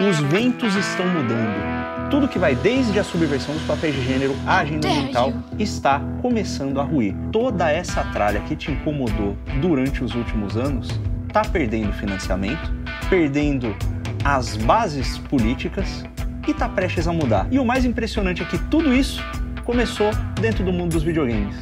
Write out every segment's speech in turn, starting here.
Os ventos estão mudando. Tudo que vai desde a subversão dos papéis de gênero à agenda ambiental está começando a ruir. Toda essa tralha que te incomodou durante os últimos anos está perdendo financiamento, perdendo as bases políticas e está prestes a mudar. E o mais impressionante é que tudo isso começou dentro do mundo dos videogames.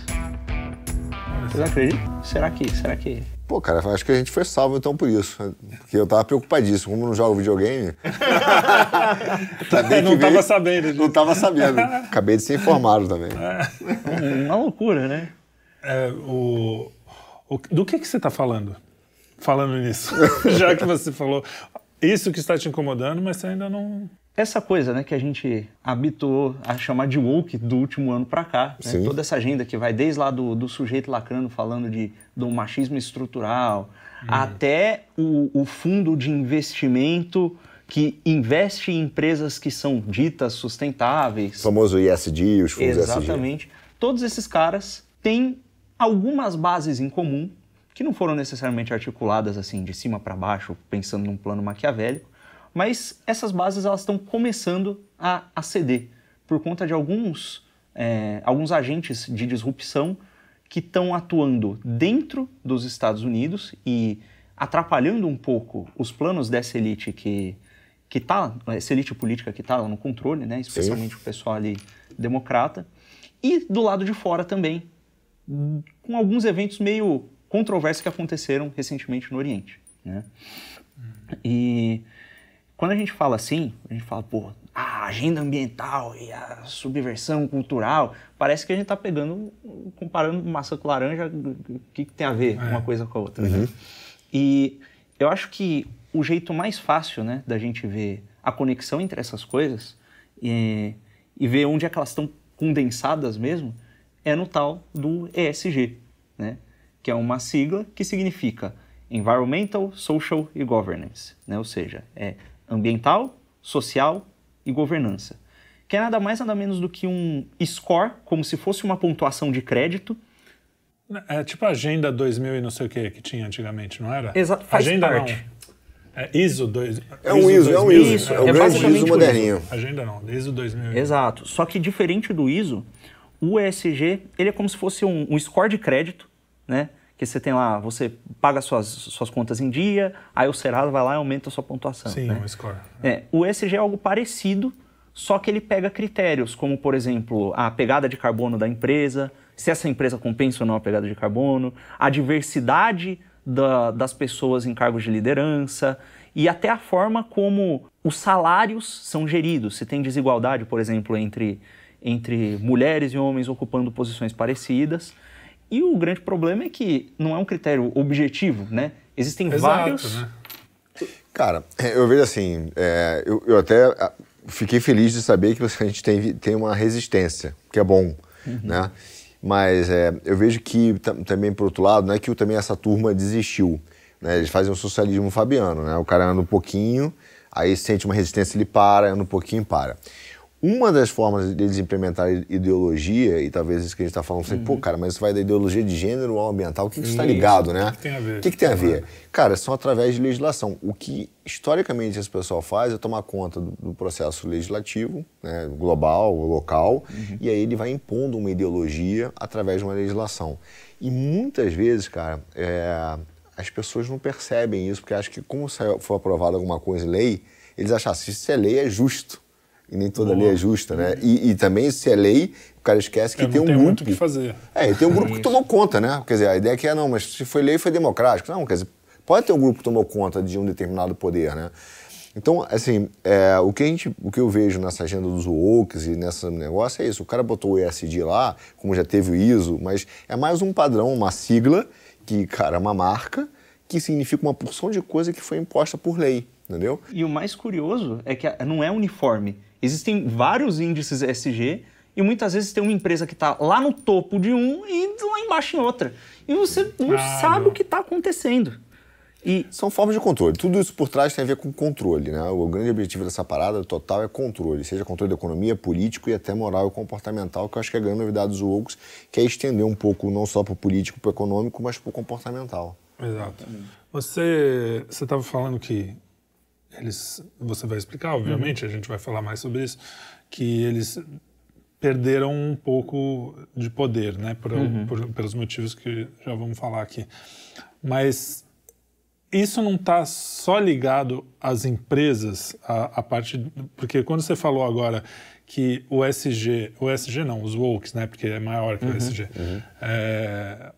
Vocês acreditam? Será que, será que Pô, cara, acho que a gente foi salvo então por isso. Porque eu tava preocupadíssimo. Como não jogo videogame. não veio, tava sabendo. Não tava sabendo. Acabei de ser informado também. É. Uma loucura, né? É, o, o, do que, que você tá falando? Falando nisso. Já que você falou isso que está te incomodando, mas você ainda não essa coisa né, que a gente habituou a chamar de woke do último ano para cá, né? toda essa agenda que vai desde lá do, do sujeito lacrando falando de, do machismo estrutural, hum. até o, o, fundo de investimento que investe em empresas que são ditas sustentáveis. O famoso ISD, os fundos Exatamente. ESG. Todos esses caras têm algumas bases em comum que não foram necessariamente articuladas assim de cima para baixo, pensando num plano maquiavélico, mas essas bases elas estão começando a, a ceder por conta de alguns, é, alguns agentes de disrupção que estão atuando dentro dos Estados Unidos e atrapalhando um pouco os planos dessa elite que que tá essa elite política que está no controle, né, especialmente Sim. o pessoal ali democrata, e do lado de fora também, com alguns eventos meio controversos que aconteceram recentemente no Oriente, né? E quando a gente fala assim, a gente fala, pô, a agenda ambiental e a subversão cultural, parece que a gente está pegando, comparando maçã com laranja, o que, que, tem a ver é. uma coisa com a outra. Né? Uhum. Né? E eu acho que o jeito mais fácil né, da gente ver a conexão entre essas coisas e, e ver onde é que elas estão condensadas mesmo é no tal do ESG, né? que é uma sigla que significa Environmental, Social e Governance, né? ou seja, é ambiental, social e governança. Que é nada mais nada menos do que um score, como se fosse uma pontuação de crédito. É tipo a Agenda 2000 e não sei o que que tinha antigamente, não era? Exato, faz agenda parte. Não. É ISO 2. É um ISO, é um ISO. Isso, é, o é grande ISO moderninho. ISO. Agenda não, ISO 2000. Exato. Só que diferente do ISO, o ESG, ele é como se fosse um, um score de crédito, né? Que você tem lá, você paga suas, suas contas em dia, aí o Serasa vai lá e aumenta a sua pontuação. Sim, né? um score. É, o ESG é algo parecido, só que ele pega critérios, como, por exemplo, a pegada de carbono da empresa, se essa empresa compensa ou não a pegada de carbono, a diversidade da, das pessoas em cargos de liderança e até a forma como os salários são geridos. Se tem desigualdade, por exemplo, entre, entre mulheres e homens ocupando posições parecidas. E o grande problema é que não é um critério objetivo, né? Existem Exato, vários. Né? Cara, eu vejo assim, é, eu, eu, até fiquei feliz de saber que a gente tem, tem uma resistência, que é bom, uhum. né? Mas é, eu vejo que também, por outro lado, não é que também essa turma desistiu. Né? Eles fazem um socialismo fabiano, né? O cara anda um pouquinho, aí sente uma resistência, ele para, anda um pouquinho e para. Uma das formas deles implementar ideologia, e talvez isso que a gente está falando, uhum. pô, cara, mas isso vai da ideologia de gênero ao ambiental, o que, que está ligado, né? O que, que, tem a ver? O que, que tem a ver? Cara, são através de legislação. O que historicamente esse pessoal faz é tomar conta do, do processo legislativo, né, global, local, uhum. e aí ele vai impondo uma ideologia através de uma legislação. E muitas vezes, cara, é, as pessoas não percebem isso, porque acham que, como foi aprovada alguma coisa em lei, eles acham que se é lei é justo e nem toda Boa. lei é justa, né? E, e, também, se é lei, o cara esquece que Eu tem um tem grupo. muito o que fazer. É, tem um grupo que tomou conta, né? Quer dizer, a ideia é que é, não, mas se foi lei, foi democrático. Não, quer dizer, pode ter um grupo que tomou conta de um determinado poder, né? Então, assim, é, o, que a gente, o que eu vejo nessa agenda dos WOKs e nesse negócio é isso. O cara botou o ESG lá, como já teve o ISO, mas é mais um padrão, uma sigla, que, cara, é uma marca, que significa uma porção de coisa que foi imposta por lei, entendeu? E o mais curioso é que não é uniforme. Existem vários índices ESG e muitas vezes tem uma empresa que está lá no topo de um e lá embaixo em outra. E você não ah, sabe não. o que está acontecendo. E... São formas de controle. Tudo isso por trás tem a ver com controle. Né? O grande objetivo dessa parada total é controle, seja controle da economia, político e até moral e comportamental, que eu acho que é a grande novidade dos Wokes, que é estender um pouco não só para o político, para o econômico, mas para o comportamental. Exato. Você estava falando que eles, você vai explicar, obviamente, uhum. a gente vai falar mais sobre isso, que eles perderam um pouco de poder, né, por, uhum. por, pelos motivos que já vamos falar aqui. Mas isso não está só ligado às empresas, a, a, parte. Porque quando você falou agora que o SG, o SG não, os Wokes, né? Porque é maior que uhum, o SG. Uhum. É,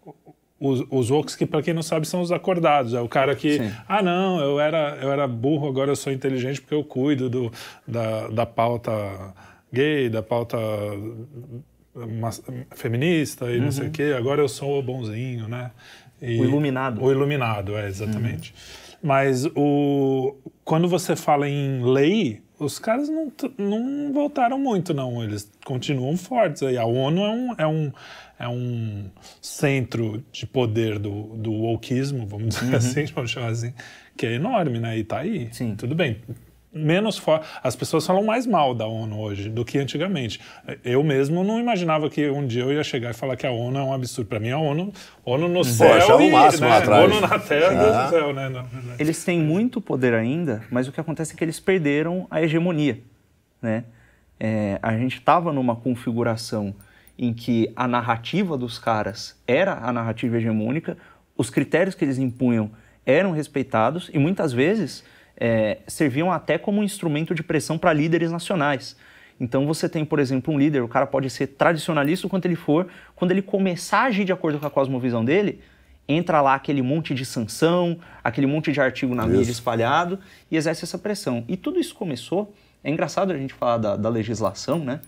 os, os que para quem não sabe, são os acordados. É o cara que, Sim. ah, não, eu era, eu era burro, agora eu sou inteligente porque eu cuido do, da, da pauta gay, da pauta feminista e uhum. não sei o uhum. quê, agora eu sou bonzinho, né? E o iluminado. O iluminado, é, exatamente. Uhum. Mas o, quando você fala em lei, os caras não, não voltaram muito, não. Eles continuam fortes. Aí a ONU é um, é um, é um centro de poder do, do wokeismo, vamos dizer uhum. assim, vamos chamar assim, que é enorme, né? E tá aí. Sim. Tudo bem menos forte. As pessoas falam mais mal da ONU hoje do que antigamente. Eu mesmo não imaginava que um dia eu ia chegar e falar que a ONU é um absurdo. Para mim, a ONU, ONU no céu Pô, e, o máximo né, lá atrás. ONU na terra, Deus no céu, né? Eles têm muito poder ainda, mas o que acontece é que eles perderam a hegemonia, né? É, a gente estava numa configuração em que a narrativa dos caras era a narrativa hegemônica, os critérios que eles impunham eram respeitados e muitas vezes é, serviam até como um instrumento de pressão para líderes nacionais. Então você tem, por exemplo, um líder, o cara pode ser tradicionalista o quanto ele for, quando ele começar a agir de acordo com a cosmovisão dele, entra lá aquele monte de sanção, aquele monte de artigo na isso. mídia espalhado e exerce essa pressão. E tudo isso começou, é engraçado a gente falar da, da legislação, né?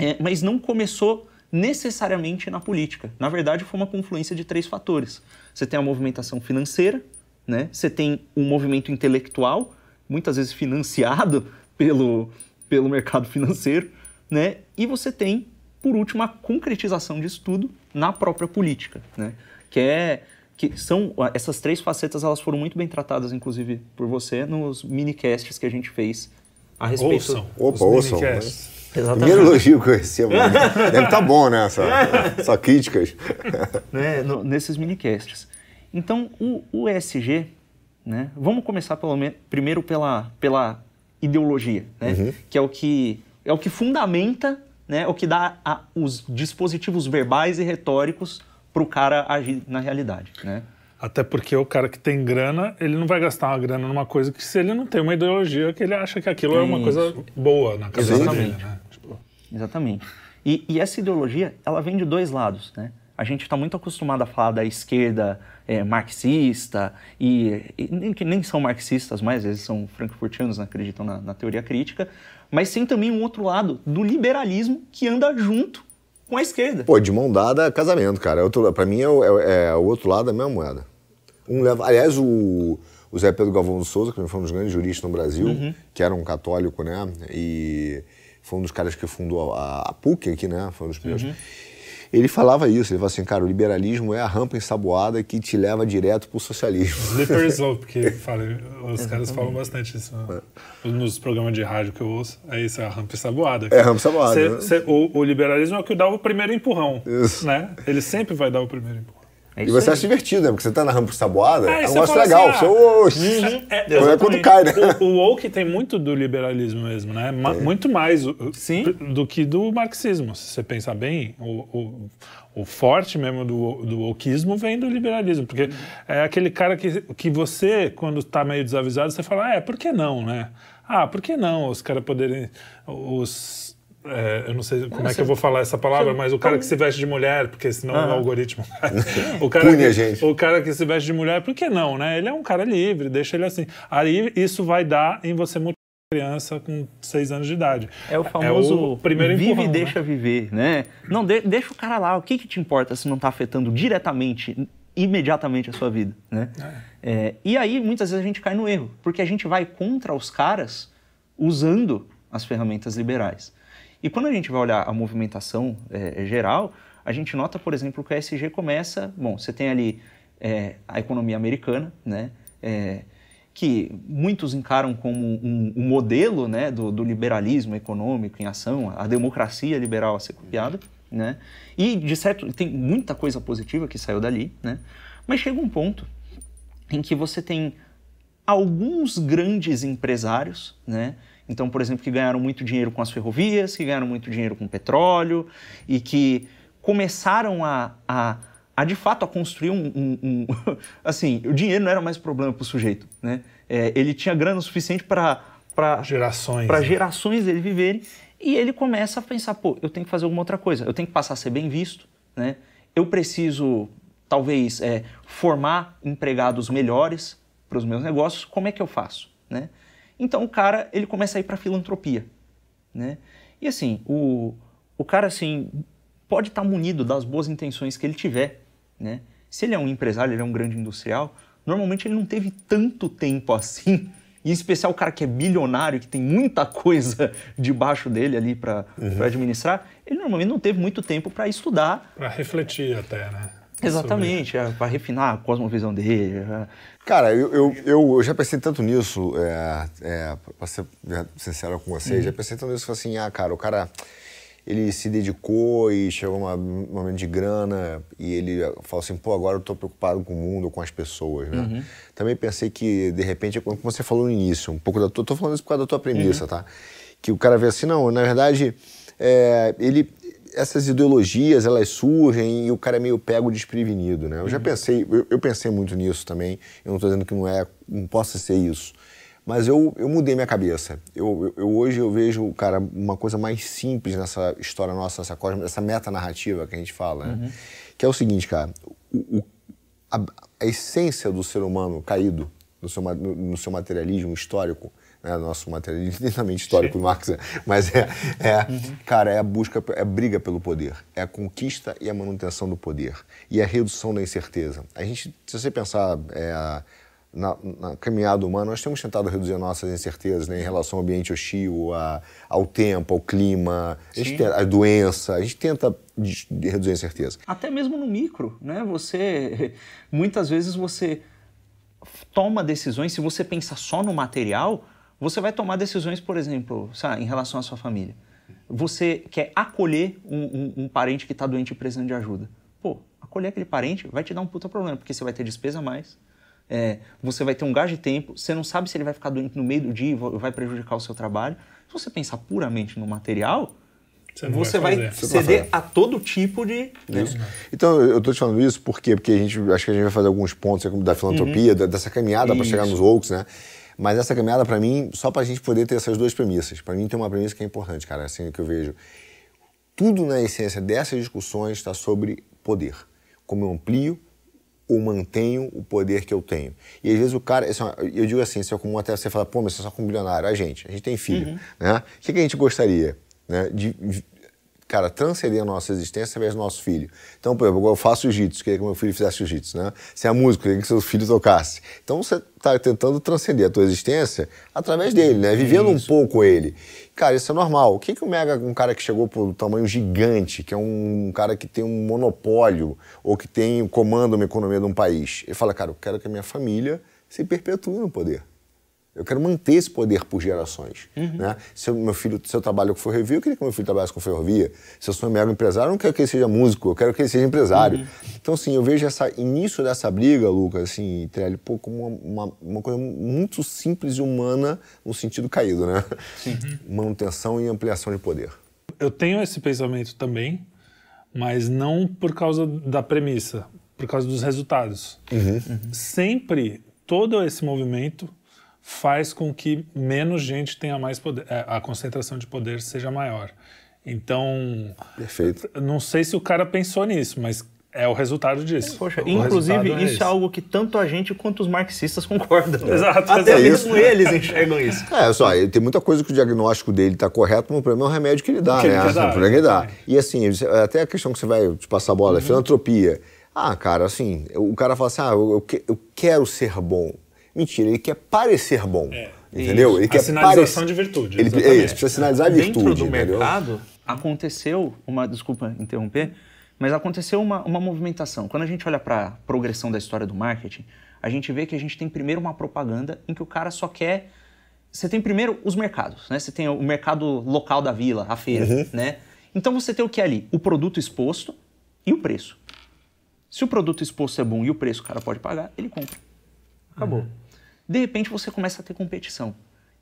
É, mas não começou necessariamente na política. Na verdade, foi uma confluência de três fatores. Você tem a movimentação financeira, né? Você tem um movimento intelectual, muitas vezes financiado pelo, pelo mercado financeiro, né? E você tem, por último, a concretização disso tudo na própria política, né? Que é que são essas três facetas, elas foram muito bem tratadas, inclusive por você, nos minicasts que a gente fez a respeito. Ouçam. Opa, ouçam. Exatamente. Primeiro elogio que eu recebo. Né? Deve estar tá bom, né? Essa, essa críticas. né? No, nesses minicasts. Então, o, o ESG, né, vamos começar pelo, primeiro pela, pela ideologia, né, uhum. que é o que é o que fundamenta, né, o que dá a, os dispositivos verbais e retóricos para o cara agir na realidade. Né? Até porque o cara que tem grana, ele não vai gastar uma grana numa coisa que se ele não tem uma ideologia que ele acha que aquilo é, é uma coisa boa na cabeça Exatamente. dele. Né? Tipo... Exatamente. E, e, essa ideologia, ela vem de dois lados, né? A gente está muito acostumado a falar da esquerda é, marxista, e, e, que nem são marxistas mais, eles são frankfurtianos, né, acreditam na, na, teoria crítica, mas tem também um outro lado do liberalismo que anda junto com a esquerda. Pô, de mão dada, casamento, cara. É Para mim é, é, é, o outro lado da mesma moeda. Um leva, aliás, o, o Zé Pedro Galvão do Souza, que foi um dos grandes juristas no Brasil, uhum. que era um católico, né? E foi um dos caras que fundou a, a PUC aqui, né? Foi um dos primeiros. Uhum. Ele falava isso, ele falava assim, cara, o liberalismo é a rampa ensaboada que te leva direto pro socialismo. Slippery slope, porque fala, os caras falam bastante isso é. nos programas de rádio que eu ouço. É isso, é a rampa ensaboada. É a rampa ensaboada. Cê, né? cê, o, o, liberalismo é o que dá o primeiro empurrão, isso. né? Ele sempre vai dar o primeiro empurrão. É e você acha divertido, né? Porque você tá na rampa saboada, é, é um negócio legal. Assim, ah, você, uhum. é, é quando cai, né? O, o woke tem muito do liberalismo mesmo, né? Ma muito mais Sim. do que do marxismo. Se você pensar bem, o, o, o forte mesmo do, do wokeismo vem do liberalismo. Porque uhum. é aquele cara que, que você, quando tá meio desavisado, você fala, ah, é, por que não, né? Ah, por que não os caras poderem... Os, é, eu não sei como é que eu vou falar essa palavra, mas o cara que se veste de mulher, porque senão ah. o algoritmo. o, cara que, gente. o cara que se veste de mulher, por que não, né? Ele é um cara livre, deixa ele assim. Aí isso vai dar em você multiplicar criança com seis anos de idade. É o famoso é o primeiro vive empurrão, e né? deixa né? viver, né? Não, de, deixa o cara lá, o que, que te importa se não está afetando diretamente, imediatamente a sua vida, né? É. É, e aí, muitas vezes a gente cai no erro, porque a gente vai contra os caras usando as ferramentas liberais. E quando a gente vai olhar a movimentação é, geral, a gente nota, por exemplo, que o ESG começa, bom, você tem ali é, a economia americana, né, é, que muitos encaram como um, um modelo né, do, do, liberalismo econômico em ação, a democracia liberal a ser copiada, né, e de certo tem muita coisa positiva que saiu dali, né, mas chega um ponto em que você tem alguns grandes empresários, né? Então, por exemplo, que ganharam muito dinheiro com as ferrovias, que ganharam muito dinheiro com petróleo e que começaram a, a, a de fato a construir um, um, um assim, o dinheiro não era mais problema para o sujeito, né? É, ele tinha grana suficiente para para gerações, para né? gerações dele viverem e ele começa a pensar, pô, eu tenho que fazer alguma outra coisa, eu tenho que passar a ser bem visto, né? Eu preciso talvez é, formar empregados melhores para os meus negócios. Como é que eu faço, né? Então o cara ele começa a ir para filantropia, né? E assim o, o cara assim pode estar tá munido das boas intenções que ele tiver, né? Se ele é um empresário, ele é um grande industrial, normalmente ele não teve tanto tempo assim em especial o cara que é bilionário, que tem muita coisa debaixo dele ali para uhum. administrar, ele normalmente não teve muito tempo para estudar. Para refletir até, né? Exatamente, é, para refinar a cosmovisão dele. É. Cara, eu, eu, eu, já pensei tanto nisso, é, é, para ser sincero com vocês, uhum. já pensei tanto nisso, assim, ah, cara, o cara ele se dedicou e chegou um momento de grana e ele falou assim, pô, agora eu estou preocupado com o mundo, com as pessoas, né? Uhum. Também pensei que, de repente, como você falou no início, um pouco da tua... Tô falando isso por causa da tua premissa, uhum. tá? Que o cara vê assim, não, na verdade, é, ele... Essas ideologias, elas surgem e o cara é meio pego desprevenido, né? Eu uhum. já pensei, eu, eu, pensei muito nisso também. Eu não estou dizendo que não é, não possa ser isso. Mas eu, eu mudei minha cabeça. Eu, eu, hoje eu vejo, cara, uma coisa mais simples nessa história nossa, nessa, essa meta-narrativa que a gente fala, né? Uhum. Que é o seguinte, cara, o, o, a, a, essência do ser humano caído no seu, no, no seu materialismo histórico, né, nosso materialismo literalmente histórico do Marx, mas é, é uhum. cara, é a busca, é a briga pelo poder, é a conquista e a manutenção do poder e a redução da incerteza. A gente, se você pensar é, na, na, caminhada humana, nós temos tentado reduzir nossas incertezas né, em relação ao ambiente hostil, a, ao tempo, ao clima, a, doença, a gente tenta reduzir a incerteza. Até mesmo no micro, né? Você, muitas vezes você toma decisões, se você pensa só no material, você vai tomar decisões, por exemplo, sabe, em relação à sua família. Você quer acolher um, um, um parente que está doente e precisando de ajuda. Pô, acolher aquele parente vai te dar um puta problema, porque você vai ter despesa a mais, é, você vai ter um gasto de tempo, você não sabe se ele vai ficar doente no meio do dia e vai prejudicar o seu trabalho. Se você pensar puramente no material, você, você vai, vai ceder a todo tipo de. Isso. Então, eu estou te falando isso por quê? Porque a gente, acho que a gente vai fazer alguns pontos da filantropia, uhum. dessa caminhada para chegar nos Oaks, né? Mas essa caminhada, para mim, só para a gente poder ter essas duas premissas. Para mim, tem uma premissa que é importante, cara, assim que eu vejo. Tudo na essência dessas discussões está sobre poder. Como eu amplio ou mantenho o poder que eu tenho. E às vezes o cara, assim, eu digo assim, isso é comum até você falar, pô, mas você é só com um bilionário. A gente, a gente tem filho, uhum. né? O que, que a gente gostaria? Né? De, cara, transcender a nossa existência através do nosso filho. Então, por exemplo, eu faço jiu-jitsu, queria que meu filho fizesse jiu-jitsu, né? Você é músico, queria que seu filho tocasse. Então, você está tentando transcender a tua existência através dele, né? Vivendo isso. um pouco ele. Cara, isso é normal. O que, que o Mega, um cara que chegou por um tamanho gigante, que é um cara que tem um monopólio ou que tem comanda uma economia de um país, ele fala, cara, eu quero que a minha família se perpetue no poder. Eu quero manter esse poder por gerações. Uhum. Né? Se eu, meu filho, se eu trabalho com ferrovia, eu queria que meu filho trabalhasse com ferrovia. Se eu sou um mega empresário, eu não quero que ele seja músico, eu quero que ele seja empresário. Uhum. Então, assim, eu vejo esse início dessa briga, Lucas, assim, Trelli, pô, como uma, uma, uma, coisa muito simples e humana no sentido caído, né? Uhum. Manutenção e ampliação de poder. Eu tenho esse pensamento também, mas não por causa da premissa, por causa dos resultados. Uhum. Sempre todo esse movimento faz com que menos gente tenha mais poder, é, a concentração de poder seja maior. Então, perfeito. Não sei se o cara pensou nisso, mas é o resultado disso. Poxa, inclusive é isso é algo que tanto a gente quanto os marxistas concordam. Exato. Até mesmo eles enxergam isso. É, só, tem muita coisa que o diagnóstico dele está correto, mas o problema é o remédio que ele dá, que né? Ele dá, o problema que ele dá. E assim, até a questão que você vai te passar a bola, uhum. filantropia. Ah, cara, assim, o cara fala assim, ah, eu, eu quero ser bom. Mentira, ele quer parecer bom. É. Entendeu? Ele a quer sinalização de virtude. Ele, é isso, precisa sinalizar a virtude. Dentro do entendeu? mercado, aconteceu uma. Desculpa interromper, mas aconteceu uma, uma movimentação. Quando a gente olha para a progressão da história do marketing, a gente vê que a gente tem primeiro uma propaganda em que o cara só quer. Você tem primeiro os mercados, né? Você tem o mercado local da vila, a feira, uhum. né? Então você tem o que ali? O produto exposto e o preço. Se o produto exposto é bom e o preço o cara pode pagar, ele compra. Acabou. Uhum. De repente você começa a ter competição.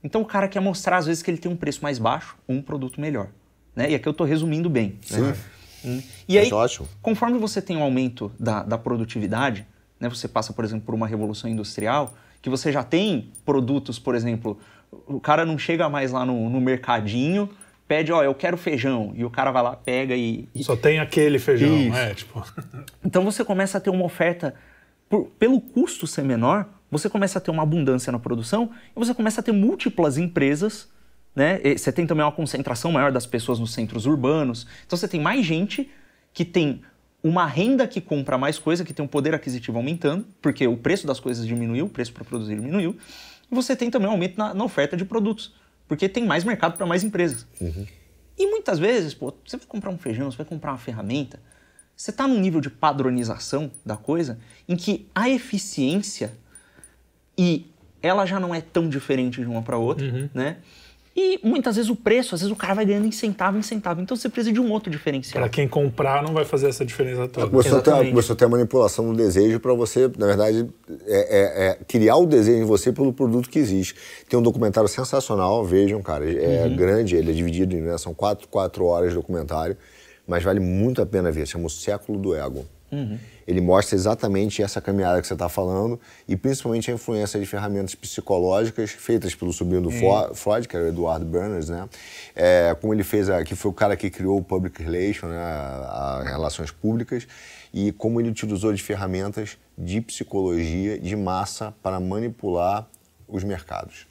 Então o cara quer mostrar às vezes que ele tem um preço mais baixo ou um produto melhor. Né? E aqui eu estou resumindo bem. Sim. Né? E aí, ótimo. conforme você tem um aumento da, da produtividade, né, você passa, por exemplo, por uma revolução industrial, que você já tem produtos, por exemplo, o cara não chega mais lá no, no mercadinho, pede, ó, eu quero feijão, e o cara vai lá, pega e... Só tem aquele feijão, Isso. é, tipo... então você começa a ter uma oferta, por, pelo custo ser menor, você começa a ter uma abundância na produção e você começa a ter múltiplas empresas, né? E você tem também uma concentração maior das pessoas nos centros urbanos. Então você tem mais gente que tem uma renda que compra mais coisa, que tem um poder aquisitivo aumentando, porque o preço das coisas diminuiu, o preço para produzir diminuiu. E você tem também um aumento na, na oferta de produtos, porque tem mais mercado para mais empresas. Uhum. E muitas vezes, pô, você vai comprar um feijão, você vai comprar uma ferramenta, você está num nível de padronização da coisa em que a eficiência e ela já não é tão diferente de uma para outra, uhum. né? E muitas vezes o preço, às vezes o cara vai ganhando em centavo em centavo. Então você precisa de um outro diferencial. Para quem comprar, não vai fazer essa diferença toda. Você tem, você tem a manipulação do desejo para você, na verdade, é, é, é, criar o desejo em você pelo produto que existe. Tem um documentário sensacional, vejam, cara. É uhum. grande, ele é dividido em. Né, são quatro, quatro horas de documentário, mas vale muito a pena ver. Chama O Século do Ego. Uhum. Ele mostra exatamente essa caminhada que você está falando e principalmente a influência de ferramentas psicológicas feitas pelo sobrinho do uhum. Freud, que era o Eduardo Berners, né? É, como ele fez, a, que foi o cara que criou o public relations, né? as relações públicas, e como ele utilizou de ferramentas de psicologia de massa para manipular os mercados.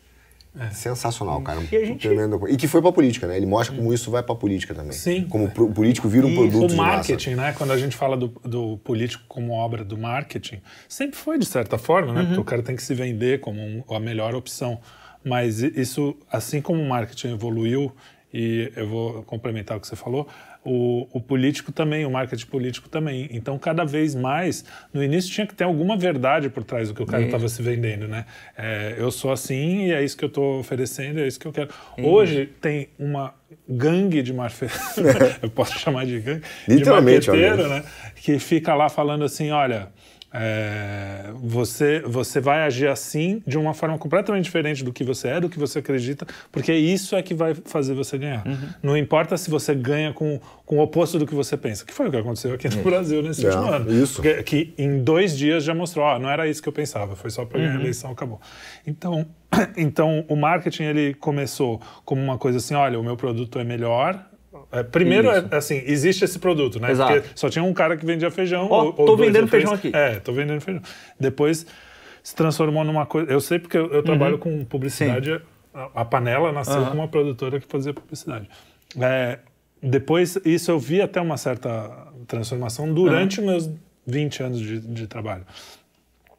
É. Sensacional, cara. E, gente... Tremendo. e que foi pra política, né? Ele mostra como isso vai pra política também. Sim. Como o político vira um e produto. O marketing, né? Quando a gente fala do, do, político como obra do marketing, sempre foi de certa forma, né? Uhum. Porque o cara tem que se vender como um, a melhor opção. Mas isso, assim como o marketing evoluiu, e eu vou complementar o que você falou, o, o, político também, o marketing político também. Então, cada vez mais, no início tinha que ter alguma verdade por trás do que o cara estava se vendendo, né? É, eu sou assim e é isso que eu estou oferecendo, é isso que eu quero. Hoje tem uma gangue de marqueteiros, eu posso chamar de gangue, de marqueteiro, né? Que fica lá falando assim, olha é, você, você vai agir assim de uma forma completamente diferente do que você é, do que você acredita, porque isso é que vai fazer você ganhar. Uhum. Não importa se você ganha com, com o oposto do que você pensa, que foi o que aconteceu aqui no Brasil nesse é, último ano. Isso. Que, que, em dois dias já mostrou, ó, não era isso que eu pensava, foi só para ganhar uhum. a eleição, acabou. Então, então, o marketing ele começou como uma coisa assim, olha, o meu produto é melhor, é, primeiro, é, assim, existe esse produto, né? Exato. Porque só tinha um cara que vendia feijão. Oh, ou, tô ou vendendo feijão aqui. É, tô vendendo feijão. Depois se transformou numa coisa. Eu sei porque eu, eu trabalho uhum. com publicidade. A, a, Panela nasceu uhum. com uma produtora que fazia publicidade. É, depois, isso eu vi até uma certa transformação durante uhum. meus 20 anos de, de trabalho.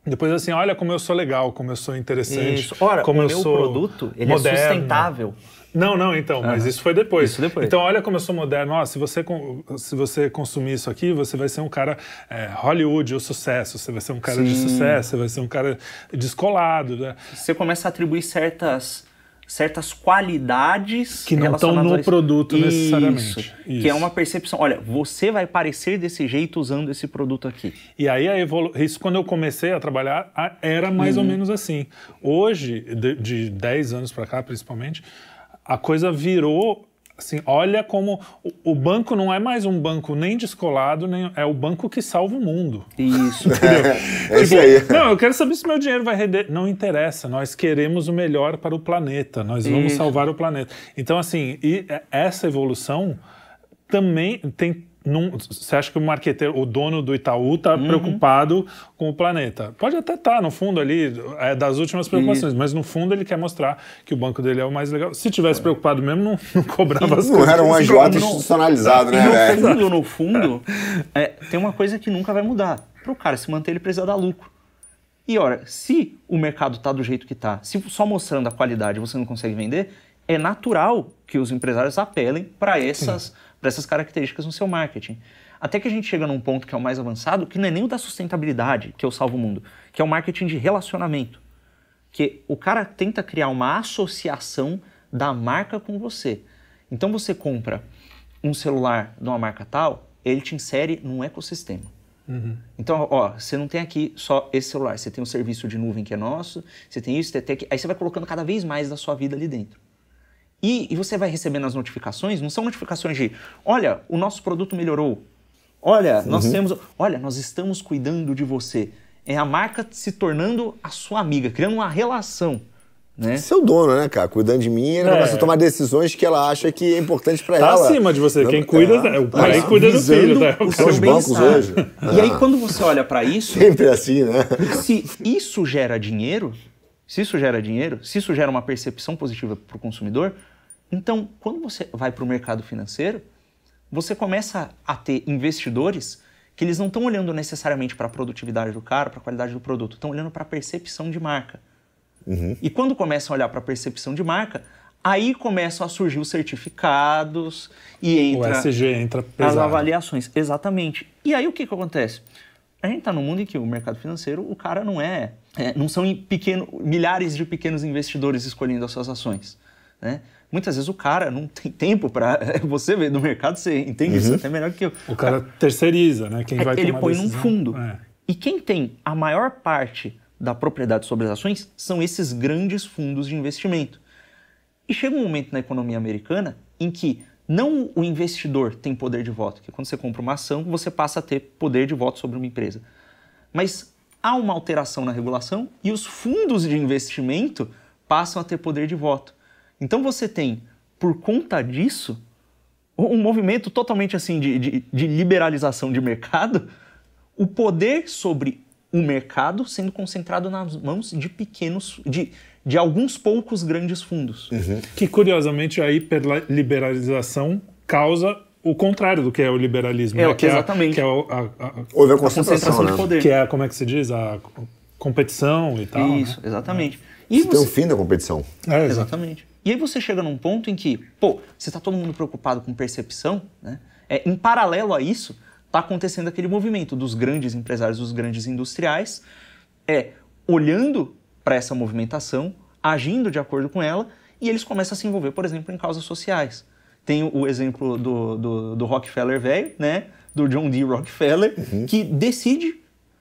Depois assim, olha como eu sou legal, como eu sou interessante, Isso. Ora, como o eu meu sou produto, ele é moderno. é sustentável. Não, não, então, mas isso foi depois. Isso depois. Então, olha como eu sou moderno. Ó, se, você, se você consumir isso aqui, você vai ser um cara é, Hollywood, o sucesso. Você vai ser um cara Sim. de sucesso, você vai ser um cara descolado. Né? Você começa a atribuir certas certas qualidades que não estão no produto isso, necessariamente. Isso. Que é uma percepção. Olha, você vai parecer desse jeito usando esse produto aqui. E aí a evolu... isso quando eu comecei a trabalhar era mais uhum. ou menos assim. Hoje, de, de 10 anos para cá, principalmente, a coisa virou assim, olha como o, banco não é mais um banco nem descolado, nem é o banco que salva o mundo. Isso. Entendeu? é tipo, aí. Não, eu quero saber se meu dinheiro vai render. Não interessa, nós queremos o melhor para o planeta, nós vamos isso. salvar o planeta. Então, assim, e essa evolução também tem num, você acha que o marqueteiro, o dono do Itaú, está uhum. preocupado com o planeta? Pode até estar, tá, no fundo ali, é das últimas preocupações, Isso. mas no fundo ele quer mostrar que o banco dele é o mais legal. Se tivesse preocupado mesmo, não, não cobrava e, as não coisas. Não era um agiota institucionalizado, né? No fundo, no fundo é, tem uma coisa que nunca vai mudar. Para o cara se manter, ele precisa dar lucro. E ora, se o mercado está do jeito que está, se só mostrando a qualidade você não consegue vender, é natural que os empresários apelem para essas... Sim para essas características no seu marketing. Até que a gente chega num ponto que é o mais avançado, que não é nem o da sustentabilidade, que eu salvo o mundo, que é o marketing de relacionamento. Que o cara tenta criar uma associação da marca com você. Então você compra um celular de uma marca tal, ele te insere num ecossistema. Uhum. Então, ó, você não tem aqui só esse celular, você tem o serviço de nuvem que é nosso, você tem isso, você tem aqui, aí você vai colocando cada vez mais da sua vida ali dentro. E, e você vai recebendo as notificações, não são notificações de, olha, o nosso produto melhorou, olha, nós uhum. temos, olha, nós estamos cuidando de você. É a marca se tornando a sua amiga, criando uma relação. Né? Seu dono, né, cara? Cuidando de mim, ela é. começa a tomar decisões que ela acha que é importante para tá ela. Tá acima de você. Quem cuida é, é o pai cuida do filho. Né? Os seus bancos hoje. E aí, quando você olha para isso. Sempre assim, né? Se isso gera dinheiro, se isso gera dinheiro, se isso gera uma percepção positiva para o consumidor, então, quando você vai para o mercado financeiro, você começa a ter investidores que eles não estão olhando necessariamente para a produtividade do cara, para a qualidade do produto, estão olhando para a percepção de marca. Uhum. E quando começam a olhar para a percepção de marca, aí começam a surgir os certificados e entra o SG entra pesado. as avaliações. Exatamente. E aí o que, que acontece? A gente está num mundo em que o mercado financeiro, o cara não é, é não são pequeno, milhares de pequenos investidores escolhendo as suas ações, né? Muitas vezes o cara não tem tempo para você ver no mercado, você entende uhum. isso até melhor que eu. O cara terceiriza, né? Quem vai Ele põe num fundo. É. E quem tem a maior parte da propriedade sobre as ações são esses grandes fundos de investimento. E chega um momento na economia americana em que não o investidor tem poder de voto, que quando você compra uma ação, você passa a ter poder de voto sobre uma empresa. Mas há uma alteração na regulação e os fundos de investimento passam a ter poder de voto. Então você tem, por conta disso, um movimento totalmente assim de, de, de liberalização de mercado, o poder sobre o mercado sendo concentrado nas mãos de pequenos, de, de alguns poucos grandes fundos. Uhum. Que curiosamente a hiperliberalização causa o contrário do que é o liberalismo. É, né? que exatamente. É, que é a, a, a, Houve a concentração, né? de poder. Que é, como é que se diz? A competição e tal. Isso, né? exatamente. E você, tem o fim da competição. É, exatamente. E aí você chega num ponto em que, pô, você está todo mundo preocupado com percepção, né? É, em paralelo a isso, está acontecendo aquele movimento dos grandes empresários, dos grandes industriais, é olhando para essa movimentação, agindo de acordo com ela, e eles começam a se envolver, por exemplo, em causas sociais. Tem o exemplo do, do, do Rockefeller velho, né? Do John D. Rockefeller, uhum. que decide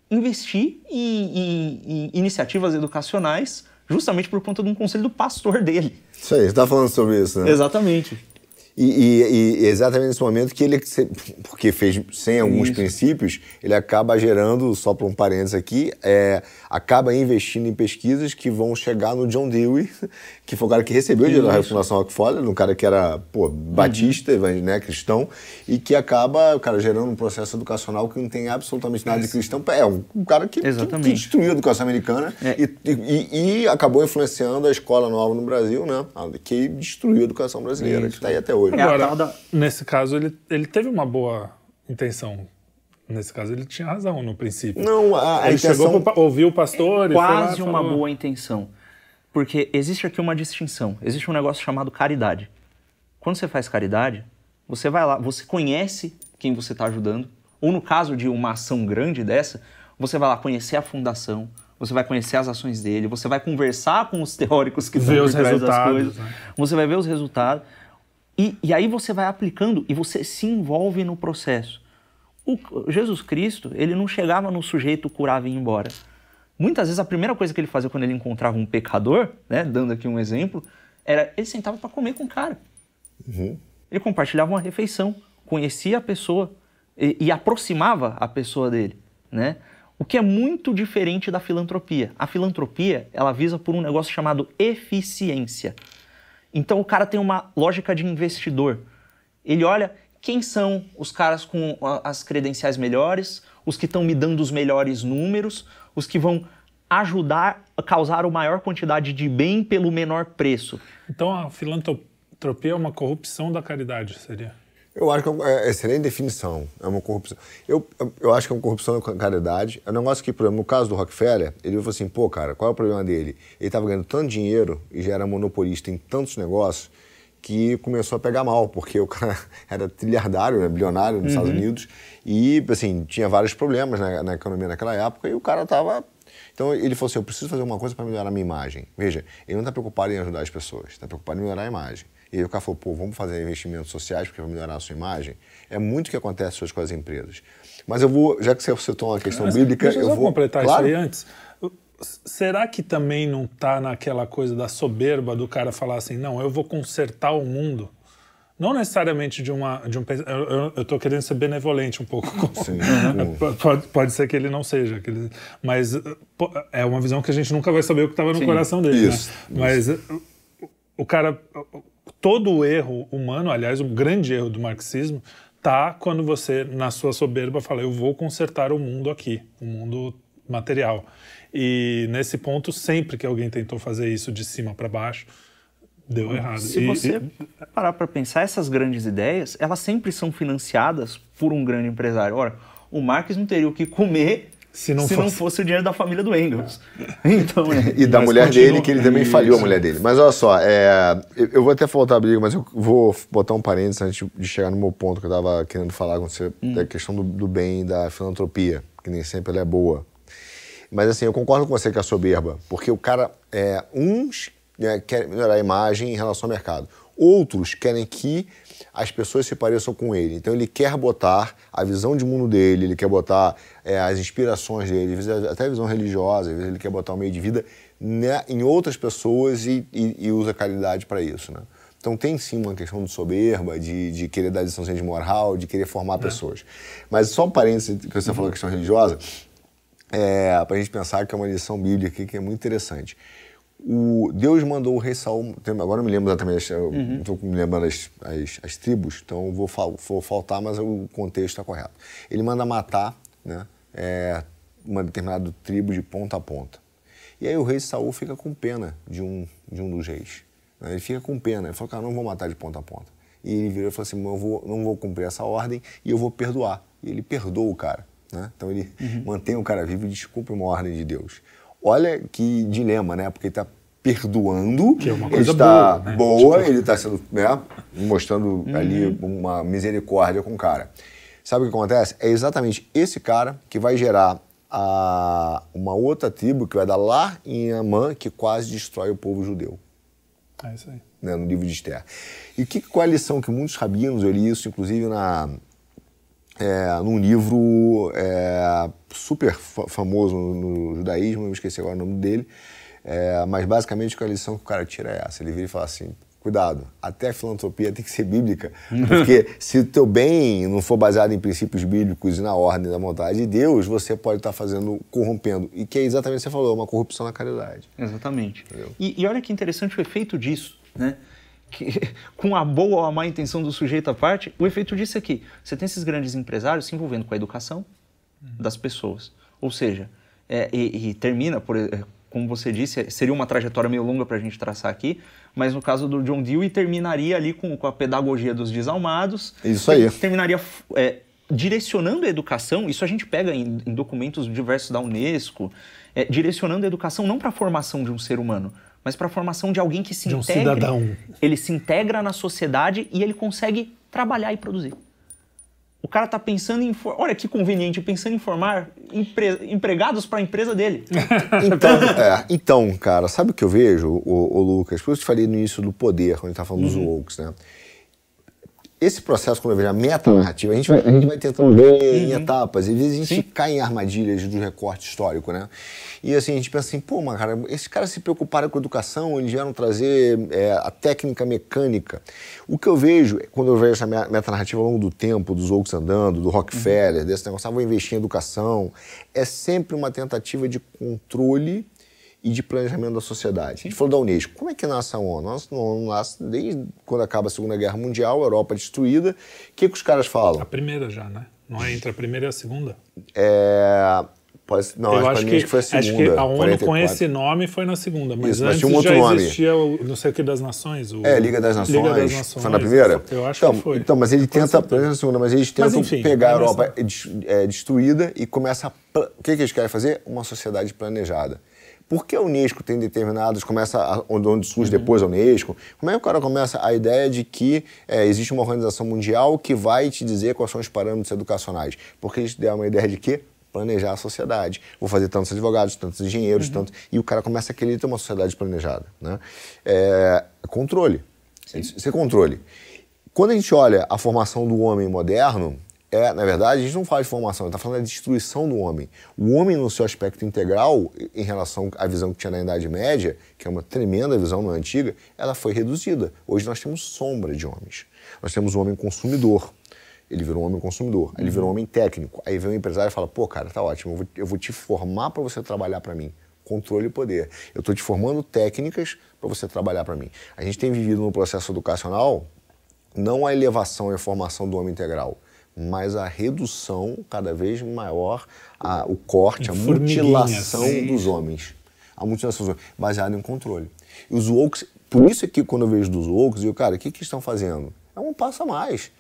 investir em, em, em, iniciativas educacionais justamente por conta de um conselho do pastor dele. Isso aí, você está falando sobre isso, né? Exatamente. E, e, e, exatamente nesse momento que ele, porque fez sem alguns Isso. princípios, ele acaba gerando, só para um parênteses aqui, é, acaba investindo em pesquisas que vão chegar no John Dewey, que foi o cara que recebeu o dinheiro da Fundação Rockefeller, um cara que era pô, batista, uhum. né, cristão, e que acaba cara gerando um processo educacional que não tem absolutamente nada de cristão. É um, cara que, que, que, destruiu a educação americana é. e, e, acabou influenciando a escola nova no Brasil, né, que destruiu a educação brasileira, Isso. que está aí até hoje. Agora, da... nesse caso, ele, ele teve uma boa intenção. Nesse caso, ele tinha razão no princípio. Não, a, a ele intenção... chegou para ouvir o pastor é e Quase lá, uma falou... boa intenção. Porque existe aqui uma distinção. Existe um negócio chamado caridade. Quando você faz caridade, você vai lá, você conhece quem você está ajudando. Ou no caso de uma ação grande dessa, você vai lá conhecer a fundação, você vai conhecer as ações dele, você vai conversar com os teóricos que por trás das coisas, né? você vai ver os resultados. E, e aí você vai aplicando e você se envolve no processo. O Jesus Cristo, ele não chegava no sujeito, curava e ia embora. Muitas vezes a primeira coisa que ele fazia quando ele encontrava um pecador, né, dando aqui um exemplo, era ele sentava para comer com o cara. Uhum. Ele compartilhava uma refeição, conhecia a pessoa e, e, aproximava a pessoa dele, né? O que é muito diferente da filantropia. A filantropia, ela visa por um negócio chamado eficiência. Então o cara tem uma lógica de investidor. Ele olha quem são os caras com as credenciais melhores, os que estão me dando os melhores números, os que vão ajudar a causar a maior quantidade de bem pelo menor preço. Então a filantropia é uma corrupção da caridade, seria? Eu acho que é, é excelente definição. É uma corrupção. Eu, eu acho que é uma corrupção da caridade. É um negócio que, por exemplo, no caso do Rockefeller, ele falou assim: pô, cara, qual é o problema dele? Ele estava ganhando tanto dinheiro e já era monopolista em tantos negócios que começou a pegar mal, porque o cara era trilhardário, né, bilionário nos uhum. Estados Unidos e, assim, tinha vários problemas na, na, economia naquela época e o cara estava Então ele falou assim: eu preciso fazer uma coisa para melhorar a minha imagem. Veja, ele não está preocupado em ajudar as pessoas, está preocupado em melhorar a imagem. E aí o cara falou: pô, vamos fazer investimentos sociais porque vai melhorar a sua imagem. É muito o que acontece hoje com as empresas. Mas eu vou, já que você citou uma questão Mas, bíblica, deixa eu, vou. completar claro, isso aí antes. Será que também não está naquela coisa da soberba do cara falar assim, não, eu vou consertar o mundo? Não necessariamente de uma. De um, eu estou querendo ser benevolente um pouco. Com, Sim. pode, pode ser que ele não seja. Que ele, mas pô, é uma visão que a gente nunca vai saber o que estava no Sim. coração dele. Isso, né? Mas o cara. Todo o erro humano, aliás, o grande erro do marxismo, tá quando você, na sua soberba, fala: eu vou consertar o mundo aqui, o mundo material. E nesse ponto, sempre que alguém tentou fazer isso de cima para baixo, deu errado. Se E- você parar para pensar, essas grandes ideias, elas sempre são financiadas por um grande empresário. Ora, o Marx não teria o que comer Se não fosse. o dinheiro da família do Engels. Então, é. E da Mas mulher continua- dele, que ele também Isso. falhou a mulher dele. Mas olha só, é, eu, vou até faltar a briga, mas eu vou botar um parênteses antes de chegar no meu ponto que eu estava querendo falar com você, da questão do, do bem e da filantropia, que nem sempre ela é boa. Mas assim, eu concordo com você que é soberba, porque o cara, é, uns né, querem melhorar a imagem em relação ao mercado, outros querem que as pessoas se pareçam com ele. Então ele quer botar a visão de mundo dele, ele quer botar é, as inspirações dele, às vezes até a visão religiosa, às vezes ele quer botar o meio de vida né, em outras pessoas e, e- e usa caridade para isso, né? Então tem sim uma questão de soberba, de, de querer dar liçãozinha de moral, de querer formar pessoas. Mas só um parênteses que você falou da questão religiosa, é, para a gente pensar que é uma lição bíblica aqui que é muito interessante. O, Deus mandou o rei Saul, agora eu me lembro exatamente, não estou me lembrando as, as, as tribos, então vou, vou faltar, mas o contexto está correto. Ele manda matar né, é, uma determinada tribo de ponta a ponta. E aí o rei Saul fica com pena de um, de um dos reis. né? Ele fica com pena, ele falou, cara, não vou matar de ponta a ponta. E ele virou e falou assim, eu vou, não vou cumprir essa ordem e eu vou perdoar. E ele perdoa o cara. Né? Então ele mantém o cara vivo e descumpre uma ordem de Deus. Olha que dilema, né? Porque ele está perdoando, Que é uma ele coisa está boa, né? boa, Tipo- ele está sendo, né? mostrando ali uma misericórdia com o cara. Sabe o que acontece? É exatamente esse cara que vai gerar a- uma outra tribo que vai dar lá em Amã que quase destrói o povo judeu É isso aí. né, no livro de Esther. E que, qual é a lição que muitos rabinos, eu li isso inclusive na, é, num livro é, super fa- famoso no, judaísmo, eu esqueci agora o nome dele, é, mas basicamente a lição que o cara tira é essa, ele vira e fala assim, cuidado, até a filantropia tem que ser bíblica, porque se o teu bem não for baseado em princípios bíblicos e na ordem da vontade de Deus, você pode estar fazendo, corrompendo, e que é exatamente o que você falou, uma corrupção na caridade. Exatamente. E, e olha que interessante o efeito disso, né? Que, com a boa ou a má intenção do sujeito à parte, o efeito disso é que você tem esses grandes empresários se envolvendo com a educação das pessoas. Ou seja, é, e, e termina, por, é, como você disse, seria uma trajetória meio longa para a gente traçar aqui, mas no caso do John Dewey terminaria ali com, com a pedagogia dos desalmados. Isso aí. Terminaria é, direcionando a educação, isso a gente pega em, em documentos diversos da Unesco, é, direcionando a educação não para a formação de um ser humano, mas para a formação de alguém que se De um integre. cidadão. Ele se integra na sociedade e ele consegue trabalhar e produzir. O cara tá pensando em. for- Olha que conveniente, pensando em formar empre- empregados para a empresa dele. Então, é, então, cara, sabe o que eu vejo, o, Lucas? Por isso eu te falei no início do poder, quando a gente tá falando dos wokes, né? Esse processo, quando eu vejo a meta-narrativa, a gente vai, a gente vai tentando ver em etapas. E às vezes a gente cai em armadilhas do recorte histórico, né? E assim, a gente pensa assim, pô, mas cara, esses caras se preocuparam com a educação, eles vieram trazer é, a técnica mecânica. O que eu vejo, quando eu vejo essa me- meta-narrativa ao longo do tempo, dos Oaks andando, do Rockefeller, desse negócio, ah, vou investir em educação, é sempre uma tentativa de controle e de planejamento da sociedade. A gente falou da Unesco. Como é que nasce a ONU? A ONU nasce desde quando acaba a Segunda Guerra Mundial, a Europa destruída. O que, que os caras A falam? primeira já, né? Não é entre a primeira e a segunda? É... Pode... Não, eu acho, que, que, foi a segunda. acho que a ONU 44. com esse nome foi na segunda, mas Isso, mas antes tinha um outro já nome. existia o não sei o que das nações. O... É, Liga das Nações. Liga das Nações. Foi na primeira? Eu acho então, que foi. Então, mas ele tenta, na segunda, mas eles Mas, tentam enfim, pegar a é Europa des- é, destruída e começa a... O que, que eles querem fazer? Uma sociedade planejada. Por que a Unesco tem determinados, começa a, onde, surge Uhum. depois a Unesco, como é que o cara começa a ideia de que é, existe uma organização mundial que vai te dizer quais são os parâmetros educacionais? Porque eles deram uma ideia de quê? planejar a sociedade. Vou fazer tantos advogados, tantos engenheiros, uhum. tanto e o cara começa a querer ter uma sociedade planejada, né? É, controle, Sim. isso é controle. Quando a gente olha a formação do homem moderno, é, na verdade, a gente não fala de formação, a gente está falando da destruição do homem. O homem, no seu aspecto integral, em relação à visão que tinha na Idade Média, que é uma tremenda visão na antiga, ela foi reduzida. Hoje nós temos sombra de homens. Nós temos o homem consumidor. Ele virou um homem consumidor. Ele virou um homem técnico. Aí vem o empresário e fala: pô, cara, tá ótimo, eu vou, eu vou te formar para você trabalhar para mim. Controle e poder. Eu estou te formando técnicas para você trabalhar para mim. A gente tem vivido no processo educacional não a elevação e a formação do homem integral mas a redução cada vez maior, a, o corte, a mutilação sim. dos homens. A mutilação dos homens, baseada em controle. E os woke, por isso é que quando eu vejo dos woke, eu digo, cara, o que, que estão fazendo? É um passo a mais.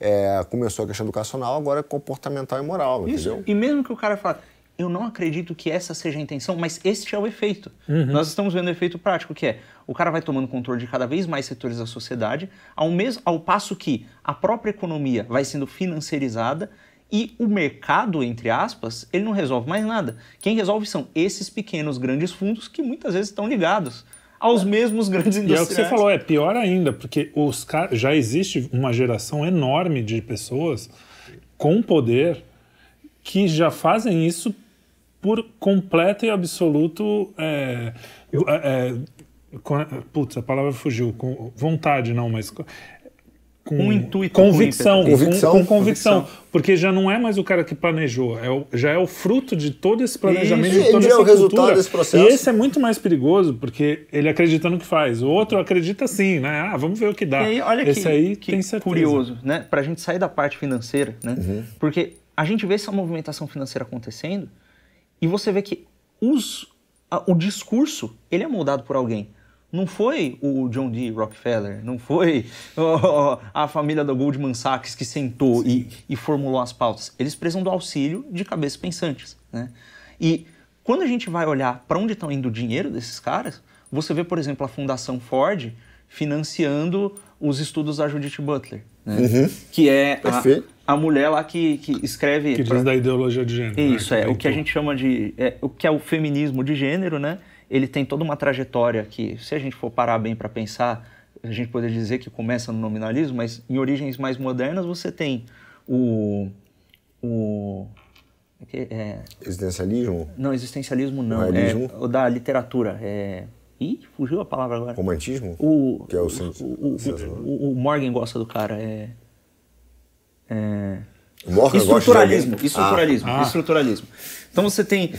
É, começou a questão educacional, agora é comportamental e moral, isso. entendeu? E mesmo que o cara fale, eu não acredito que essa seja a intenção, mas este é o efeito. Uhum. Nós estamos vendo o efeito prático, que é o cara vai tomando controle de cada vez mais setores da sociedade, ao, mesmo, ao passo que a própria economia vai sendo financiarizada e o mercado, entre aspas, ele não resolve mais nada. Quem resolve são esses pequenos, grandes fundos que muitas vezes estão ligados aos mesmos grandes industriais. E é o que você falou, é pior ainda, porque os já existe uma geração enorme de pessoas com poder que já fazem isso por completo e absoluto. É, é, com, putz, a palavra fugiu. Com vontade, não, mas. Com um intuito. Convicção, com, convicção, com, com convicção, convicção, Porque já não é mais o cara que planejou, é o, já é o fruto de todo esse planejamento, Isso, de toda essa é o cultura. resultado desse processo. E esse é muito mais perigoso, porque ele acredita no que faz. O outro acredita sim, né? Ah, vamos ver o que dá. E aí, olha esse que, aí que tem certeza. curioso, né? Pra gente sair da parte financeira, né? Uhum. Porque a gente vê essa movimentação financeira acontecendo e você vê que os, a, o discurso ele é moldado por alguém. Não foi o John D. Rockefeller, não foi oh, a família da Goldman Sachs que sentou e, e, formulou as pautas. Eles precisam do auxílio de cabeças pensantes. Né? E quando a gente vai olhar para onde estão indo o dinheiro desses caras, você vê, por exemplo, a Fundação Ford financiando os estudos da Judith Butler, né? uhum. que é a, a, mulher lá que, que escreve... Que pra... diz da ideologia de gênero. Né? Isso, né? é, o que a gente chama de... É, o que é o feminismo de gênero, né? Ele tem toda uma trajetória que, se a gente for parar bem para pensar, a gente poderia dizer que começa no nominalismo, mas em origens mais modernas você tem o... o é, existencialismo? Não, existencialismo não. É o da literatura. É, Ih, fugiu a palavra agora. Romantismo? O, que é o, o, o, o, Morgan gosta do cara. É. é... Morgan estruturalismo, gosta de estruturalismo, ah. estruturalismo. Então você tem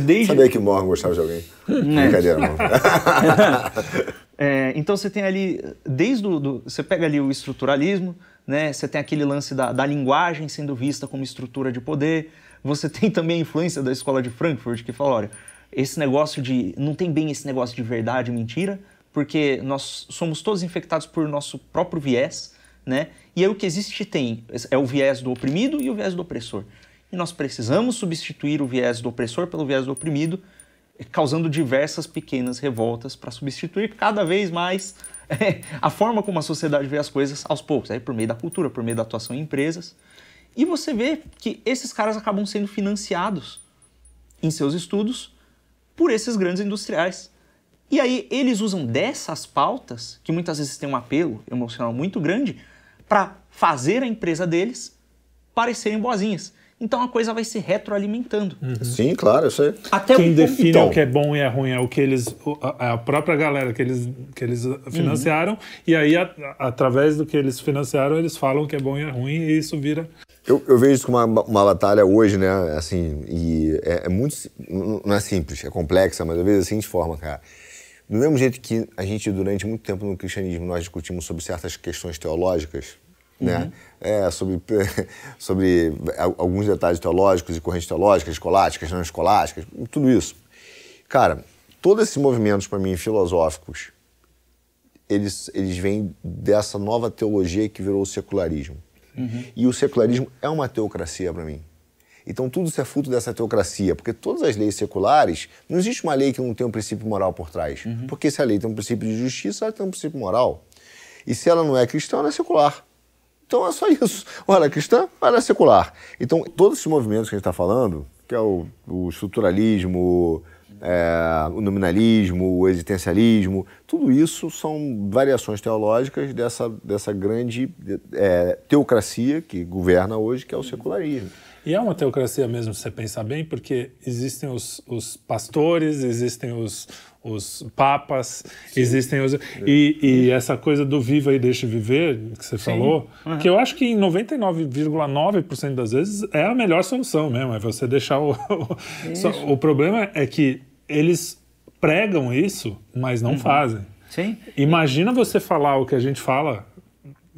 desde sabia que o Morgan gostava de alguém. É. Brincadeira, não. é, então você tem ali desde o do, você pega ali o estruturalismo, né? Você tem aquele lance da, da linguagem sendo vista como estrutura de poder. Você tem também a influência da escola de Frankfurt que fala, olha, esse negócio de. Não tem bem esse negócio de verdade e mentira, porque nós somos todos infectados por nosso próprio viés, né? E aí o que existe tem é o viés do oprimido e o viés do opressor. E nós precisamos substituir o viés do opressor pelo viés do oprimido, causando diversas pequenas revoltas para substituir cada vez mais a forma como a sociedade vê as coisas aos poucos, aí por meio da cultura, por meio da atuação em empresas. E você vê que esses caras acabam sendo financiados em seus estudos por esses grandes industriais. E aí eles usam dessas pautas, que muitas vezes têm um apelo emocional muito grande, para fazer a empresa deles parecerem boazinhas. Então a coisa vai se retroalimentando. Uhum. Sim, claro, eu sei. Até Quem o... define então... o que é bom e é ruim é o que eles. a própria galera que eles, que eles financiaram, uhum. e aí, a, através do que eles financiaram, eles falam que é bom e é ruim, e isso vira eu, eu, vejo isso como uma, uma batalha hoje, né? Assim, e é, é, muito. Não é simples, é complexa, mas eu vejo da seguinte forma, cara. Do mesmo jeito que a gente, durante muito tempo no cristianismo, nós discutimos sobre certas questões teológicas, né? uhum. né? É, sobre, sobre alguns detalhes teológicos e correntes teológicas, escolásticas, não escolásticas, tudo isso. Cara, todos esses movimentos, para mim, filosóficos, eles, eles vêm dessa nova teologia que virou o secularismo. Uhum. E o secularismo é uma teocracia para mim. Então tudo isso é fruto dessa teocracia, porque todas as leis seculares, não existe uma lei que não tenha um princípio moral por trás. Uhum. Porque se a lei tem um princípio de justiça, ela tem um princípio moral. E se ela não é cristã, ela é secular. Então é só isso. É cristã, ela é secular. Então todos esses movimentos que a gente está falando, que é o, o estruturalismo, é, o nominalismo, o existencialismo, tudo isso são variações teológicas dessa, dessa grande é, teocracia que governa hoje, que é o secularismo. E é uma teocracia mesmo, se você pensar bem, porque existem os, os pastores, existem os, os papas, Sim. existem os. E, e, essa coisa do viva e deixe viver, que você Sim. falou, uhum. que eu acho que em 99,9% das vezes é a melhor solução mesmo, é você deixar o. o, o problema é que eles pregam isso, mas não uhum. fazem. Sim. Imagina você falar o que a gente fala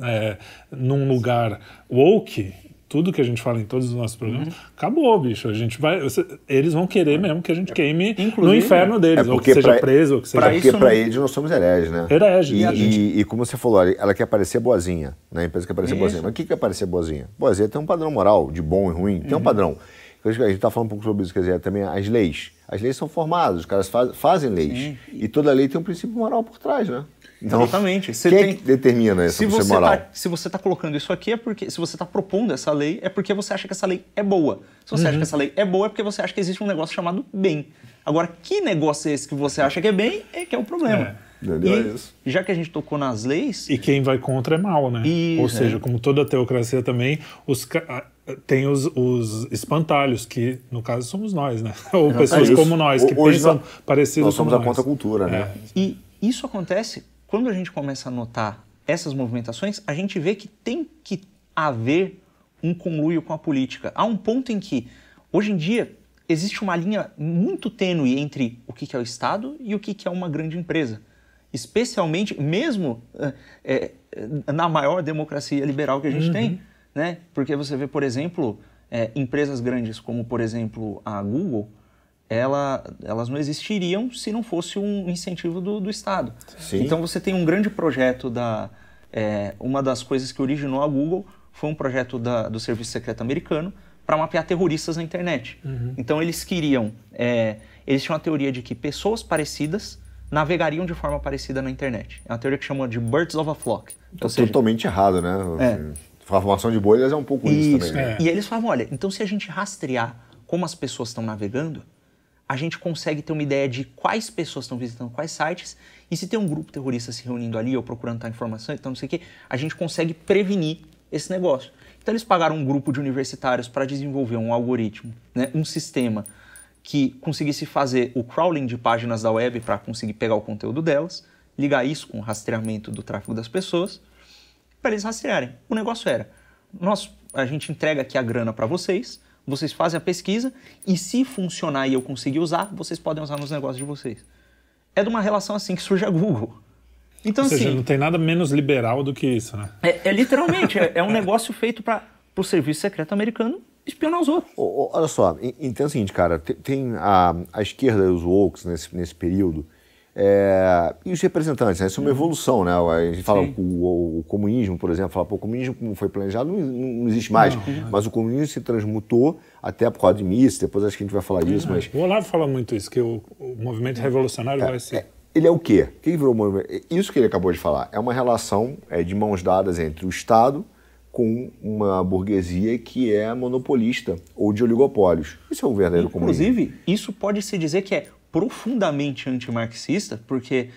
é, num lugar woke tudo que a gente fala em todos os nossos programas, uhum. acabou, bicho. A gente vai, eles vão querer mesmo que a gente queime Inclusive, no inferno deles, é ou que seja pra, preso, ou que seja... Pra porque para eles nós somos hereges, né? Hereges. E, e, e, como você falou, ela quer parecer boazinha, né? A empresa quer parecer Isso. boazinha. Mas o que é parecer boazinha? Boazinha tem um padrão moral, de bom e ruim, tem um uhum. padrão. A gente está falando um pouco sobre isso, quer dizer, também as leis. As leis são formadas, os caras faz, fazem leis. Sim. E toda lei tem um princípio moral por trás, né? Então, Exatamente. Você quem tem... é que determina essa se você moral? Tá, se você está colocando isso aqui, é porque. Se você está propondo essa lei, é porque você acha que essa lei é boa. Se você uhum. acha que essa lei é boa, é porque você acha que existe um negócio chamado bem. Agora, que negócio é esse que você acha que é bem, é que é o problema. É. E, já que a gente tocou nas leis. E quem vai contra é mal, né? Isso, Ou seja, é. como toda teocracia também, os, tem os, os, espantalhos, que no caso somos nós, né? Ou pessoas é como nós, que Hoje pensam nós, parecidos nós somos a contracultura, né? É. E isso acontece quando a gente começa a notar essas movimentações, a gente vê que tem que haver um conluio com a política. Há um ponto em que, hoje em dia, existe uma linha muito tênue entre o que é o Estado e o que é uma grande empresa. Especialmente, mesmo é, na maior democracia liberal que a gente uhum. tem, né? Porque você vê, por exemplo, é, empresas grandes como, por exemplo, a Google, ela, elas não existiriam se não fosse um incentivo do, do Estado. Sim. Então você tem um grande projeto da. É, uma das coisas que originou a Google foi um projeto da, do Serviço Secreto Americano para mapear terroristas na internet. Uhum. Então eles queriam. É, eles tinham a teoria de que pessoas parecidas navegariam de forma parecida na internet. É uma teoria que chama de Birds of a Flock. Totalmente seja, errado, né? É. A formação de bolhas é um pouco isso, isso também. Né? E eles falavam, olha, então se a gente rastrear como as pessoas estão navegando, a gente consegue ter uma ideia de quais pessoas estão visitando quais sites, e se tem um grupo terrorista se reunindo ali ou procurando tal informação, então não sei o que, a gente consegue prevenir esse negócio. Então eles pagaram um grupo de universitários para desenvolver um algoritmo, né, um sistema que conseguisse fazer o crawling de páginas da web para conseguir pegar o conteúdo delas, ligar isso com o rastreamento do tráfego das pessoas, para eles rastrearem. O negócio era, nós, a gente entrega aqui a grana para vocês, vocês fazem a pesquisa e se funcionar e eu conseguir usar, vocês podem usar nos negócios de vocês. É de uma relação assim que surge a Google. Então, Ou seja, assim, não tem nada menos liberal do que isso, né? É, é literalmente, é, é, um negócio feito para o serviço secreto americano espionar os outros. olha só, então é o seguinte, cara, tem, tem a, a esquerda e os woke nesse, nesse período, é, e os representantes, né? isso é uma uhum. evolução, né? A gente fala o, o, o, comunismo, por exemplo, fala, pô, o comunismo como foi planejado não, não existe mais, não, não. mas o comunismo se transmutou até por causa de Mises, depois acho que a gente vai falar disso, mas... O Olavo fala muito isso, que o, o movimento revolucionário é, vai ser... É, ele é o quê? O que virou o movimento? Isso que ele acabou de falar, é uma relação é, de mãos dadas entre o Estado com uma burguesia que é monopolista ou de oligopólios. Isso é um verdadeiro Inclusive, comunismo. Inclusive, isso pode se dizer que é profundamente antimarxista, porque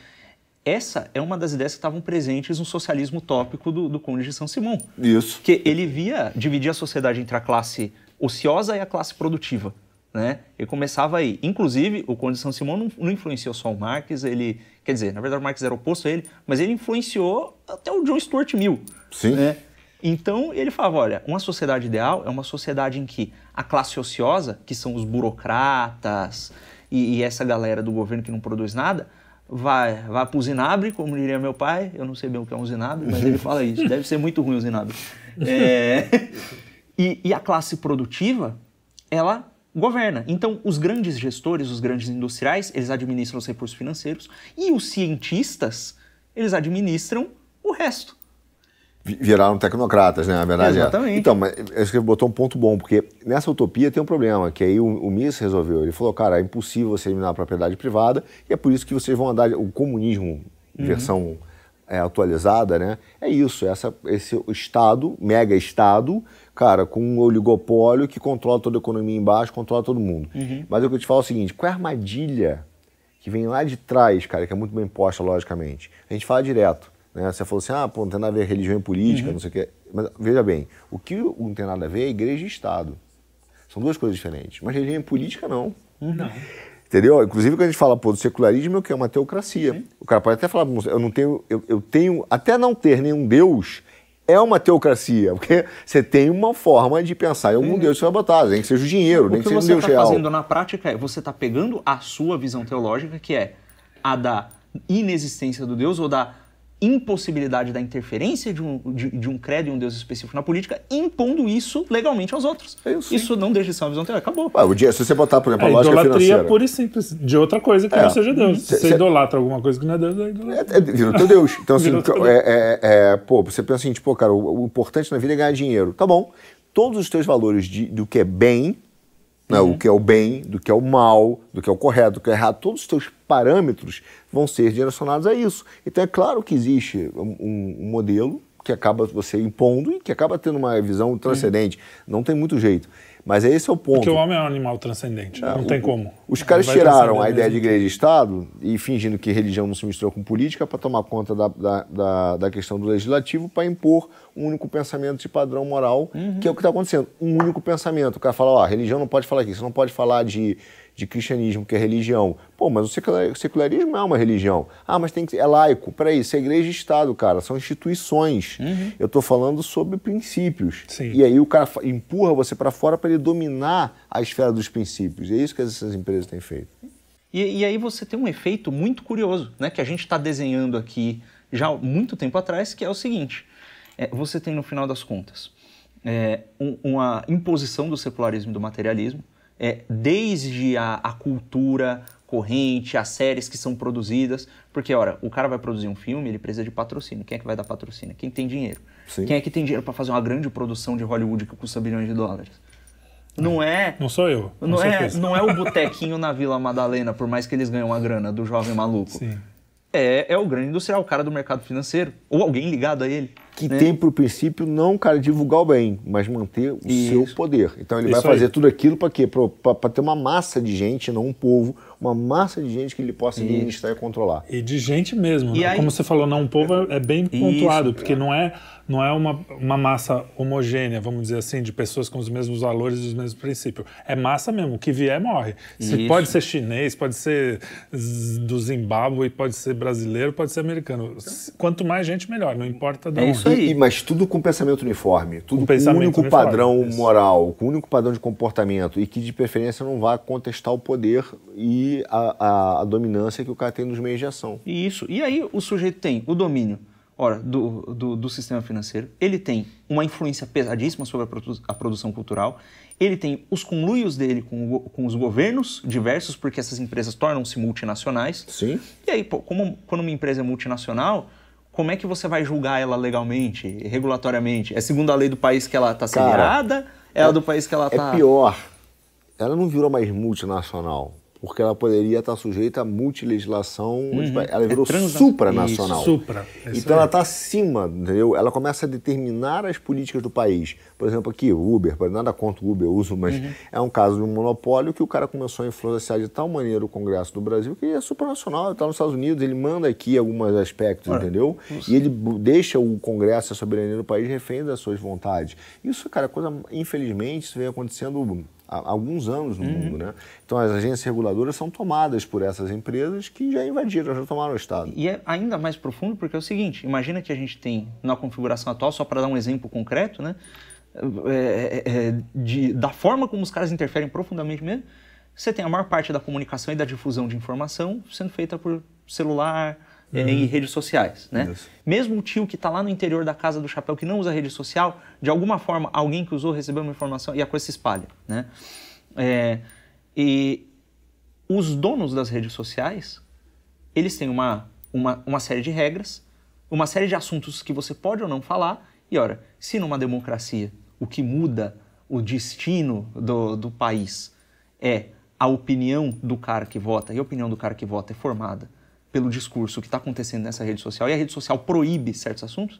essa é uma das ideias que estavam presentes no socialismo utópico do, do Conde de São Simão. Isso. Que ele via dividir a sociedade entre a classe ociosa e a classe produtiva. Né? Ele começava aí. Inclusive, o Conde de São Simão não, não, influenciou só o Marx, ele, quer dizer, na verdade o Marx era oposto a ele, mas ele influenciou até o John Stuart Mill. Sim. Né? Então ele falava, olha, uma sociedade ideal é uma sociedade em que a classe ociosa, que são os burocratas, e, e, essa galera do governo que não produz nada vai, vai para o Zinabre, como diria meu pai. Eu não sei bem o que é um Zinabre, mas ele fala isso. Deve ser muito ruim o Zinabre. É, e, e a classe produtiva, ela governa. Então, os grandes gestores, os grandes industriais, eles administram os recursos financeiros e os cientistas, eles administram o resto viraram tecnocratas, né? Na verdade é. Exatamente. É. Então, mas acho que ele botou um ponto bom, porque nessa utopia tem um problema, que aí o, o Mises resolveu. Ele falou, cara, é impossível você eliminar a propriedade privada e é por isso que vocês vão andar o comunismo, uhum. versão é, atualizada, né? É isso, essa, esse Estado, mega Estado, cara, com um oligopólio que controla toda a economia embaixo, controla todo mundo. Uhum. Mas o que eu te falo é o seguinte, qual é a armadilha que vem lá de trás, cara, que é muito bem posta, logicamente? A gente fala direto, né? Você falou assim, ah, pô, não tem nada a ver religião e política, Uhum. não sei o quê. Mas veja bem, o que não tem nada a ver é igreja e Estado. São duas coisas diferentes. Mas religião e política, não. Não. Entendeu? Inclusive, quando a gente fala pô, do secularismo, é o que é uma teocracia. O cara pode até falar, eu não tenho, eu, eu tenho, até não ter nenhum Deus é uma teocracia, porque você tem uma forma de pensar em algum Deus que você vai botar, nem que seja o dinheiro, O nem que que seja um você Deus está real. fazendo na prática é, você está pegando a sua visão teológica, que é a da inexistência do Deus ou da impossibilidade da interferência de um, de, de um credo e um Deus específico na política, impondo isso legalmente aos outros. Isso, não deixa de ser uma visão teológica. Acabou. Ué, o dia, se você botar, por exemplo, É a lógica idolatria financeira. pura e simples. De outra coisa que É. não seja Deus. Se Cê- você cê- idolatra alguma coisa que não é Deus, é idolatria. É, é, teu Deus. Então, assim, é, é, é, pô, você pensa assim, tipo, cara, o, o importante na vida é ganhar dinheiro. Tá bom. Todos os teus valores de, do que é bem, né, o que é o bem, do que é o mal, do que é o correto, do que é o errado, todos os teus parâmetros vão ser direcionados a isso. Então, é claro que existe um, um- modelo que acaba você impondo e que acaba tendo uma visão transcendente. Não tem muito jeito. Mas esse é o ponto. Porque o homem é um animal transcendente. não o- tem como. Os caras tiraram a ideia de igreja e Estado e fingindo que religião não se misturou com política para tomar conta da, da, da, da questão do legislativo para impor um único pensamento de padrão moral, que é o que está acontecendo. Um único pensamento. O cara fala, ó, religião não pode falar aqui, você não pode falar de, de cristianismo, que é religião. Pô, mas o secular- secularismo é uma religião. Ah, mas tem que é laico. Peraí, isso é igreja e Estado, cara, são instituições. Eu estou falando sobre princípios. Sim. E aí o cara empurra você para fora para ele dominar a esfera dos princípios. E é isso que essas empresas têm feito. E, e aí você tem um efeito muito curioso, né? Que a gente está desenhando aqui já há muito tempo atrás, que é o seguinte: é, você tem no final das contas é, um- uma imposição do secularismo e do materialismo, é, desde a, a cultura corrente, as séries que são produzidas, porque ora, o cara vai produzir um filme, ele precisa de patrocínio. Quem é que vai dar patrocínio? Quem tem dinheiro? Sim. Quem é que tem dinheiro para fazer uma grande produção de Hollywood que custa bilhões de dólares? Não é Não sou eu. com não é, não é o botequinho na Vila Madalena, por mais que eles ganhem uma grana do jovem maluco. Sim. É, é o grande industrial, o cara do mercado financeiro. Ou alguém ligado a ele. Que né? tem por princípio não, cara, divulgar o bem, mas manter o Isso. seu poder. Então ele Isso vai fazer aí. tudo aquilo para quê? Para ter uma massa de gente, não um povo, uma massa de gente que ele possa Isso. administrar e controlar. E de gente mesmo. E né? aí- Como você falou, não, o povo é bem pontuado, Isso. porque não é, não é uma, uma massa homogênea, vamos dizer assim, de pessoas com os mesmos valores e os mesmos princípios. É massa mesmo, o que vier morre. Se pode ser chinês, pode ser do Zimbábue, pode ser brasileiro, pode ser americano. Quanto mais gente, melhor, não importa de É onde. isso aí. E, mas tudo com pensamento uniforme, tudo Com com, único uniforme, padrão isso. moral, com único padrão de comportamento e que de preferência não vá contestar o poder e a, a- a dominância que o cara tem nos meios de ação. E Isso. E aí o sujeito tem o domínio ora, do, do, do sistema financeiro, ele tem uma influência pesadíssima sobre a, produ- a produção cultural, ele tem os conluios dele com, o com os governos diversos, porque essas empresas tornam-se multinacionais. Sim. E aí, pô, como, quando uma empresa é multinacional, como é que você vai julgar ela legalmente, regulatoriamente? É segundo a lei do país que ela está sediada? É a do país que ela está... É pior. Ela não virou mais multinacional, porque ela poderia estar sujeita a multilegislação. Ela virou É supranacional. Isso, supra, é Então ela está acima, entendeu? Ela começa a determinar as políticas do país. Por exemplo, aqui, o Uber, nada contra o Uber, eu uso, mas Uhum. é um caso de um monopólio que o cara começou a influenciar de tal maneira o Congresso do Brasil que é supranacional, ele está nos Estados Unidos, ele manda aqui alguns aspectos, entendeu? E ele deixa o Congresso, a soberania do país, refém das suas vontades. Isso, cara, é coisa, infelizmente, isso vem acontecendo há alguns anos no mundo, né? Então as agências reguladoras são tomadas por essas empresas que já invadiram, já tomaram o Estado. E é ainda mais profundo porque é o seguinte: imagina que a gente tem na configuração atual, só para dar um exemplo concreto, né? é, é, é, de, da forma como os caras interferem profundamente mesmo, você tem a maior parte da comunicação e da difusão de informação sendo feita por celular é, e redes sociais, né? Isso. Mesmo o tio que está lá no interior da casa do chapéu que não usa rede social, de alguma forma alguém que usou recebeu uma informação e a coisa se espalha, né? É, e os donos das redes sociais, eles têm uma, uma, uma série de regras, uma série de assuntos que você pode ou não falar. E ora, se numa democracia o que muda o destino do, do país é a opinião do cara que vota, e a opinião do cara que vota é formada pelo discurso que está acontecendo nessa rede social e a rede social proíbe certos assuntos,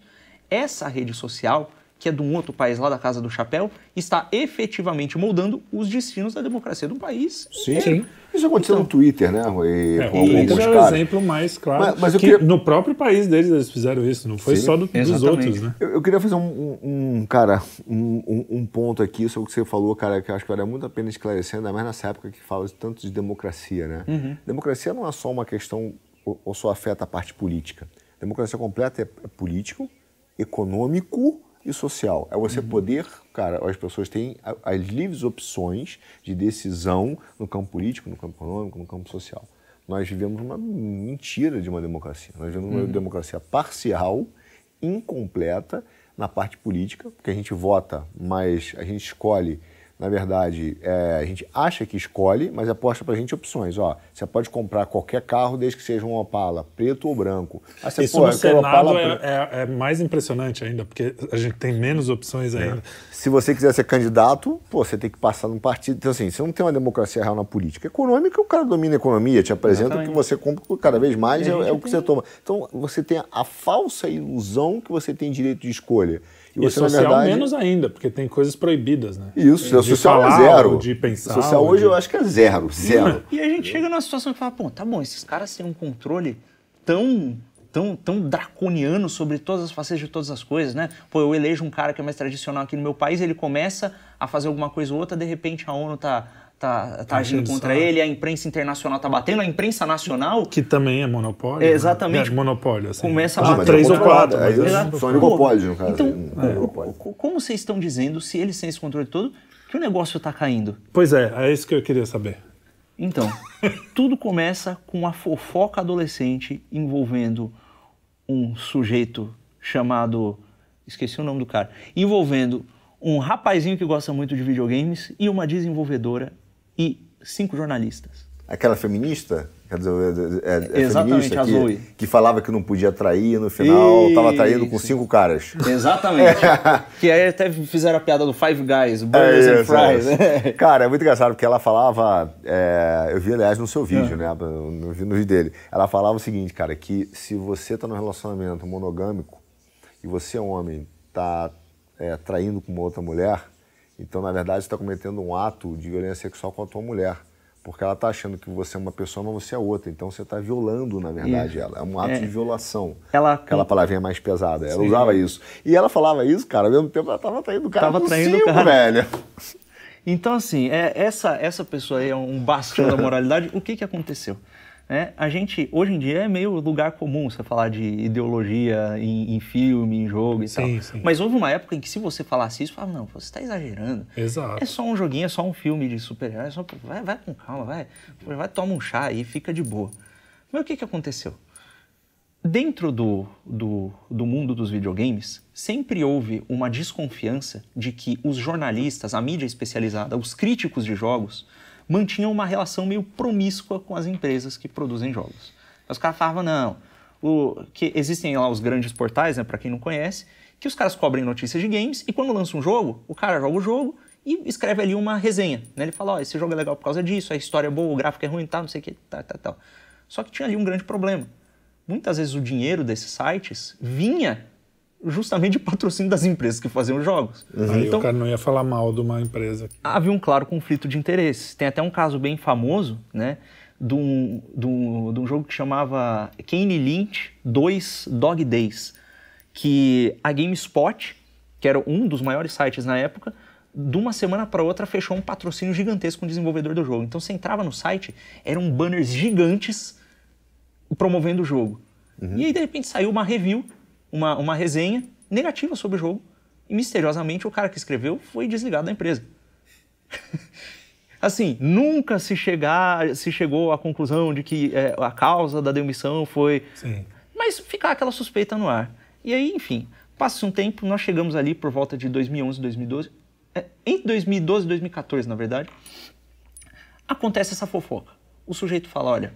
essa rede social, que é de um outro país lá da Casa do Chapéu, está efetivamente moldando os destinos da democracia do país. Sim. Sim. Isso aconteceu então, no Twitter, né? E, é, com o Twitter é o exemplo mais claro. Mas, mas que queria... no próprio país deles eles fizeram isso, não foi Sim, só do, dos outros, né? Eu, eu queria fazer um, um cara, um, um, ponto aqui sobre o que você falou, cara, que eu acho que vale muito a pena esclarecer, ainda mais nessa época que fala tanto de democracia, né? Uhum. Democracia não é só uma questão ou só afeta a parte política. Democracia completa é, é político, econômico e social. É você uhum. poder, cara, as pessoas têm as livres opções de decisão no campo político, no campo econômico, no campo social. Nós vivemos uma mentira de uma democracia. Nós vivemos uhum. uma democracia parcial, incompleta na parte política, porque a gente vota, mas a gente escolhe na verdade, é, a gente acha que escolhe, mas aposta para a gente opções. Ó, você pode comprar qualquer carro desde que seja um Opala, preto ou branco. Aí você, Isso pô, no Senado é, é, é, mais impressionante ainda, porque a gente tem menos opções é. ainda. Se você quiser ser candidato, pô, você tem que passar num partido. Então, assim, você não tem uma democracia real na política. Econômica, o cara domina a economia, te apresenta o que você compra cada vez mais, é, é o que você toma. Então, você tem a falsa ilusão que você tem direito de escolha. E, e social verdade... menos ainda, porque tem coisas proibidas, né? Isso, o social é zero. De pensar. social hoje de... eu acho que é zero, zero. E a gente chega numa situação que fala, pô, tá bom, esses caras têm um controle tão tão, tão draconiano sobre todas as facetas de todas as coisas, né? Pô, eu elejo um cara que é mais tradicional aqui no meu país, ele começa a fazer alguma coisa ou outra, de repente a ONU tá tá, tá agindo contra ele, a imprensa internacional tá batendo, a imprensa nacional. Que também é monopólio. É, exatamente. Né? É monopólio, assim. Começa a bater. três ou quatro. É, é, são oligopólios, no caso. Então, é. como vocês estão dizendo, se eles têm esse controle todo, que o negócio está caindo? Pois é, é isso que eu queria saber. Então, tudo começa com a fofoca adolescente envolvendo um sujeito chamado. Esqueci o nome do cara. Envolvendo um rapazinho que gosta muito de videogames e uma desenvolvedora e cinco jornalistas. Aquela feminista? Quer dizer, é, é Exatamente, a Zoe. Que, que, falava que não podia trair, no final estava traindo com cinco caras. Exatamente. que aí até fizeram a piada do Five Guys, Burgers é, and Fries. É. Cara, é muito engraçado, porque ela falava, é, eu vi aliás no seu vídeo, é. né, no, no vídeo dele, ela falava o seguinte, cara, que se você está num relacionamento monogâmico e você é um homem, está é, traindo com uma outra mulher, então, na verdade, você está cometendo um ato de violência sexual com a tua mulher. Porque ela está achando que você é uma pessoa, mas você é outra. Então você está violando, na verdade, isso. ela. É um ato é. de violação. Ela... Aquela palavrinha mais pesada. Ela Sim. usava isso. E ela falava isso, cara, ao mesmo tempo ela estava traindo o cara. Tava traindo o cara. velho. Então, assim, é, essa, essa pessoa aí é um bastião da moralidade. O que, que aconteceu? É, a gente, hoje em dia, é meio lugar comum você falar de ideologia em, em filme, em jogo e sim, tal. Sim. Mas houve uma época em que se você falasse isso, falava, não, você está exagerando. Exato. É só um joguinho, é só um filme de super-herói, é só... vai, vai com calma, vai, vai tomar um chá e fica de boa. Mas o que, que aconteceu? Dentro do, do, do mundo dos videogames, sempre houve uma desconfiança de que os jornalistas, a mídia especializada, os críticos de jogos, mantinham uma relação meio promíscua com as empresas que produzem jogos. Os caras falavam, não, o, que existem lá os grandes portais, né, para quem não conhece, que os caras cobrem notícias de games e quando lança um jogo, o cara joga o jogo e escreve ali uma resenha. Né? Ele fala, oh, esse jogo é legal por causa disso, a história é boa, o gráfico é ruim, tá, não sei o que, tal, tal, tal. Só que tinha ali um grande problema. Muitas vezes o dinheiro desses sites vinha justamente de patrocínio das empresas que faziam jogos. Uhum. Aí então, o cara não ia falar mal de uma empresa. Havia um claro conflito de interesses. Tem até um caso bem famoso, né? De um, de um, de um jogo que chamava Kane Lynch 2 Dog Days, que a GameSpot, que era um dos maiores sites na época, de uma semana para outra fechou um patrocínio gigantesco com o desenvolvedor do jogo. Então você entrava no site, eram banners gigantes promovendo o jogo. Uhum. E aí de repente saiu uma review uma, uma resenha negativa sobre o jogo e misteriosamente o cara que escreveu foi desligado da empresa. assim, nunca se, chegar, se chegou à conclusão de que é, a causa da demissão foi. Sim. Mas ficar aquela suspeita no ar. E aí, enfim, passa um tempo, nós chegamos ali por volta de 2011, 2012. É, entre 2012 e 2014, na verdade, acontece essa fofoca. O sujeito fala: olha,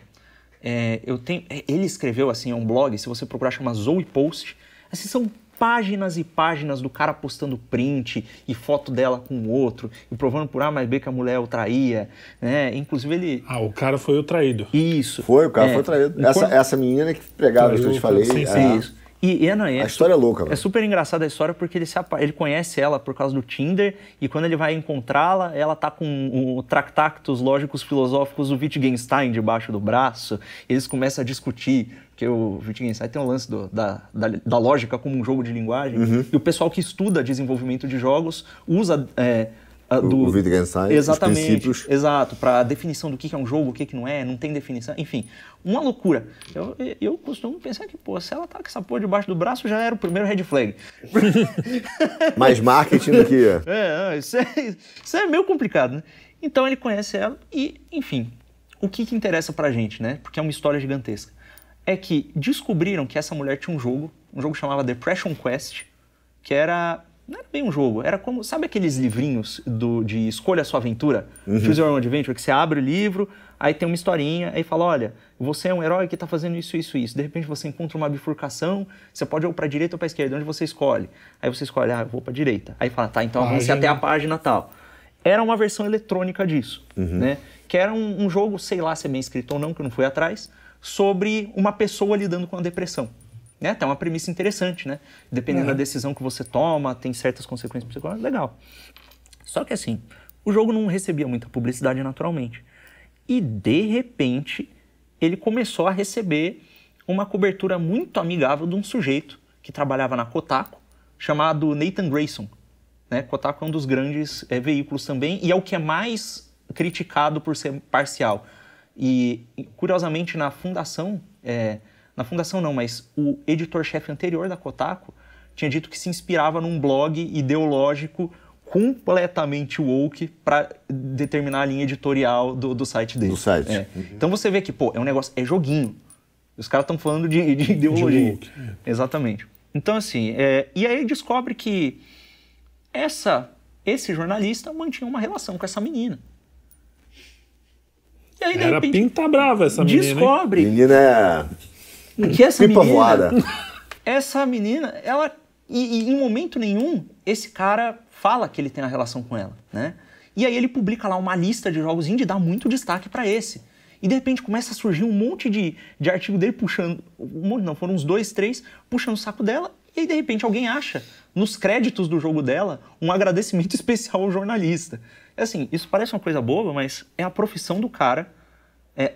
é, eu tenho. É, ele escreveu assim, é um blog, se você procurar, chama Zoe Post. Assim, são páginas e páginas do cara postando print e foto dela com o outro e provando por A mais B que a mulher o traía, né? Inclusive ele... Ah, o cara foi o traído. Isso. Foi, o cara É. foi traído. Essa, essa menina que pregava isso que eu te falei. Sim, sim. é, Isso. E, e não, e A história é louca, É velho. super engraçada a história porque ele, se ele conhece ela por causa do Tinder e quando ele vai encontrá-la, ela tá com o Tractatus Lógicos Filosóficos do Wittgenstein debaixo do braço. Eles começam a discutir, porque o Wittgenstein tem um lance do- da, da, da lógica como um jogo de linguagem. Uhum. E o pessoal que estuda desenvolvimento de jogos usa... é, do, o Wittgenstein, os Exatamente. princípios. Exato, para a definição do que é um jogo, o que, que não é, não tem definição, enfim, uma loucura. Eu, eu costumo pensar que, pô, se ela tá com essa porra debaixo do braço, já era o primeiro red flag. Mais marketing do que. É, isso é, isso é meio complicado, né? Então ele conhece ela e, enfim, o que, que interessa pra gente, né? Porque é uma história gigantesca. É que descobriram que essa mulher tinha um jogo, um jogo que chamava Depression Quest, que era. Não era bem um jogo, era como. Sabe aqueles livrinhos do, de Escolha a Sua Aventura? Choose Your Own Adventure, que você abre o livro, aí tem uma historinha, aí fala: olha, você é um herói que tá fazendo isso, isso, isso. De repente você encontra uma bifurcação, você pode ir pra direita ou pra esquerda, onde você escolhe. Aí você escolhe, ah, eu vou pra direita. Aí fala, tá, então avance até a página tal. Era uma versão eletrônica disso, né? Que era um, um jogo, sei lá se é bem escrito ou não, que eu não fui atrás, sobre uma pessoa lidando com a depressão. Né? Tem uma premissa interessante, né? Dependendo da decisão que você toma, tem certas consequências psicológicas, legal. Só que assim, o jogo não recebia muita publicidade naturalmente. E de repente, ele começou a receber uma cobertura muito amigável de um sujeito que trabalhava na Kotaku, chamado Nathan Grayson. Né? Kotaku é um dos grandes eh, veículos também e é o que é mais criticado por ser parcial. E, curiosamente, na fundação, eh, na fundação não, mas o editor-chefe anterior da Kotaku tinha dito que se inspirava num blog ideológico completamente woke para determinar a linha editorial do, do site dele. Do site. É. Então você vê que, pô, é um negócio, é joguinho. Os caras estão falando de, de ideologia. woke, Exatamente. Então, assim, é, e aí descobre que essa, esse jornalista mantinha uma relação com essa menina. E aí, de Era repente, pinta brava essa menina. hein? descobre Menina que essa Pipa menina, voada. essa menina, ela e, e em momento nenhum esse cara fala que ele tem a relação com ela, né? E aí ele publica lá uma lista de jogos indie e dá muito destaque pra esse. E de repente começa a surgir um monte de, de artigo dele puxando, um monte não, foram uns dois, três, puxando o saco dela. E aí de repente alguém acha nos créditos do jogo dela um agradecimento especial ao jornalista. É assim, isso parece uma coisa boba, mas é a profissão do cara é,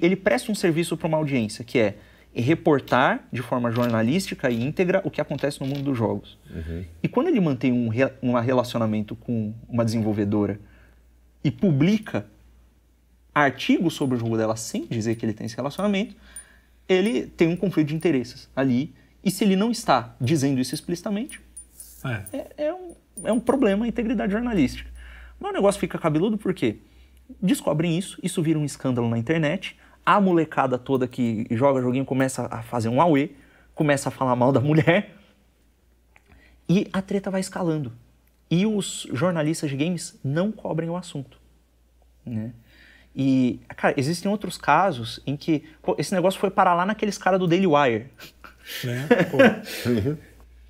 ele presta um serviço para uma audiência, que é reportar de forma jornalística e íntegra o que acontece no mundo dos jogos. E quando ele mantém um, um relacionamento com uma desenvolvedora e publica artigos sobre o jogo dela sem dizer que ele tem esse relacionamento, ele tem um conflito de interesses ali. E se ele não está dizendo isso explicitamente, É. é, é um, é um problema a integridade jornalística. Mas o negócio fica cabeludo porque descobrem isso, isso vira um escândalo na internet, a molecada toda que joga joguinho começa a fazer um auê, começa a falar mal da mulher, e a treta vai escalando. E os jornalistas de games não cobrem o assunto. Né? E, cara, existem outros casos em que pô, esse negócio foi parar lá naqueles caras do Daily Wire Né? Pô,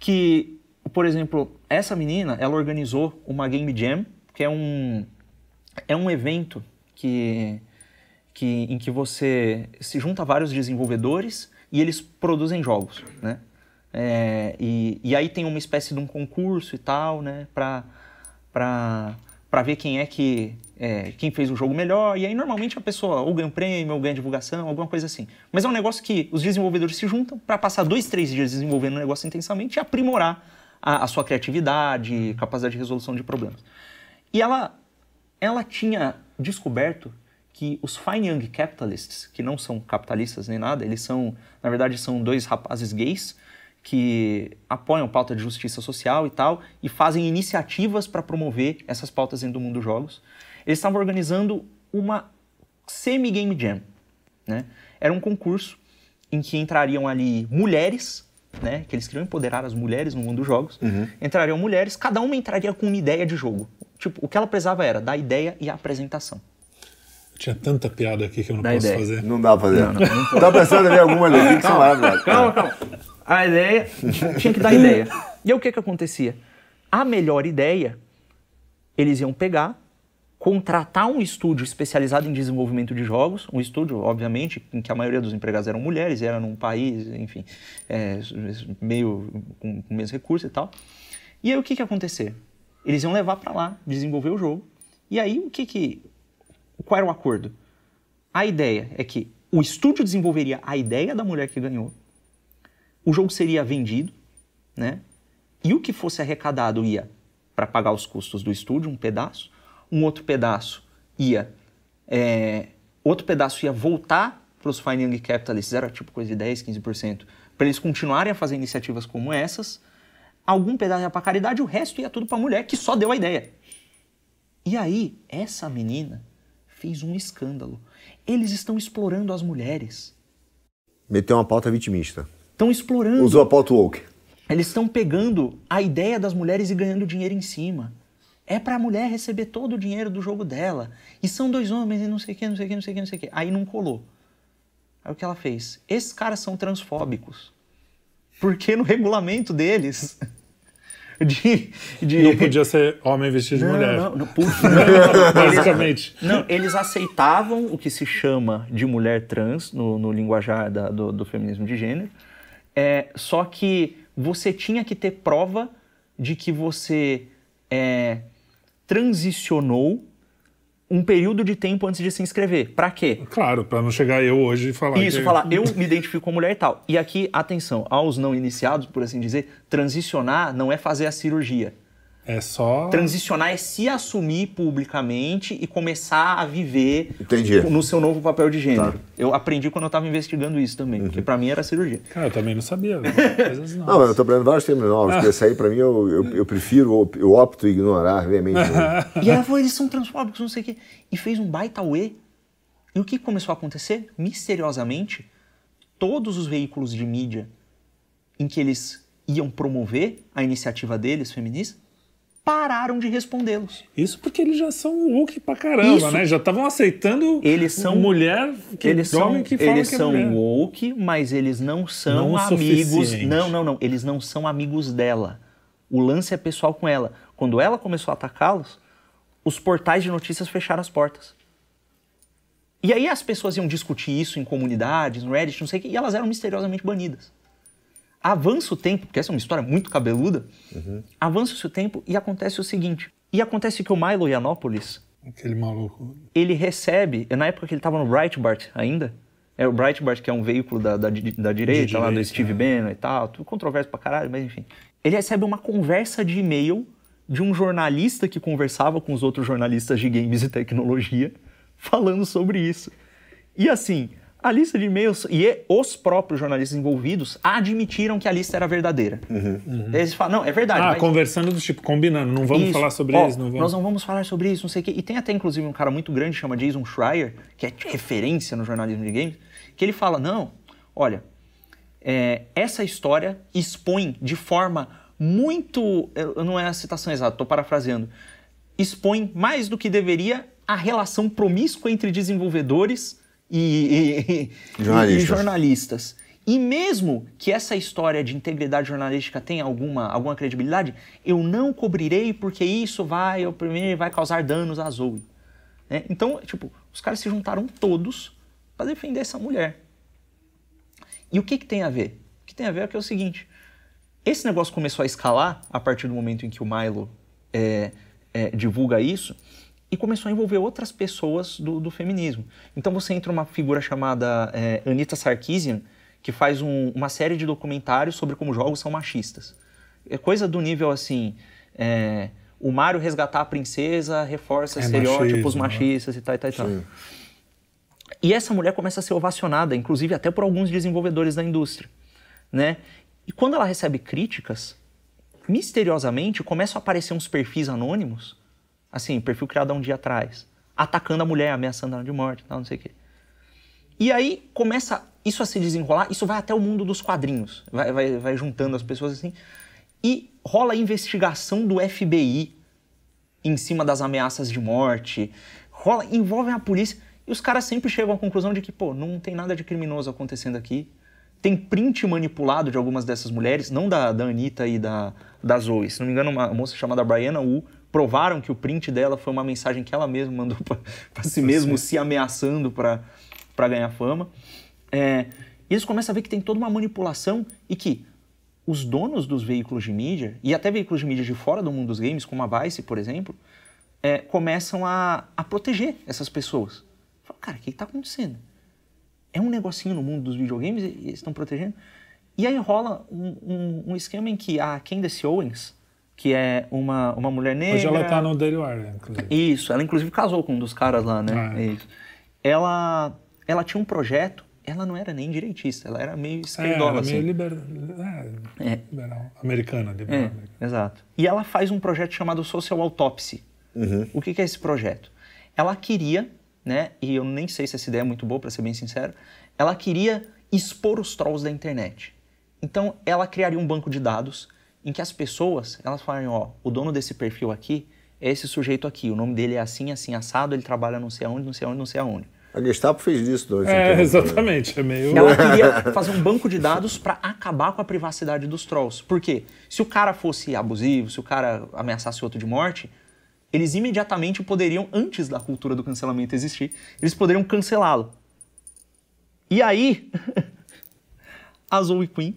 que, por exemplo, essa menina, ela organizou uma Game Jam, que é um, é um evento que, que, em que você se junta vários desenvolvedores e eles produzem jogos, né? É, e, e aí tem uma espécie de um concurso e tal, né? Pra ver quem é que... é, quem fez o jogo melhor. E aí, normalmente, a pessoa ou ganha um prêmio, ou ganha divulgação, alguma coisa assim. Mas é um negócio que os desenvolvedores se juntam para passar dois, três dias desenvolvendo o negócio intensamente e aprimorar a, a sua criatividade, capacidade de resolução de problemas. E ela, ela tinha descoberto que os Fine Young Capitalists, que não são capitalistas nem nada, eles são, na verdade, são dois rapazes gays que apoiam pauta de justiça social e tal, e fazem iniciativas para promover essas pautas dentro do mundo dos jogos. Eles estavam organizando uma semi-game jam. Né? Era um concurso em que entrariam ali mulheres, né? que eles queriam empoderar as mulheres no mundo dos jogos. Entrariam mulheres, cada uma entraria com uma ideia de jogo. Tipo, o que ela precisava era da ideia e a apresentação. Tinha tanta piada aqui que eu não Da posso ideia. fazer. Não dá pra fazer. Não, não, não Tava pensando em alguma ali que são maravilhosas. Calma, calma. A ideia. Tinha que dar ideia. E aí o que que acontecia? A melhor ideia, eles iam pegar, contratar um estúdio especializado em desenvolvimento de jogos, um estúdio, obviamente, em que a maioria dos empregados eram mulheres, e era num país, enfim, é, meio com, com menos recursos e tal. E aí o que que ia acontecer? Eles iam levar para lá, desenvolver o jogo. E aí o que que. Qual era o acordo? A ideia é que o estúdio desenvolveria a ideia da mulher que ganhou, o jogo seria vendido, né? E o que fosse arrecadado ia para pagar os custos do estúdio, um pedaço, um outro pedaço ia. é, outro pedaço ia voltar para os Fine Young Capitalists, era tipo coisa de 10, 15%, para eles continuarem a fazer iniciativas como essas. Algum pedaço ia para caridade, o resto ia tudo para a mulher que só deu a ideia. E aí, essa menina fez um escândalo. Eles estão explorando as mulheres. Meteu uma pauta vitimista. Estão explorando. Usou a pauta woke. Eles estão pegando a ideia das mulheres e ganhando dinheiro em cima. É pra mulher receber todo o dinheiro do jogo dela. E são dois homens e não sei o que, não sei o que, não sei o que, não sei o que. Aí não colou. Aí o que ela fez? Esses caras são transfóbicos. Porque no regulamento deles. De, de... Não podia ser homem vestido de Não, mulher. não, não, puxa, não. Basicamente. Não, eles aceitavam o que se chama de mulher trans no, no linguajar da- do, do feminismo de gênero, é, só que você tinha que ter prova de que você é, transicionou um período de tempo antes de se inscrever. Pra quê? Claro, pra não chegar eu hoje e falar Isso, que... falar, eu me identifico como mulher e tal. E aqui, atenção, aos não iniciados, por assim dizer, transicionar não é fazer a cirurgia. É só... Transicionar é se assumir publicamente e começar a viver Entendi. no seu novo papel de gênero. Tá. Eu aprendi quando eu estava investigando isso também, porque pra mim era cirurgia. Cara, eu também não sabia. Coisas Não, eu tô aprendendo vários termos novos, porque esse aí pra mim eu, eu, eu prefiro, eu opto ignorar veemente. E ela falou, eles são transfóbicos, não sei o quê. E fez um baita uê. E o que começou a acontecer? Misteriosamente, todos os veículos de mídia em que eles iam promover a iniciativa deles, feminista, pararam de respondê-los. Isso porque eles já são woke pra caramba, Isso. né? Já estavam aceitando Eles são- mulher que eles são, homem que fala eles que é são mulher. woke, mas eles não são Não amigos. suficiente. Não, não, não. Eles não são amigos dela. O lance é pessoal com ela. Quando ela começou a atacá-los, os portais de notícias fecharam as portas. E aí as pessoas iam discutir isso em comunidades, no Reddit, não sei o quê, e elas eram misteriosamente banidas. Avança o tempo, porque essa é uma história muito cabeluda, avança o tempo e acontece o seguinte. E acontece que o Milo Yiannopoulos, Aquele maluco. ele recebe, na época que ele estava no Breitbart ainda, é o Breitbart que é um veículo da, da, da direita, lá do direita, Steve é. Bannon e tal, tudo controverso pra caralho, mas enfim. Ele recebe uma conversa de e-mail de um jornalista que conversava com os outros jornalistas de games e tecnologia, falando sobre isso. E assim, a lista de e-mails e os próprios jornalistas envolvidos admitiram que a lista era verdadeira. Eles falam, não, é verdade. Ah, mas- conversando do tipo, combinando, não vamos isso. falar sobre Ó, isso, não vamos. Nós não vamos falar sobre isso, não sei o quê. E tem até, inclusive, um cara muito grande, chama Jason Schreier, que é referência no jornalismo de games, que ele fala, não, olha, é, essa história expõe de forma muito... eu- Não é a citação exata, estou parafraseando. Expõe mais do que deveria a relação promíscua entre desenvolvedores e, e- Jornalistas. e jornalistas. E mesmo que essa história de integridade jornalística tenha alguma, alguma credibilidade, eu não cobrirei porque isso vai oprimir, vai causar danos à Zoe. né? Então, tipo, os caras se juntaram todos para defender essa mulher. E o que, que tem a ver? O que tem a ver é que é o seguinte: esse negócio começou a escalar a partir do momento em que o Milo é, é, divulga isso e começou a envolver outras pessoas do, do feminismo. Então você entra uma figura chamada é, Anita Sarkeesian, que faz um- uma série de documentários sobre como jogos são machistas. É coisa do nível assim. é, o Mario resgatar a princesa reforça É estereótipos machismo, né? machistas e tal e tal e tal. E essa mulher começa a ser ovacionada, inclusive até por alguns desenvolvedores da indústria, né? E quando ela recebe críticas, misteriosamente começam a aparecer uns perfis anônimos, assim, perfil criado há um dia atrás, atacando a mulher, ameaçando ela de morte, tal, não sei o quê. E aí começa isso a se desenrolar, isso vai até o mundo dos quadrinhos, vai, vai, vai juntando as pessoas assim, e rola a investigação do FBI em cima das ameaças de morte, rola, envolve a polícia, E os caras sempre chegam à conclusão de que, pô, não tem nada de criminoso acontecendo aqui. Tem print manipulado de algumas dessas mulheres, não da, da Anitta e da, da Zoe. Se não me engano, uma moça chamada Brianna Wu provaram que o print dela foi uma mensagem que ela mesma mandou para si mesmo, se ameaçando para ganhar fama. É, e eles começam a ver que tem toda uma manipulação e que os donos dos veículos de mídia, e até veículos de mídia de fora do mundo dos games, como a Vice, por exemplo, é, começam a, a proteger essas pessoas. Fala, cara, o que está acontecendo? É um negocinho no mundo dos videogames e, e eles estão protegendo? E aí rola um, um, um, esquema em que a Candace Owens, que é uma, uma mulher negra... Hoje ela tá no Daily Wire, inclusive. Isso, ela inclusive casou com um dos caras lá, né? Ah, é. Isso. Ela, ela tinha um projeto ela não era nem direitista, ela era meio esquerdola. É, assim. meio liber... é, é. liberal, americana. Liberal, é, exato. E ela faz um projeto chamado Social Autopsy. Uhum. O que, que é esse projeto? Ela queria, né, e eu nem sei se essa ideia é muito boa, para ser bem sincero, ela queria expor os trolls da internet. Então, ela criaria um banco de dados em que as pessoas, elas falam, ó, o dono desse perfil aqui é esse sujeito aqui, o nome dele é assim, assim, assado, ele trabalha não sei aonde, não sei aonde, não sei aonde. A Gestapo fez isso dois É, exatamente. É meio... Ela queria fazer um banco de dados para acabar com a privacidade dos trolls. Por quê? Se o cara fosse abusivo, se o cara ameaçasse outro de morte, eles imediatamente poderiam, antes da cultura do cancelamento existir, eles poderiam cancelá-lo. E aí, a Zoe Queen,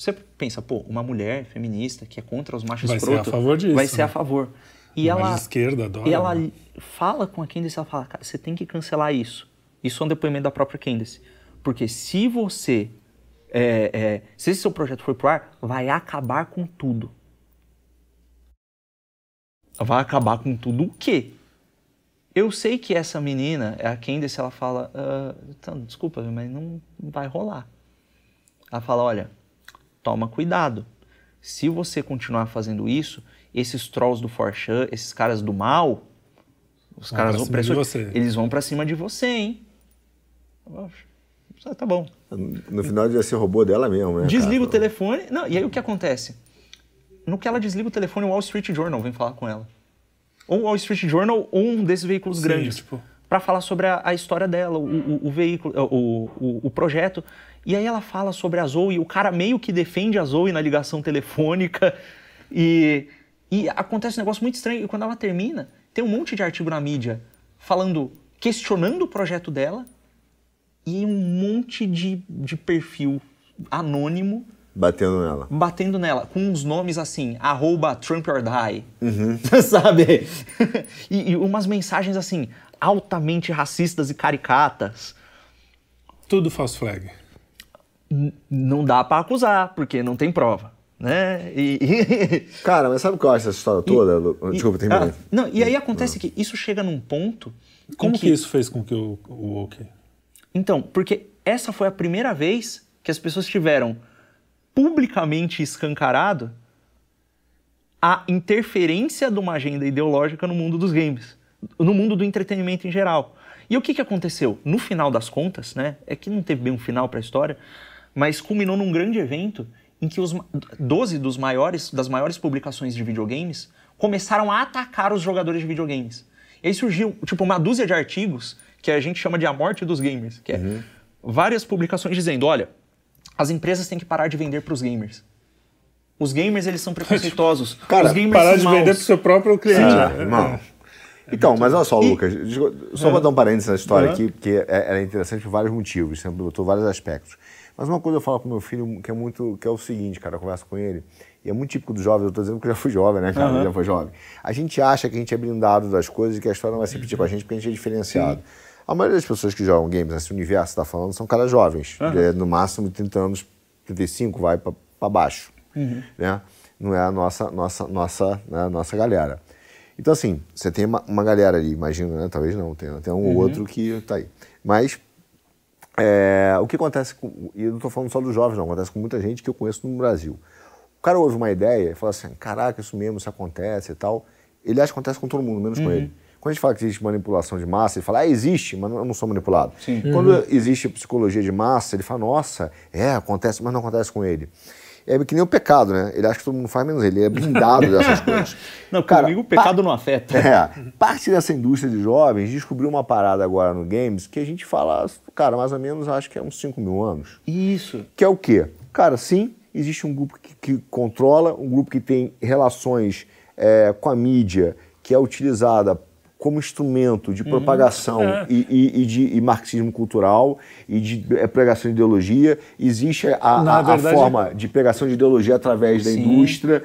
você pensa, pô, uma mulher feminista que é contra os machos vai ser a favor disso, vai ser né? a favor. E ela, esquerda adora, e ela né? fala com a Candice, ela fala, cara, você tem que cancelar isso. Isso é um depoimento da própria Candice. Porque se você, é, é, se esse seu projeto for pro ar, vai acabar com tudo. Vai acabar com tudo o quê? Eu sei que essa menina, a Candice, ela fala, uh, então, desculpa, mas não vai rolar. Ela fala, olha, toma cuidado. Se você continuar fazendo isso, esses trolls do Forchan, esses caras do mal, os caras vão pra você. eles vão para cima de você, hein? Tá bom. No final devia ser robô dela mesmo, né? Desliga cara? o telefone. Não, e aí o que acontece? No que ela desliga o telefone, o Wall Street Journal vem falar com ela. Ou o Wall Street Journal ou um desses veículos Sim, grandes. Tipo... Para falar sobre a, a, história dela, o, o, o veículo, o, o, o, projeto. E aí ela fala sobre a Zoe, o cara meio que defende a Zoe na ligação telefônica. E e acontece um negócio muito estranho. E quando ela termina, tem um monte de artigo na mídia falando, questionando o projeto dela e um monte de, de perfil anônimo. Batendo nela. Batendo nela, com uns nomes assim, arroba Trump or Die, uhum. sabe? e, e umas mensagens assim, altamente racistas e caricatas. Tudo false flag. Não dá para acusar, porque não tem prova né? E... Cara, mas sabe o que eu acho dessa história toda? E, Desculpa, terminei. Ah, não, e aí acontece que isso chega num ponto. Como que... que... isso fez com que o, o OK? Então, porque essa foi a primeira vez que as pessoas tiveram publicamente escancarado a interferência de uma agenda ideológica no mundo dos games, no mundo do entretenimento em geral. E o que, que aconteceu? No final das contas, né? É que não teve bem um final para a história, mas culminou num grande evento em que os 12 dos maiores, das maiores publicações de videogames começaram a atacar os jogadores de videogames. E aí surgiu, tipo, uma dúzia de artigos que a gente chama de a morte dos gamers, que é uhum. várias publicações dizendo, olha, as empresas têm que parar de vender para os gamers. Os gamers, eles são preconceituosos. Cara, os gamers parar de maus. vender para o seu próprio cliente. Ah. É então, mas olha só, e... Lucas, só é. vou dar um parênteses nessa história uhum. aqui, porque é, é interessante por vários motivos, você botou vários aspectos. Mas uma coisa eu falo pro meu filho que é muito, que é o seguinte, cara, eu converso com ele, e é muito típico dos jovens, eu tô dizendo que eu já fui jovem, né, cara, uhum. já foi jovem. A gente acha que a gente é blindado das coisas e que a história não vai se repetir com a gente porque a gente é diferenciado. Sim. A maioria das pessoas que jogam games nesse universo está falando são caras jovens, uhum. no máximo 30 anos, 35, vai para baixo, uhum. né? Não é a nossa, nossa, nossa, né, nossa galera. Então, assim, você tem uma, uma galera ali, imagino, né? Talvez não, tem, tem um ou uhum. outro que tá aí. Mas é, o que acontece, com, e eu não estou falando só dos jovens, não, acontece com muita gente que eu conheço no Brasil. O cara ouve uma ideia e fala assim: caraca, isso mesmo, isso acontece e tal. Ele acha que acontece com todo mundo, menos uhum. com ele. Quando a gente fala que existe manipulação de massa, ele fala, ah, existe, mas eu não sou manipulado. Sim. Quando uhum. existe psicologia de massa, ele fala, nossa, é, acontece, mas não acontece com ele. É que nem o pecado, né? Ele acha que todo mundo faz menos ele, ele é blindado dessas coisas. Não, Cara, comigo o pecado não afeta. É, parte dessa indústria de jovens descobriu uma parada agora no games que a gente fala, cara, mais ou menos acho que é uns 5 mil anos. Isso. Que é o quê? Cara, sim, existe um grupo que, que controla, um grupo que tem relações é, com a mídia, que é utilizada como instrumento de uhum. propagação é. e, e, e, de e marxismo cultural e de é, pregação de ideologia. Existe a, a, verdade, a forma de pregação de ideologia através da indústria,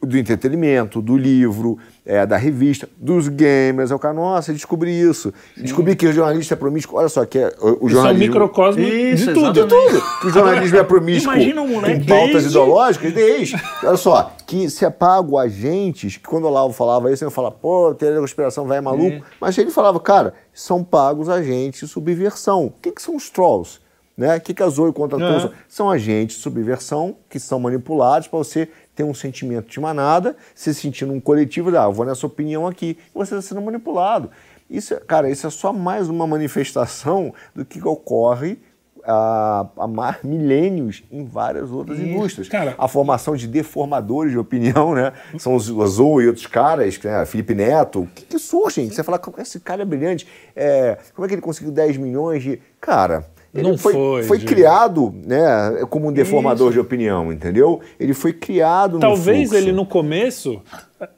do entretenimento, do livro, é, da revista, dos gamers. É o cara, nossa, descobri isso. Sim. Descobri que o jornalista é promíscuo. Olha só, que é, o, o jornalismo... Isso é um microcosmo isso, de tudo. De tudo. Que o jornalismo é promíscuo Imagina um moleque com pautas desde... ideológicas, desde... Olha só, que se é pago agentes, que quando o Lavo falava isso, eu falava, pô, teoria da conspiração, vai maluco. É. Mas ele falava, cara, são pagos agentes de subversão. O que, que são os trolls? Né? O que, a Zoe contra a São agentes de subversão que são manipulados para você ter um sentimento de manada, se sentindo um coletivo, ah, eu vou nessa opinião aqui, e você está sendo manipulado. Isso, cara, isso é só mais uma manifestação do que ocorre há, há milênios em várias outras Isso, indústrias. Cara, a formação de deformadores de opinião, né? São os Azul e outros caras, né? Felipe Neto, que, que surgem. Você fala, esse cara é brilhante. É, como é que ele conseguiu 10 milhões de. Cara, ele não foi, foi, foi criado né, como um deformador Isso. de opinião, entendeu? Ele foi criado Talvez ele no começo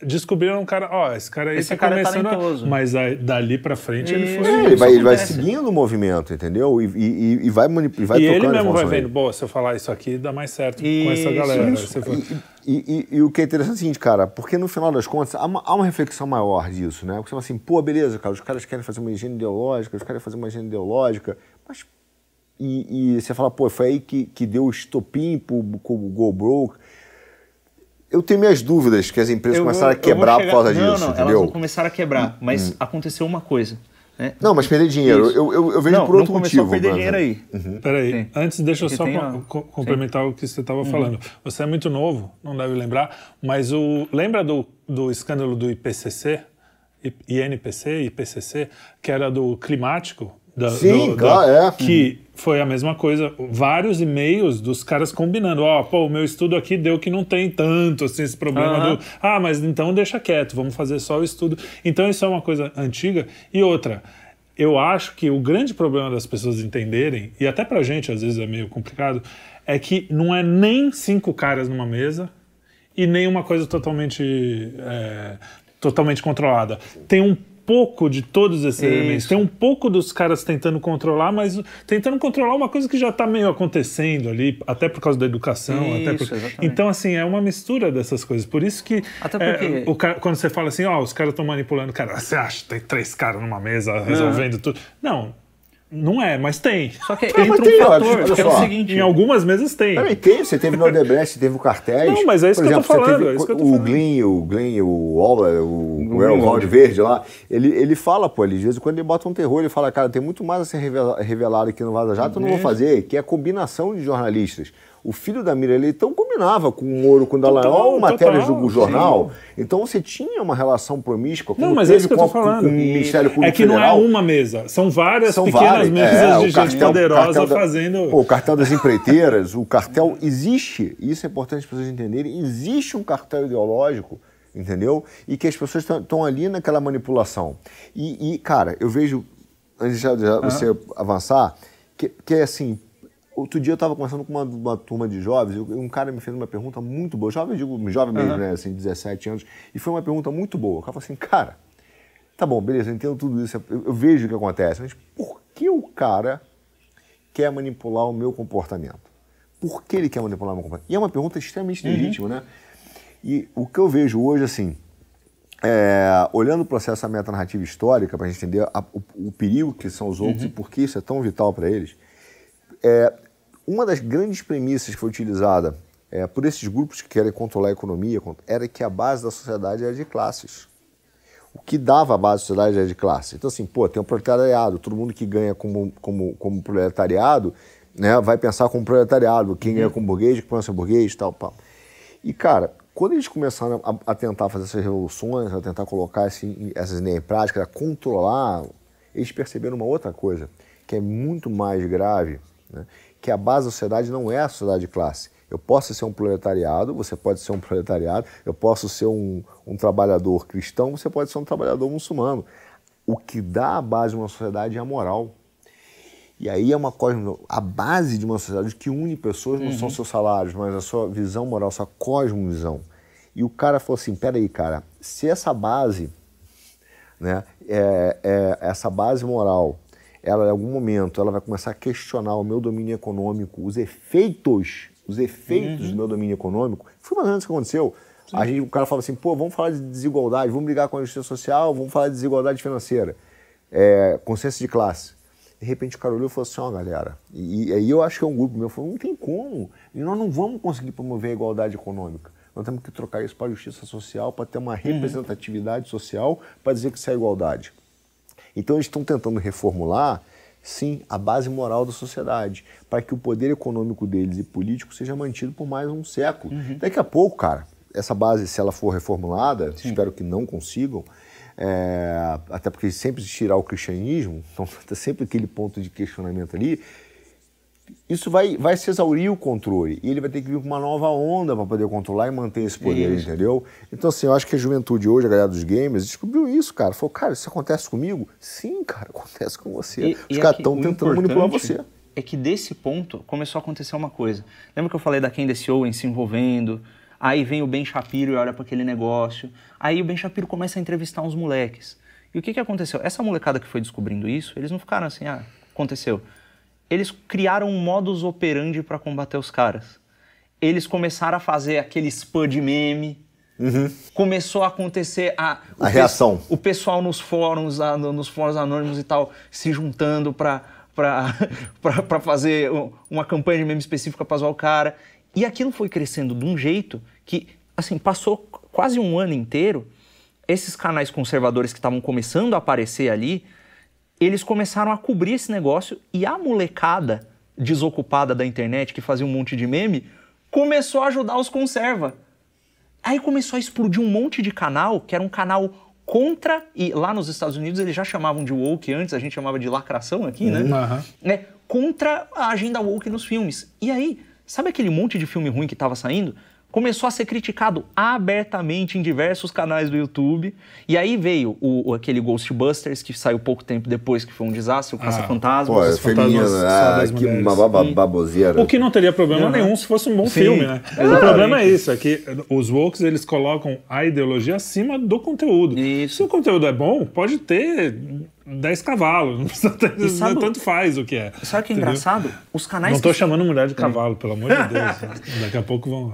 descobriram um cara, ó, esse cara aí esse tá cara é começando, é mas aí, dali para frente Isso. ele foi. É, ele, vai, ele vai seguindo o movimento, entendeu? E, e, e vai manipulando. E ele mesmo vai vendo, boa, se eu falar isso aqui dá mais certo com essa galera. E, e, o que é interessante é o seguinte, cara, porque no final das contas há uma, há uma reflexão maior disso, né? Porque você fala assim, pô, beleza, cara, os caras querem fazer uma higiene ideológica, os caras querem fazer uma higiene ideológica, mas e, e, você fala, pô, foi aí que, que deu o estopim pro, pro Go Broke. Eu tenho minhas dúvidas que as empresas vou, começaram a quebrar chegar... por causa não, disso, não, entendeu? Elas não começaram a quebrar, hum, mas hum. aconteceu uma coisa. Né? Não, mas perder dinheiro. Eu, eu, eu, vejo não, por outro não motivo. Não perder dinheiro aí. Uhum. Peraí, Sim. antes deixa eu só com, complementar Sim. o que você estava uhum. falando. Você é muito novo, não deve lembrar, mas o lembra do, do escândalo do IPCC? INPC, IPCC, que era do climático? Da, Sim, do, claro, é. Que foi a mesma coisa, vários e-mails dos caras combinando, ó, oh, pô, o meu estudo aqui deu que não tem tanto, assim, esse problema uhum. do... Ah, mas então deixa quieto, vamos fazer só o estudo. Então isso é uma coisa antiga. E outra, eu acho que o grande problema das pessoas entenderem, e até pra gente às vezes é meio complicado, é que não é nem cinco caras numa mesa e nem uma coisa totalmente, é, totalmente controlada. Tem um pouco de todos esses Isso. elementos. Tem um pouco dos caras tentando controlar, mas tentando controlar uma coisa que já está meio acontecendo ali, até por causa da educação. Isso, por... Então, assim, é uma mistura dessas coisas. Por isso que até porque... é, o cara, quando você fala assim, ó, oh, os caras estão manipulando, cara, você acha que tem três caras numa mesa resolvendo tudo? Não não é, mas tem. Só que entra um tem, fator, que é o seguinte... Em algumas mesas tem. Também tem, você teve no Odebrecht, teve o Cartéis. Não, mas é isso Por que exemplo, eu tô falando. É o Glyn, o Glyn, o Ola, o, o Elvaldo Verde lá, ele, ele fala, pô, ele, às vezes quando ele bota um terror, ele fala, cara, tem muito mais a ser revelado aqui no Vaza Jato, eu não vou fazer, que é a combinação de jornalistas o filho da Miriam Leitão combinava com o Moro com o Dallagnol, matérias total, do jornal. Sim. Então você tinha uma relação promíscua com não, mas é isso que eu tô falando. Com, o Ministério Público É que Federal. não é uma mesa, são várias são pequenas várias, mesas é, de cartel, gente poderosa fazendo... Pô, o cartel das empreiteiras, o cartel existe, isso é importante as pessoas entenderem, existe um cartel ideológico entendeu? E que as pessoas estão ali naquela manipulação. E, e, cara, eu vejo, antes de você avançar, que, que é assim, Outro dia eu estava conversando com uma, uma, turma de jovens, e um cara me fez uma pergunta muito boa. Jovem, digo, jovem mesmo, uhum. né? Assim, 17 anos. E foi uma pergunta muito boa. O cara falou assim, cara, tá bom, beleza, eu entendo tudo isso, eu, eu vejo o que acontece, mas por que o cara quer manipular o meu comportamento? Por que ele quer manipular o meu comportamento? E é uma pergunta extremamente uhum. legítima, né? E o que eu vejo hoje, assim, é, olhando o processo da metanarrativa histórica, para a gente entender a, o, o, perigo que são os outros uhum. e por que isso é tão vital para eles, é, uma das grandes premissas que foi utilizada é, por esses grupos que querem controlar a economia era que a base da sociedade era de classes. O que dava a base da sociedade era de classe. Então, assim, pô, tem um proletariado, todo mundo que ganha como, como, como proletariado né, vai pensar como proletariado, quem ganha como burguês, que pensa burguês tal, pá. E, cara, quando eles começaram a, a, tentar fazer essas revoluções, a tentar colocar esse, essas ideias em prática, a controlar, eles perceberam uma outra coisa, que é muito mais grave, né? Que a base da sociedade não é a sociedade de classe, Eu posso ser um proletariado, você pode ser um proletariado, eu posso ser um, um trabalhador cristão, você pode ser um trabalhador muçulmano. O que dá a base de uma sociedade é a moral. E aí é uma coisa, a base de uma sociedade que une pessoas não uhum. são seus salários, mas a sua visão moral, sua cosmovisão. E o cara falou assim, peraí, cara, se essa base, né, é, é, essa base moral, ela em algum momento ela vai começar a questionar o meu domínio econômico, os efeitos, os efeitos uhum. do meu domínio econômico, foi mais ou menos o que aconteceu. A gente, o cara fala assim, pô, vamos falar de desigualdade, vamos brigar com a justiça social, vamos falar de desigualdade financeira, é, consciência de classe. De repente o cara olhou e falou assim, ó oh, galera, e, aí eu acho que é um grupo meu, falou, não tem como, e nós não vamos conseguir promover a igualdade econômica. Nós temos que trocar isso para a justiça social, para ter uma uhum. representatividade uhum. social, para dizer que isso é igualdade. Então eles estão tentando reformular, sim, a base moral da sociedade, para que o poder econômico deles e político seja mantido por mais um século. Uhum. Daqui a pouco, cara, essa base, se ela for reformulada, sim. espero que não consigam, é, até porque sempre tirar o cristianismo, então está sempre aquele ponto de questionamento ali, isso vai, vai se exaurir o controle e ele vai ter que vir com uma nova onda para poder controlar e manter esse poder, isso. entendeu? Então, assim, eu acho que a juventude hoje, a galera dos gamers, descobriu isso, cara. Falou, cara, isso acontece comigo? Sim, cara, acontece com você. E, Os caras estão tentando manipular você. É que desse ponto começou a acontecer uma coisa. Lembra que eu falei da Candace Owens se envolvendo? Aí vem o Ben Shapiro e olha para aquele negócio. Aí o Ben Shapiro começa a entrevistar uns moleques. E o que, que aconteceu? Essa molecada que foi descobrindo isso, eles não ficaram assim, ah, aconteceu. Eles criaram um modus operandi para combater os caras. Eles começaram a fazer aquele spam de meme. Uhum. Começou a acontecer a, a reação. o pessoal nos fóruns, nos fóruns anônimos e tal, se juntando para para fazer uma campanha de meme específica para zoar o cara. E aquilo foi crescendo de um jeito que, assim, passou quase um ano inteiro. Esses canais conservadores que estavam começando a aparecer ali, eles começaram a cobrir esse negócio e a molecada desocupada da internet que fazia um monte de meme começou a ajudar os conserva. Aí começou a explodir um monte de canal, que era um canal contra, e lá nos Estados Unidos eles já chamavam de woke antes, a gente chamava de lacração aqui, né? Uhum. né? Contra a agenda woke nos filmes. E aí Sabe aquele monte de filme ruim que estava saindo? Começou a ser criticado abertamente em diversos canais do YouTube. E aí veio o, aquele Ghostbusters, que saiu pouco tempo depois, que foi um desastre, o Caça-Fantasmas. Pô, é feminino, ah, que uma baboseira. O que não teria problema uhum. nenhum se fosse um bom Sim. filme, né? Exatamente. O problema é isso, é que os wokes, eles colocam a ideologia acima do conteúdo. Isso. Se o conteúdo é bom, pode ter 10 cavalos, não precisa ter, sabe, tanto faz o que é. Sabe o que é engraçado? Os canais. Não estou que... chamando mulher de cavalo, pelo amor de Deus. Daqui a pouco vão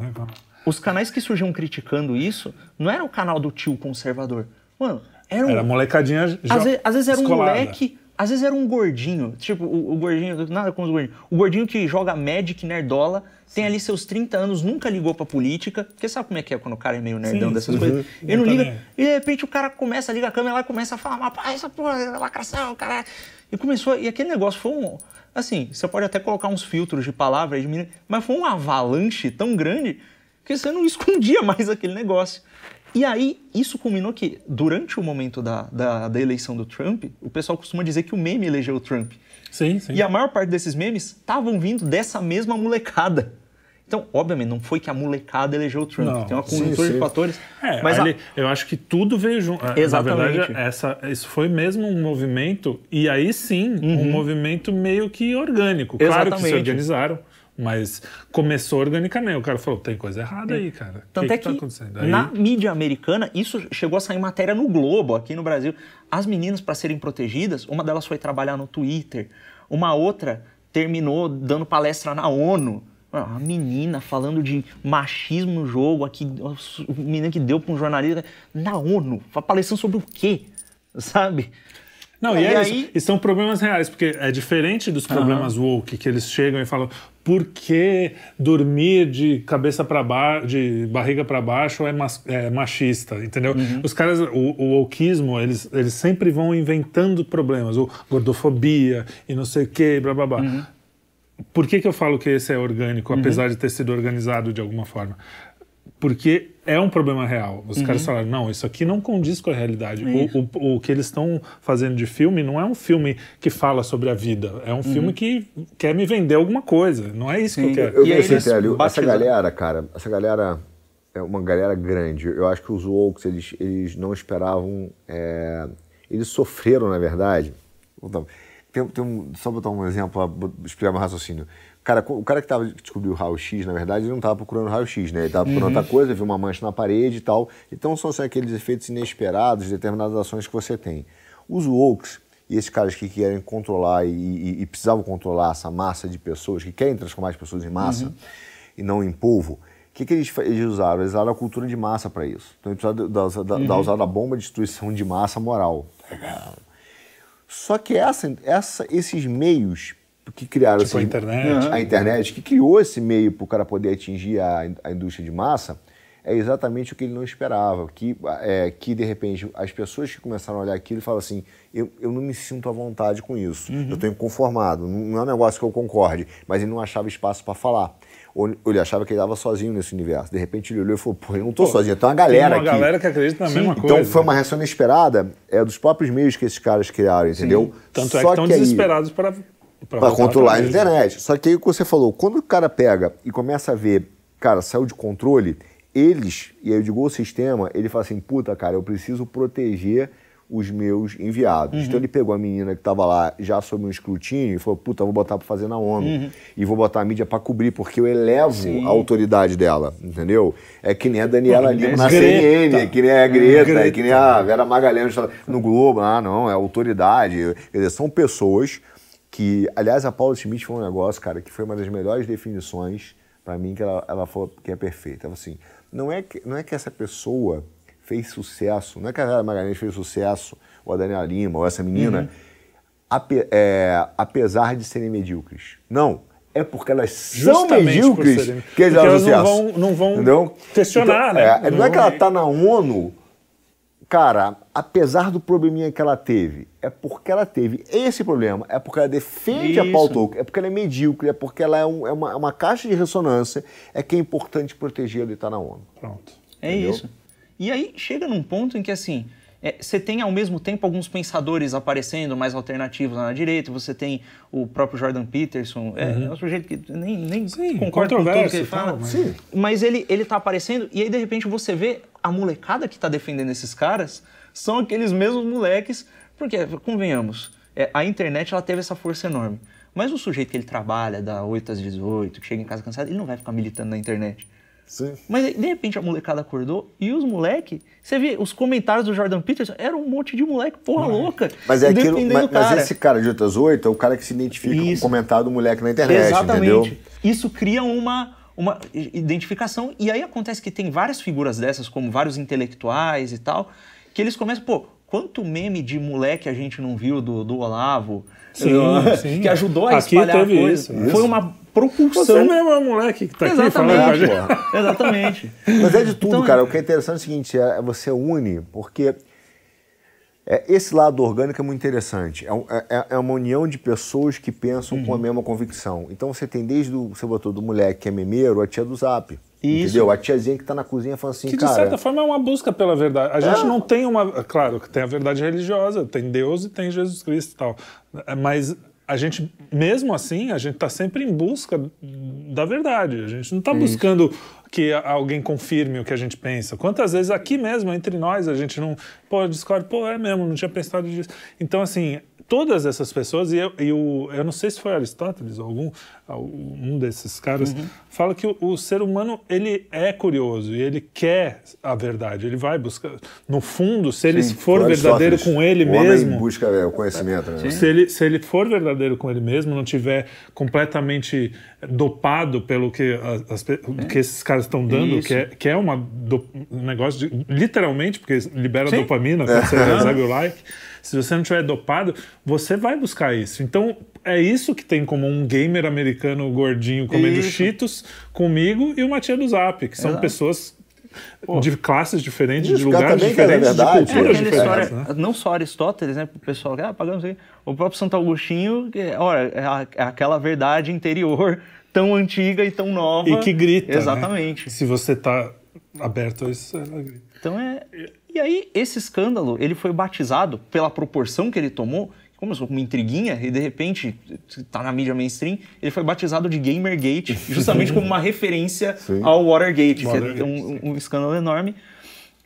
Os canais que surgiam criticando isso não era o canal do tio conservador. Mano, era um. Era molecadinha já. Às vezes, às vezes era um moleque. Às vezes era um gordinho, tipo o, o, gordinho, nada com os gordinhos. O gordinho que joga Magic Nerdola, tem ali seus 30 anos, nunca ligou pra política, porque sabe como é que é quando o cara é meio nerdão sim, dessas sim. coisas? Uhum. Ele não liga, e de repente o cara começa a ligar a câmera lá e começa a falar, mas essa porra é lacração, cara. E começou, e aquele negócio foi um. Assim, você pode até colocar uns filtros de palavras, mas foi um avalanche tão grande que você não escondia mais aquele negócio. E aí, isso culminou que, durante o momento da, da, da, eleição do Trump, o pessoal costuma dizer que o meme elegeu o Trump. Sim, sim. E a maior parte desses memes estavam vindo dessa mesma molecada. Então, obviamente, não foi que a molecada elegeu o Trump. Não, Tem uma conjuntura de fatores. É, mas ali, a... eu acho que tudo veio junto. Exatamente. Na verdade, essa, isso foi mesmo um movimento, e aí sim, uhum. um movimento meio que orgânico. Exatamente. Claro que se organizaram. Mas começou organicamente. O cara falou: tem coisa errada aí, cara. Tanto que é que, que tá aí... na mídia americana, isso chegou a sair matéria no Globo, aqui no Brasil. As meninas, para serem protegidas, uma delas foi trabalhar no Twitter, uma outra terminou dando palestra na ONU. A menina falando de machismo no jogo, aqui, menina que deu para um jornalista na ONU, palestrando sobre o quê? Sabe? Não, e, e é aí... isso. São problemas reais, porque é diferente dos problemas uhum. woke, que eles chegam e falam por que dormir de cabeça para baixo, de barriga para baixo é, é, machista, entendeu? Uhum. Os caras, o, o wokeismo, eles, eles sempre vão inventando problemas, o gordofobia e não sei o que, blá blá blá. Uhum. Por que, que eu falo que esse é orgânico, apesar uhum. de ter sido organizado de alguma forma? Porque é um problema real. Os uhum. caras falaram, não, isso aqui não condiz com a realidade. É o, o, o, que eles estão fazendo de filme não é um filme que fala sobre a vida, é um uhum. filme que quer me vender alguma coisa. Não é isso Sim. que eu quero. Eu, eu, eu, essa galera, cara, essa galera é uma galera grande. Eu acho que os Wokes, eles, eles não esperavam... É, eles sofreram, na verdade... Tem, tem um, só botar um exemplo para explicar meu raciocínio. Cara, o cara que, tava, que descobriu o raio-x, na verdade, ele não estava procurando raio-x, né? Ele estava procurando uhum. outra coisa, viu uma mancha na parede e tal. Então são assim, aqueles efeitos inesperados de determinadas ações que você tem. Os Wokes e esses caras que querem controlar e, e, e, precisavam controlar essa massa de pessoas, que querem transformar as pessoas em massa uhum. e não em povo, o que, que eles, eles, usaram? Eles usaram a cultura de massa para isso. Então eles precisaram da, da, uhum. da usar a bomba de destruição de massa moral. Só que essa, essa, esses meios que criaram tipo a internet. a internet, que criou esse meio para o cara poder atingir a, a indústria de massa, é exatamente o que ele não esperava. Que, é, que de repente, as pessoas que começaram a olhar aquilo e falam assim: eu, eu não me sinto à vontade com isso, uhum. eu estou inconformado, não é um negócio que eu concorde, mas ele não achava espaço para falar. Ou, ele achava que ele estava sozinho nesse universo. De repente ele olhou e falou: pô, eu não estou sozinho, tem uma galera tem uma aqui. galera que acredita na Sim, mesma então, coisa. Então foi uma reação inesperada é, dos próprios meios que esses caras criaram, entendeu? Sim. Tanto é que estão desesperados para para controlar a internet. Só que aí o que você falou, quando o cara pega e começa a ver, cara, saiu de controle, eles, e aí eu digo o sistema, ele fala assim, puta, cara, eu preciso proteger os meus enviados. Uhum. Então ele pegou a menina que estava lá já sob um escrutínio e falou, puta, vou botar para fazer na ONU. Uhum. E vou botar a mídia para cobrir, porque eu elevo Sim. a autoridade dela, entendeu? É que nem a Daniela Pô, Lima na Greta. CNN, que nem a Greta, Greta. que nem a Vera Magalhães no Globo. Ah, não, é autoridade. Quer dizer, são pessoas que, aliás, a Paula Schmidt foi um negócio, cara, que foi uma das melhores definições para mim que ela, ela falou que é perfeita. Ela assim, não é que, não é que essa pessoa fez sucesso, não é que a Vera Magalhães fez sucesso, ou a Daniela Lima, ou essa menina, uhum. ape, é, apesar de serem medíocres. Não, é porque elas são medíocres serem, que eles elas não vão, não vão questionar, então, né? É, não, não é que ela está na ONU Cara, apesar do probleminha que ela teve, é porque ela teve esse problema, é porque ela defende Isso. a Paul Tolkien, é porque ela é medíocre, é porque ela é, um, é, uma, é uma, caixa de ressonância, é que é importante protegê-la e estar tá na ONU. Pronto. É Entendeu? isso. E aí chega num ponto em que, assim, é, você tem ao mesmo tempo alguns pensadores aparecendo mais alternativos lá na direita, você tem o próprio Jordan Peterson, é, uhum. é um sujeito que nem, nem Sim, concorda com tudo que ele fala, mas... Sim. mas ele, ele tá aparecendo e aí de repente você vê a molecada que está defendendo esses caras são aqueles mesmos moleques, porque, convenhamos, é, a internet ela teve essa força enorme. Mas o sujeito que ele trabalha, da 8 às 18, que chega em casa cansado, ele não vai ficar militando na internet. Sim. Mas de repente a molecada acordou e os moleques, você vê, os comentários do Jordan Peterson eram um monte de moleque porra mas, louca. Mas é aquilo, mas, mas, esse cara de 8 às 8 é o cara que se identifica Isso. com o comentário do moleque na internet, Exatamente. entendeu? Isso cria uma uma identificação. E aí acontece que tem várias figuras dessas, como vários intelectuais e tal, que eles começam, pô, quanto meme de moleque a gente não viu do, do Olavo, sim, sim. que ajudou a aqui espalhar a coisa. Isso, Foi isso. uma propulsão. Você mesmo é o moleque que tá Exatamente, aqui falando Exatamente. Mas é de tudo, então, cara. O que é interessante é o seguinte, é, é você une, porque é, esse lado orgânico é muito interessante. É, é, é, uma união de pessoas que pensam uhum. com a uhum. mesma convicção. Então você tem desde o, você botou do moleque que é memeiro, a tia do zap. Isso. Entendeu? A tiazinha que está na cozinha falando assim, que, cara... de certa forma é uma busca pela verdade. A gente é. não tem uma... Claro que tem a verdade religiosa, tem Deus e tem Jesus Cristo e tal. Mas a gente, mesmo assim, a gente está sempre em busca da verdade. A gente não está buscando que alguém confirme o que a gente pensa. Quantas vezes aqui mesmo, entre nós, a gente não. Pô, discorda, pô, é mesmo, não tinha pensado disso. Então, assim, todas essas pessoas, e eu, eu, eu não sei se foi Aristóteles ou algum um desses caras, uhum. fala que o, o, ser humano ele é curioso e ele quer a verdade, ele vai buscar. No fundo, se ele Sim, for verdadeiro com ele o mesmo. Homem busca é, o conhecimento. Né? Se ele, se ele for verdadeiro com ele mesmo, não tiver completamente dopado pelo que, as, que esses caras estão dando, que é, que é uma do, um negócio de, literalmente, porque libera Sim. dopamina quando é. você recebe o like. Se você não tiver dopado, você vai buscar isso. Então, é isso que tem como um gamer americano gordinho comendo isso. cheetos comigo e uma tia do Zap, que são Exato. pessoas Pô. de classes diferentes, isso, de lugares diferentes, é verdade, de culturas é, diferentes. História, né? Não só Aristóteles, né? O pessoal que ah, pagamos aí. O próprio Santo Agostinho, que, olha, é, é aquela verdade interior tão antiga e tão nova. E que grita. Exatamente. Né? Se você está aberto a isso. Então é. E aí, esse escândalo, ele foi batizado pela proporção que ele tomou, começou com uma intriguinha e de repente tá na mídia mainstream, ele foi batizado de Gamergate, justamente como uma referência Sim. ao Watergate, Watergate, que é um, um, escândalo enorme.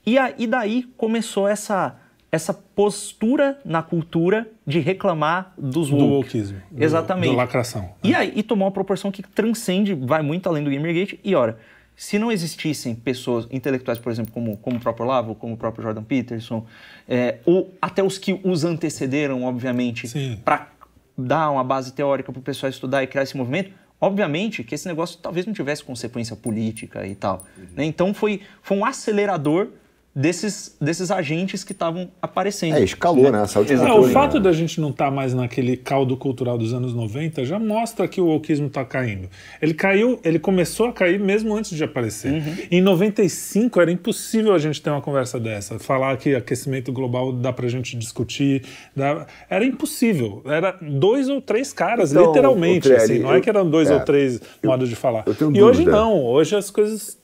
E, a, e daí começou essa essa postura na cultura de reclamar dos woke. Do wokeismo. Exatamente. Do, lacração. E aí e tomou uma proporção que transcende, vai muito além do Gamergate. E ora, se não existissem pessoas intelectuais, por exemplo, como, como o próprio Lavo, como o próprio Jordan Peterson, é, ou até os que os antecederam, obviamente, para dar uma base teórica para o pessoal estudar e criar esse movimento, obviamente que esse negócio talvez não tivesse consequência política e tal. Uhum. Né? Então foi, foi um acelerador desses, desses agentes que estavam aparecendo. É, escalou, né? Saúde é, o fato da gente não estar tá mais naquele caldo cultural dos anos 90 já mostra que o wokeismo está caindo. Ele caiu, ele começou a cair mesmo antes de aparecer. Uhum. Em 95 era impossível a gente ter uma conversa dessa, falar que aquecimento global dá pra gente discutir, dá... era impossível. Era dois ou três caras, então, literalmente. assim, não é que eram dois é, ou três eu, modos de falar. e dúvida. hoje não, hoje as coisas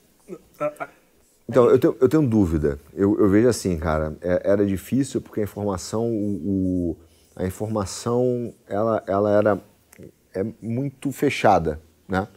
então, eu tenho, eu tenho dúvida. Eu, eu vejo assim, cara, é, era difícil porque a informação, o, o, a informação, ela, ela era é muito fechada, né?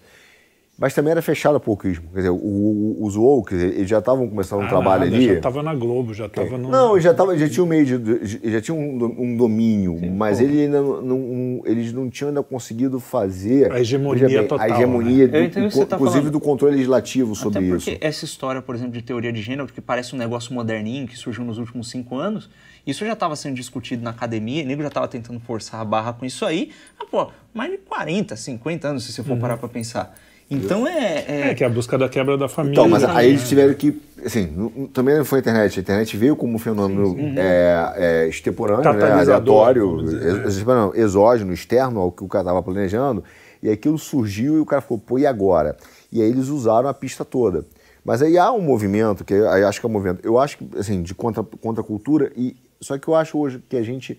Mas também era fechado o pouquismo. Quer dizer, o, os woke, eles já estavam começando um ah, trabalho nada, ali. Já estava na Globo, já estava é. no. Não, já, tava, já tinha um meio de, já tinha um, um domínio, Sim, mas ele ainda não, não, eles não tinham ainda conseguido fazer a hegemonia bem, total. A hegemonia, né? do, tá inclusive do controle legislativo sobre Até porque isso. essa história, por exemplo, de teoria de gênero, que parece um negócio moderninho que surgiu nos últimos cinco anos, isso já estava sendo discutido na academia, o nego já estava tentando forçar a barra com isso aí. Ah, pô, mais de 40, 50 anos, se você for uhum. parar para pensar. Então é, é, é. que é a busca da quebra da família. Então, mas aí eles tiveram que. Assim, também não foi a internet. A internet veio como um fenômeno sim, sim. É, é, extemporâneo, né, aleatório, ex, não, exógeno, externo ao que o cara estava planejando. E aquilo surgiu e o cara falou, pô, e agora? E aí eles usaram a pista toda. Mas aí há um movimento, que aí acho que é um movimento, eu acho que, assim, de contra, contra a cultura, e, só que eu acho hoje que a gente,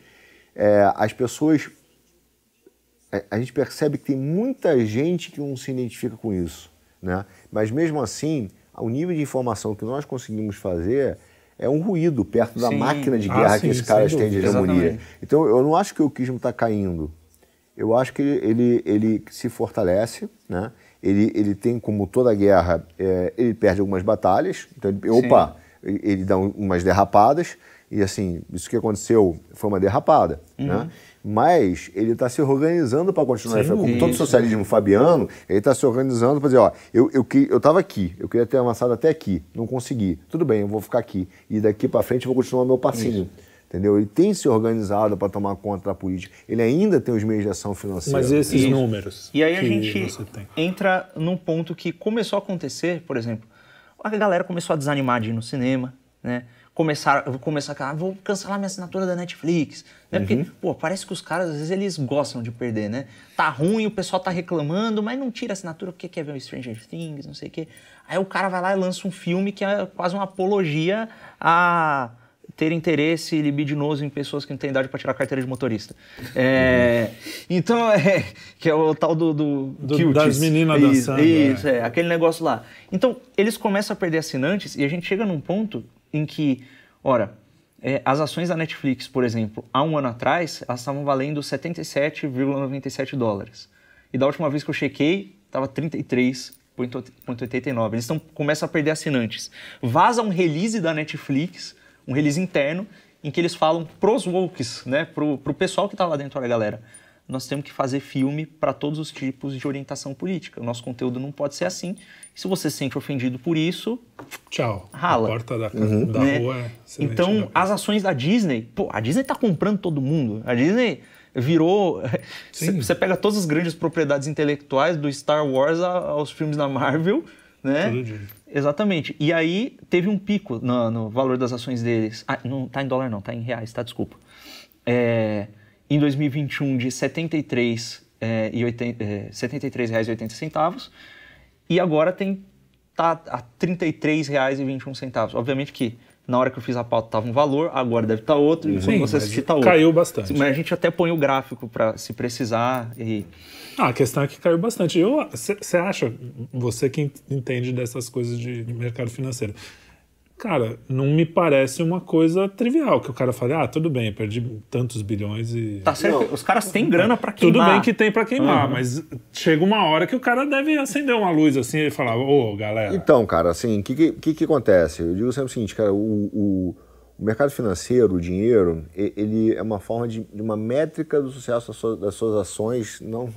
é, as pessoas é, a gente percebe que tem muita gente que não se identifica com isso, né? Mas mesmo assim, o nível de informação que nós conseguimos fazer é um ruído perto da sim. máquina de guerra ah, que esses caras têm de hegemonia. Exatamente. Então eu não acho que o quismo está caindo. Eu acho que ele, ele se fortalece, né? Ele, ele tem, como toda guerra, é, ele perde algumas batalhas. Então, ele, opa, ele, ele dá umas derrapadas. E assim, isso que aconteceu foi uma derrapada, né? uhum. né? Mas ele está se organizando para continuar. Sim, Como todo socialismo fabiano, ele está se organizando para dizer, ó, eu eu eu estava aqui, eu queria ter avançado até aqui, não consegui. Tudo bem, eu vou ficar aqui e daqui para frente eu vou continuar meu passinho. Isso. Entendeu? Ele tem se organizado para tomar conta da política. Ele ainda tem os meios de ação financeira. Mas esses Isso. números. E aí a gente entra num ponto que começou a acontecer, por exemplo, a galera começou a desanimar de ir no cinema, né? Começar, eu vou começar a ah, vou cancelar minha assinatura da Netflix, né? Porque, uhum. pô, parece que os caras às vezes eles gostam de perder, né? Tá ruim, o pessoal tá reclamando, mas não tira a assinatura porque quer ver o Stranger Things, não sei o quê. Aí o cara vai lá e lança um filme que é quase uma apologia a ter interesse libidinoso em pessoas que não têm idade para tirar carteira de motorista. É, uhum. Então, é, que é o tal do... do, do das meninas isso, dançando. Isso, é. é, aquele negócio lá. Então, eles começam a perder assinantes e a gente chega num ponto em que, ora, é, as ações da Netflix, por exemplo, há um ano atrás, elas estavam valendo 77,97 dólares. E da última vez que eu chequei, estava 33,89. Eles estão, começam a perder assinantes. Vaza um release da Netflix, um release interno, em que eles falam pros wokes, né, pro, pro pessoal que está lá dentro, olha galera, nós temos que fazer filme para todos os tipos de orientação política. O nosso conteúdo não pode ser assim. E se você se sente ofendido por isso, tchau. Rala. A porta da, uhum. da né? rua é Então, as ações da Disney, pô, a Disney está comprando todo mundo. A Disney virou. Você pega todas as grandes propriedades intelectuais, do Star Wars aos filmes da Marvel, né? Todo dia. Exatamente. E aí teve um pico no, no valor das ações deles. Ah, não tá em dólar, não, tá em reais, tá? Desculpa. É, em 2021 de 73 é, e 80, é, 73 reais e 80 centavos e agora tem tá a 33 reais e 21 centavos. Obviamente que na hora que eu fiz a pauta estava um valor, agora deve estar tá outro, e quando você assistir está outro. Caiu bastante. Mas a gente até põe o gráfico para se precisar. E... Ah, a questão é que caiu bastante. Você acha, você que entende dessas coisas de mercado financeiro, Cara, não me parece uma coisa trivial que o cara fale, ah, tudo bem, perdi tantos bilhões e. Tá certo, não. os caras têm grana para queimar. Tudo bem que tem para queimar, uhum. mas chega uma hora que o cara deve acender uma luz assim e falar, ô, oh, galera. Então, cara, assim, o que, que, que, acontece? Eu digo sempre o seguinte, cara, o, o o mercado financeiro, o dinheiro, ele é uma forma de, de uma métrica do sucesso das suas, das suas, ações, não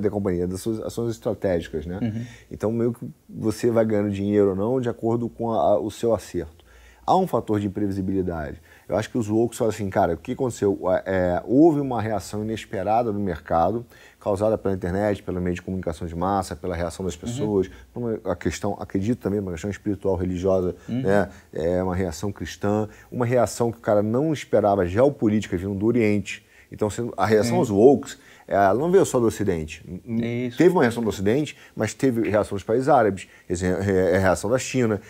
da companhia, das suas ações estratégicas, né? Uhum. Então, meio que você vai ganhando dinheiro ou não de acordo com a, o seu acerto. Há um fator de imprevisibilidade. Eu acho que os loucos falam assim, cara, o que aconteceu? É, houve uma reação inesperada no mercado, causada pela internet, pelo meio de comunicação de massa, pela reação das pessoas, uhum. uma, a questão, acredito também, uma questão espiritual, religiosa, uhum. né? É uma reação cristã, uma reação que o cara não esperava, geopolítica, vindo do Oriente. Então, a reação uhum. aos woke, ela não veio só do Ocidente. Isso. Teve uma reação do Ocidente, mas teve reação dos países árabes, reação da China,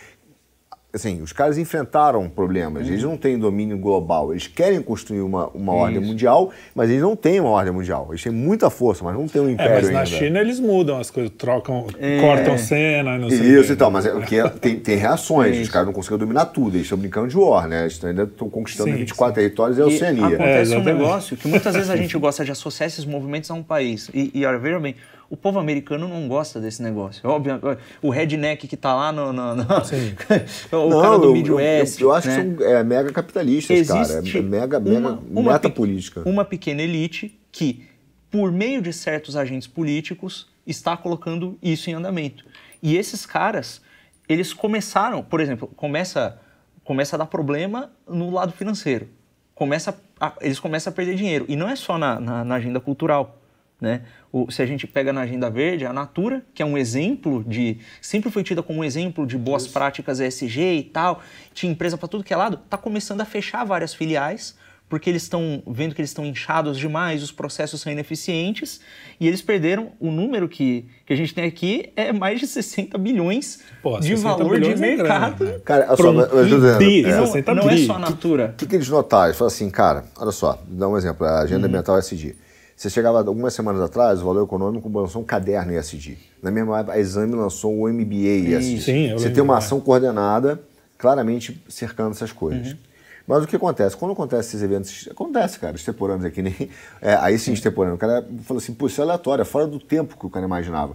assim, os caras enfrentaram problemas, uhum. eles não têm domínio global, eles querem construir uma, uma ordem mundial, mas eles não têm uma ordem mundial. Eles têm muita força, mas não têm um império é, mas na ainda. China eles mudam as coisas, trocam, é. cortam cena, não sei Isso e tal, mas é, o que é, tem, tem reações, os caras não conseguem dominar tudo, eles estão brincando de war, né? Eles ainda estão conquistando sim, 24 sim. territórios e a Oceania. Acontece é, um negócio que muitas vezes a gente gosta de associar esses movimentos a um país. E, e olha, veja bem, o povo americano não gosta desse negócio. Óbvio, o redneck que está lá no. no, no o não, cara do Midwest. Eu, eu, eu acho né? que são é, mega capitalistas, Existe cara. É mega, mega uma, meta política. Uma pequena elite que, por meio de certos agentes políticos, está colocando isso em andamento. E esses caras, eles começaram, por exemplo, começa, começa a dar problema no lado financeiro. Começa a, eles começam a perder dinheiro. E não é só na, na, na agenda cultural. Né? O, se a gente pega na Agenda Verde, a Natura, que é um exemplo de. sempre foi tida como um exemplo de boas Isso. práticas ESG e tal, tinha empresa para tudo que é lado, está começando a fechar várias filiais, porque eles estão vendo que eles estão inchados demais, os processos são ineficientes, e eles perderam o número que, que a gente tem aqui é mais de 60 bilhões Pô, de valor de é mercado. Grande, né? Cara, só, mas, eu dizendo, é, não, não é só a Natura. O que, que, eles notaram? Eles falaram assim, cara, olha só, dá um exemplo, a agenda uhum. ambiental SD. Você chegava algumas semanas atrás, o Valor Econômico lançou um caderno ESG. Na mesma época, a Exame lançou o MBA ESG. Sim, Você tem uma ação coordenada, claramente cercando essas coisas. Uhum. Mas o que acontece? Quando acontece esses eventos, acontece, cara, extemporâneos aqui, nem. É, aí sim, extemporâneo. O cara falou assim, pô, isso é aleatório, é fora do tempo que o cara imaginava.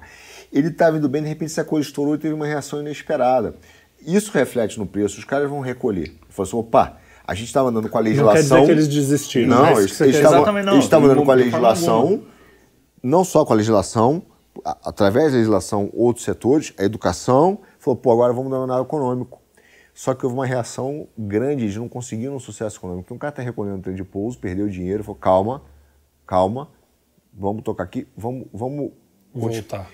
Ele estava indo bem, de repente essa coisa estourou e teve uma reação inesperada. Isso reflete no preço, os caras vão recolher. Falou assim, opa, a gente estava andando com a legislação. Não quer dizer que eles desistiram. Não, é eles, eles estavam andando com a legislação, não só com a legislação, através da legislação, outros setores, a educação, falou, pô, agora vamos dar um lado econômico. Só que houve uma reação grande, eles não conseguiram um sucesso econômico. Então, o cara está recolhendo o trem de pouso, perdeu dinheiro, falou, calma, calma, vamos tocar aqui, vamos, vamos voltar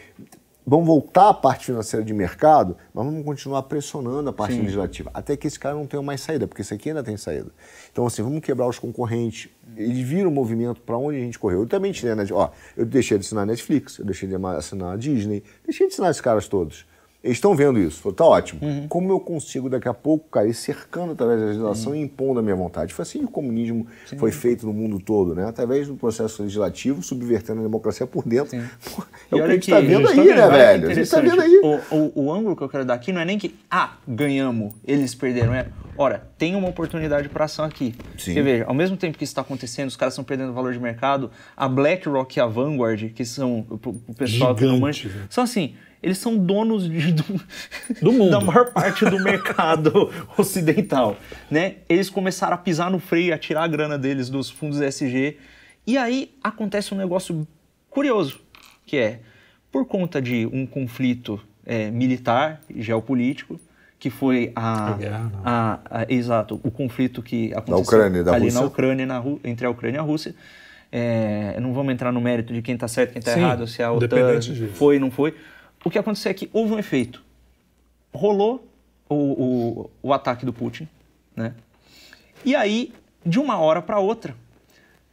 vamos voltar à parte financeira de mercado, mas vamos continuar pressionando a parte Sim. legislativa, até que esse cara não tenha mais saída, porque esse aqui ainda tem saída. Então, assim, vamos quebrar os concorrentes. Eles viram o movimento para onde a gente correu. Eu também tinha, né, ó, eu deixei de assinar Netflix, eu deixei de assinar a Disney, deixei de assinar esses caras todos. Eles estão vendo isso. Falei, tá ótimo. Uhum. Como eu consigo daqui a pouco, cara, ir cercando através da legislação uhum. e impondo a minha vontade? Foi assim que o comunismo Sim. foi feito no mundo todo, né? Através do processo legislativo, subvertendo a democracia por dentro. Sim. É o que a gente está vendo aí, né, velho? A gente está vendo aí. O, o, o, ângulo que eu quero dar aqui não é nem que, ah, ganhamos, eles perderam. É, ora, tem uma oportunidade para ação aqui. Sim. Porque, veja, ao mesmo tempo que isso está acontecendo, os caras estão perdendo valor de mercado, a BlackRock e a Vanguard, que são o, pessoal Gigante, não mancha, são assim eles são donos de, do, do mundo. da maior parte do mercado ocidental. Né? Eles começaram a pisar no freio, a tirar a grana deles dos fundos SG. E aí acontece um negócio curioso, que é, por conta de um conflito é, militar, geopolítico, que foi a, a, a, exato o conflito que aconteceu na Ucrânia, da ali Rússia. na Ucrânia, na, entre a Ucrânia e a Rússia. É, não vamos entrar no mérito de quem está certo, quem está errado, se a OTAN foi, não foi o que aconteceu é que houve um efeito. Rolou o, o, o ataque do Putin, né? E aí, de uma hora para outra,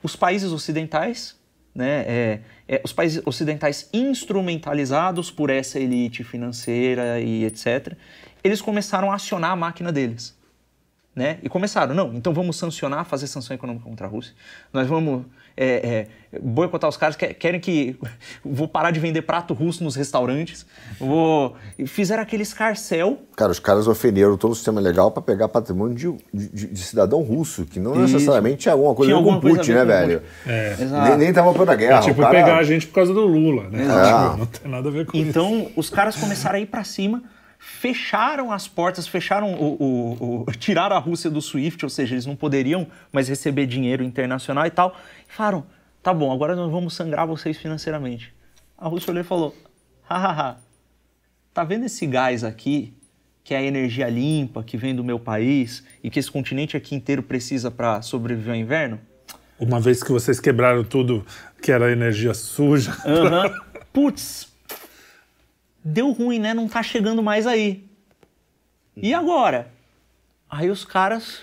os países ocidentais, né, é, é, os países ocidentais instrumentalizados por essa elite financeira e etc., eles começaram a acionar a máquina deles. né? E começaram, não, então vamos sancionar, fazer sanção econômica contra a Rússia. Nós vamos é, é, boicotar os caras, querem que vou parar de vender prato russo nos restaurantes. Vou fizeram aquele escarcel. Cara, os caras ofenderam todo o sistema legal para pegar patrimônio de, de, de, cidadão russo, que não Isso. necessariamente tinha alguma coisa, alguma com Putin, né, velho? É. Nem, nem tava pela guerra. É tipo cara... pegar a gente por causa do Lula, né? Tipo, não tem nada a ver com então, isso. Então, os caras começaram a ir para cima fecharam as portas, fecharam o, o, o, tiraram a Rússia do SWIFT, ou seja, eles não poderiam mais receber dinheiro internacional e tal. E falaram: tá bom, agora nós vamos sangrar vocês financeiramente. A Rússia olhou e falou: hahaha, tá vendo esse gás aqui, que é a energia limpa que vem do meu país e que esse continente aqui inteiro precisa para sobreviver ao inverno? Uma vez que vocês quebraram tudo que era energia suja. Uhum. Putz, deu ruim, né? Não tá chegando mais aí. E agora? Aí os caras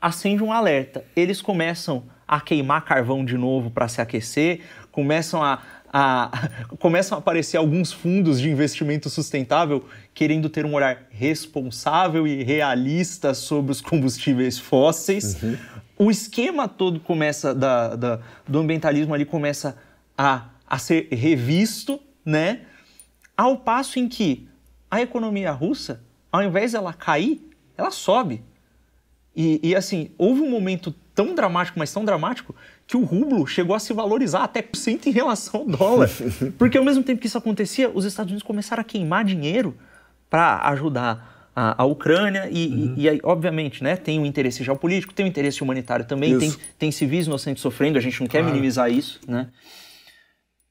acendem um alerta. Eles começam a queimar carvão de novo para se aquecer, começam a, a, começam a aparecer alguns fundos de investimento sustentável querendo ter um olhar responsável e realista sobre os combustíveis fósseis. Uhum. O esquema todo começa da, da, do ambientalismo ali começa a, a ser revisto, né? Ao passo em que a economia russa, ao invés dela cair, ela sobe. E, e, assim, houve um momento tão dramático, mas tão dramático, que o rublo chegou a se valorizar até por cento em relação ao dólar. Porque ao mesmo tempo que isso acontecia, os Estados Unidos começaram a queimar dinheiro para ajudar a, a Ucrânia e, uhum. e, e, aí, obviamente, né, tem o um interesse geopolítico, tem o um interesse humanitário também, tem, tem civis inocentes sofrendo, a gente não claro. quer minimizar isso, né?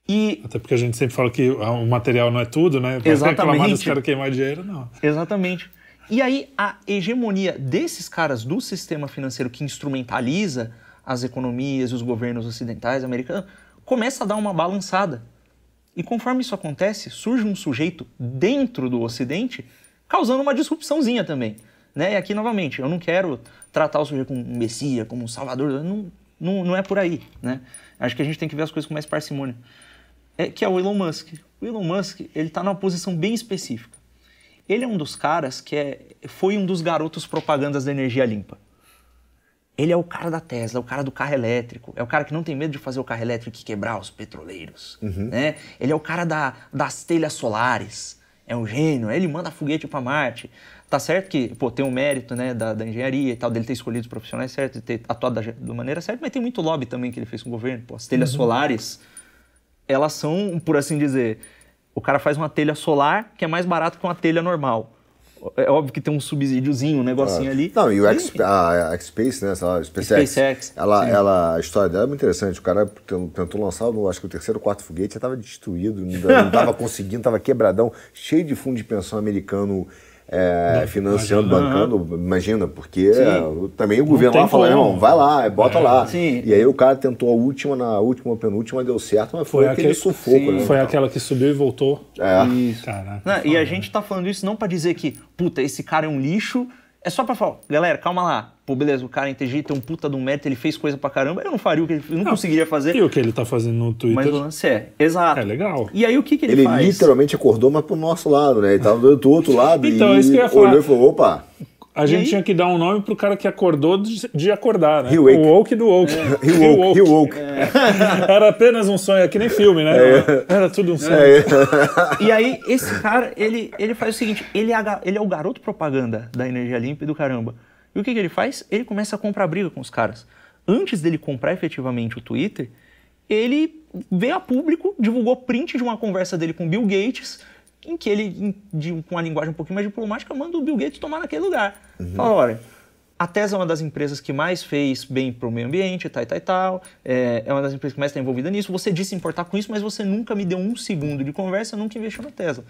E... Até porque a gente sempre fala que o material não é tudo, né? Pra Exatamente. os caras queimar dinheiro, não. Exatamente. E aí a hegemonia desses caras do sistema financeiro que instrumentaliza as economias e os governos ocidentais americanos começa a dar uma balançada. E conforme isso acontece, surge um sujeito dentro do Ocidente causando uma disrupçãozinha também. Né? E aqui, novamente, eu não quero tratar o sujeito como um messias, como um salvador, não, não, não é por aí. Né? Acho que a gente tem que ver as coisas com mais parcimônia é, que é o Elon Musk. O Elon Musk ele está numa posição bem específica. Ele é um dos caras que é, foi um dos garotos propagandas da energia limpa. Ele é o cara da Tesla, é o cara do carro elétrico, é o cara que não tem medo de fazer o carro elétrico e quebrar os petroleiros. Uhum. Né? Ele é o cara da, das telhas solares, é um gênio, ele manda foguete para Marte. Tá certo que pô, tem um mérito né, da, da, engenharia e tal, dele ter escolhido os profissionais certos, de ter atuado da, da, maneira certa, mas tem muito lobby também que ele fez com o governo. Pô, as telhas uhum. solares elas são, por assim dizer, o cara faz uma telha solar que é mais barato que uma telha normal. É óbvio que tem um subsídiozinho, um negocinho ah. ali. Não, e o X, a, a X-Space, né, essa SpaceX, SpaceX ela, ela, a história dela é muito interessante. O cara tentou lançar, acho que o terceiro ou quarto foguete já estava destruído, não estava conseguindo, estava quebradão, cheio de fundo de pensão americano é, financiando, bancando, imagina, porque é, também o governo lá falou, irmão, vai lá, bota é, lá. Sim. E aí o cara tentou a última, na última, penúltima, deu certo, mas foi, foi aquele, aquele sufoco, sim. né? Foi aquela que subiu e voltou. É. Isso. Caraca, não, e a gente tá falando isso não para dizer que, puta, esse cara é um lixo, é só pra falar, galera, calma lá. Pô, beleza, o cara é inteligente, tem um puta de um mérito, ele fez coisa pra caramba. Eu não faria o que ele eu não, não, conseguiria fazer. E o que ele tá fazendo no Twitter? Mas o lance é, exato. É legal. E aí o que, que ele, ele faz? Ele literalmente acordou, mas pro nosso lado, né? Ele tava do outro lado então, e isso que eu ia falar. olhou e falou, opa. A gente tinha que dar um nome pro cara que acordou de, de acordar, né? O woke do woke. É. He woke. He woke. É. Era apenas um sonho, é que nem filme, né? É. Era tudo um sonho. É. E aí, esse cara, ele, ele faz o seguinte, ele é, ele é o garoto propaganda da energia limpa e do caramba. E o que, que ele faz? Ele começa a comprar briga com os caras. Antes dele comprar efetivamente o Twitter, ele veio a público, divulgou print de uma conversa dele com Bill Gates, em que ele, de, com uma linguagem um pouquinho mais diplomática, manda o Bill Gates tomar naquele lugar. Uhum. Fala, olha, a Tesla é uma das empresas que mais fez bem para o meio ambiente, tal, tal, tal. É, é uma das empresas que mais está envolvida nisso. Você disse importar com isso, mas você nunca me deu um segundo de conversa, nunca investiu na Tesla.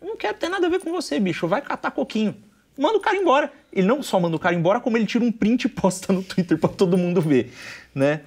Não quero ter nada a ver com você, bicho. Vai catar coquinho manda o cara embora. Ele não só manda o cara embora, como ele tira um print e posta no Twitter para todo mundo ver, né?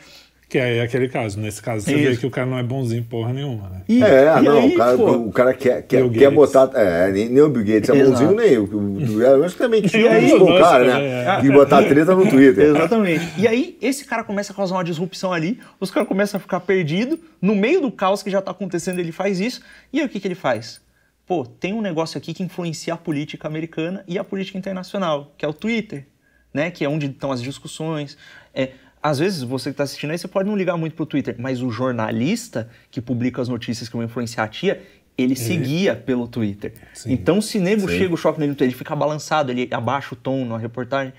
Que é aquele caso. Nesse caso, você Isso. vê que o cara não é bonzinho porra nenhuma, né? E, é, e não, aí, o, cara, o cara quer, quer, quer botar. É, nem o Bill Gates é Exato. bonzinho, nem o. Eu acho que também tinha o cara, né? É. E botar treta no Twitter. Exatamente. E aí, esse cara começa a causar uma disrupção ali, os caras começam a ficar perdidos, no meio do caos que já tá acontecendo, ele faz isso. E aí, o que, que ele faz? Pô, tem um negócio aqui que influencia a política americana e a política internacional, que é o Twitter. né? Que é onde estão as discussões. É, às vezes, você que está assistindo aí, você pode não ligar muito pro Twitter, mas o jornalista que publica as notícias que vão influenciar a tia, ele seguia pelo Twitter. Sim. Então, se nego Sim. chega o choque nele no Twitter, ele fica balançado, ele abaixa o tom na reportagem,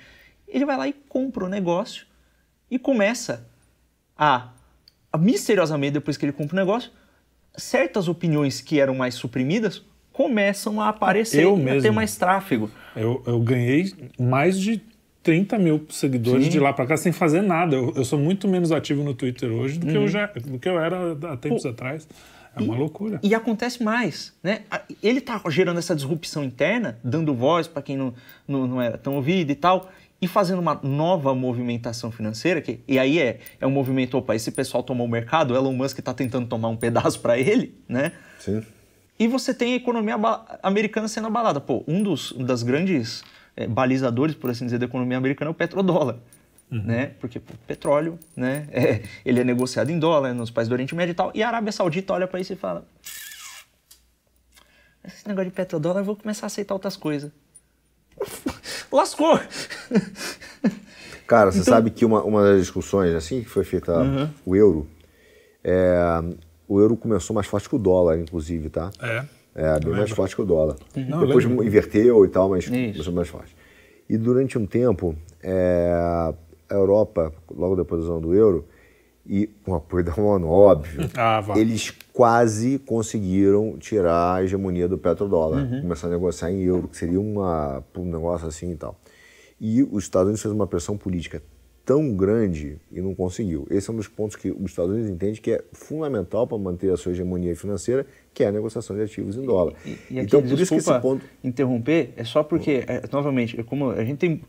ele vai lá e compra o negócio e começa a, a misteriosamente, depois que ele compra o negócio, certas opiniões que eram mais suprimidas começam a aparecer, eu mesmo, a ter mais tráfego. Eu, eu ganhei mais de 30 mil seguidores Sim. de lá para cá sem fazer nada. Eu, eu, sou muito menos ativo no Twitter hoje do que, eu, uhum. já, do que eu era há tempos Pô, atrás. É uma e, loucura. E acontece mais, né? Ele está gerando essa disrupção interna, dando voz para quem não, não, não, era tão ouvido e tal, e fazendo uma nova movimentação financeira, que, e aí é, é um movimento, opa, esse pessoal tomou o mercado, o Elon Musk está tentando tomar um pedaço para ele, né? Sim. E você tem a economia americana sendo abalada. Pô, um dos das grandes é, balizadores, por assim dizer, da economia americana é o petrodólar. Uhum. Né? Porque pô, petróleo, né? É, ele é negociado em dólar nos países do Oriente Médio e tal. E a Arábia Saudita olha para isso e fala: esse negócio de petrodólar, eu vou começar a aceitar outras coisas. Lascou! Cara, você então... sabe que uma, uma das discussões, assim, que foi feita uhum. o euro, é, o euro começou mais forte que o dólar, inclusive, tá? É. É, bem mais forte que o dólar. Não, Depois inverteu e tal, mas começou mais forte. E durante um tempo, é, a Europa, logo depois da zona do euro, e com apoio da ONU, óbvio, ah, eles quase conseguiram tirar a hegemonia do petrodólar, uhum. começar a negociar em euro, que seria uma, um negócio assim e tal. E os Estados Unidos fez uma pressão política tão grande e não conseguiu. Esse é um dos pontos que os Estados Unidos entende que é fundamental para manter a sua hegemonia financeira, que é a negociação de ativos em dólar. E, e então, aqui, por isso que esse ponto... interromper, é só porque, é, novamente, é como a gente tem...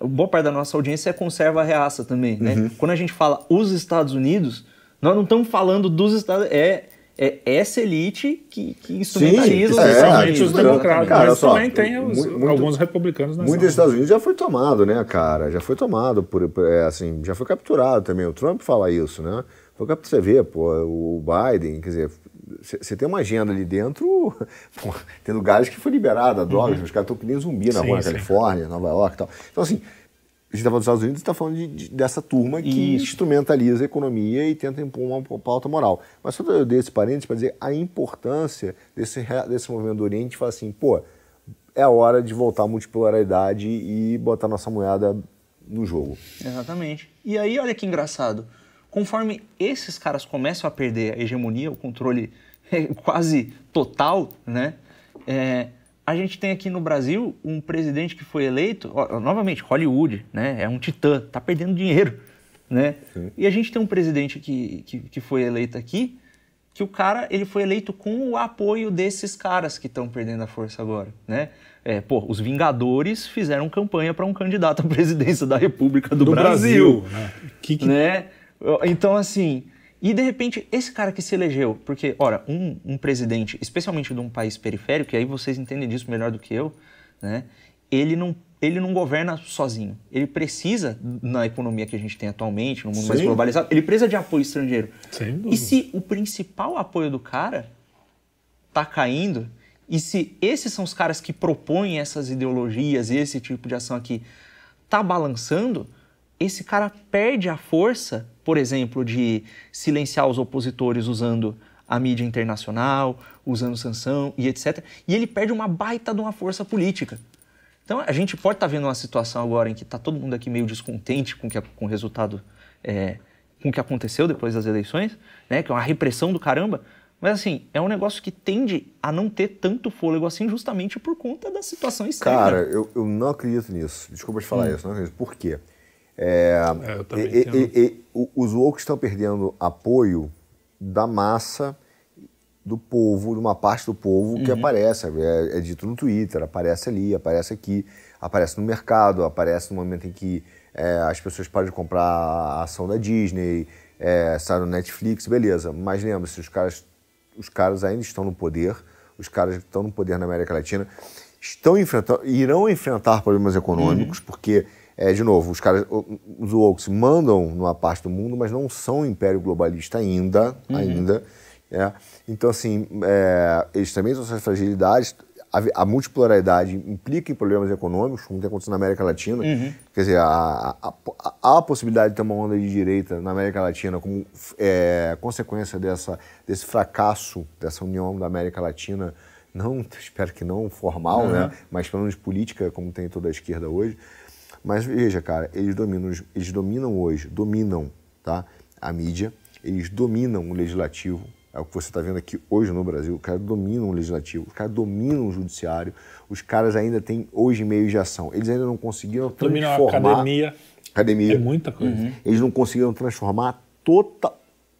Boa parte da nossa audiência conserva a reaça também, né? Uhum. Quando a gente fala os Estados Unidos, nós não estamos falando dos Estados... É, é essa elite que, que instrumentaliza Sim, os Estados Unidos. os democratas, cara, mas só, também tem os, muito, alguns republicanos Muito dos Estados Unidos já foi tomado, né, cara? Já foi tomado, por, é, assim, já foi capturado também. O Trump fala isso, né? Foi capturado, você vê, pô, o Biden, quer dizer, você tem uma agenda ali dentro, pô, tendo gás que foi liberado, a droga, uhum. os caras estão que nem zumbi na sim, rua na Califórnia, Nova York e tal. Então, assim, a gente está falando dos Estados Unidos está falando de, de, dessa turma que Isso. instrumentaliza a economia e tenta impor uma, uma pauta moral. Mas só eu dei esse parênteses para dizer a importância desse, desse movimento do Oriente falar assim, pô, é a hora de voltar à multipolaridade e botar nossa moeda no jogo. Exatamente. E aí, olha que engraçado. Conforme esses caras começam a perder a hegemonia, o controle quase total, né? É, a gente tem aqui no Brasil um presidente que foi eleito, ó, novamente, Hollywood, né? É um titã, tá perdendo dinheiro, né? Sim. E a gente tem um presidente que, que, que, foi eleito aqui, que o cara, ele foi eleito com o apoio desses caras que estão perdendo a força agora, né? É, pô, os Vingadores fizeram campanha para um candidato à presidência da República do, do Brasil, Brasil, né? Que, que... né? Então, assim, e de repente, esse cara que se elegeu, porque, ora, um, um presidente, especialmente de um país periférico, e aí vocês entendem disso melhor do que eu, né? Ele não, ele não governa sozinho. Ele precisa, na economia que a gente tem atualmente, no mundo Sim. mais globalizado, ele precisa de apoio estrangeiro. E se o principal apoio do cara tá caindo, e se esses são os caras que propõem essas ideologias, esse tipo de ação aqui, tá balançando, esse cara perde a força por exemplo, de silenciar os opositores usando a mídia internacional, usando sanção e etc. E ele perde uma baita de uma força política. Então a gente pode estar tá vendo uma situação agora em que está todo mundo aqui meio descontente com, que, com o resultado, é, com o que aconteceu depois das eleições, né, que é uma repressão do caramba. Mas assim, é um negócio que tende a não ter tanto fôlego assim justamente por conta da situação externa. Cara, eu, eu não acredito nisso. Desculpa te falar hum. isso, não acredito. Por quê? É, é, e, e, e, os woke estão perdendo apoio da massa do povo, de uma parte do povo uhum. que aparece, é, é, dito no Twitter, aparece ali, aparece aqui, aparece no mercado, aparece no momento em que é, as pessoas param de comprar a ação da Disney, é, sai no Netflix, beleza. Mas lembre-se, os caras, os caras ainda estão no poder, os caras que estão no poder na América Latina estão enfrentando, irão enfrentar problemas econômicos, uhum. porque é, de novo, os caras, os woke mandam numa parte do mundo, mas não são um império globalista ainda, uhum. ainda. É. Então, assim, é, eles também têm suas fragilidades. a, a, multipolaridade implica em problemas econômicos, como tem acontecido na América Latina. Uhum. Quer dizer, há a, a, possibilidade de ter uma onda de direita na América Latina como é, consequência dessa, desse fracasso dessa união da América Latina, não, espero que não formal, uhum. né? mas pelo menos política, como tem toda a esquerda hoje. Mas veja, cara, eles dominam, eles dominam hoje, dominam tá? a mídia, eles dominam o legislativo, é o que você está vendo aqui hoje no Brasil. Os caras dominam o legislativo, os caras dominam o judiciário, os caras ainda têm hoje meios de ação. Eles ainda não conseguiram transformar. Dominam a academia. Academia. É muita coisa. Uhum. Eles não conseguiram transformar tota,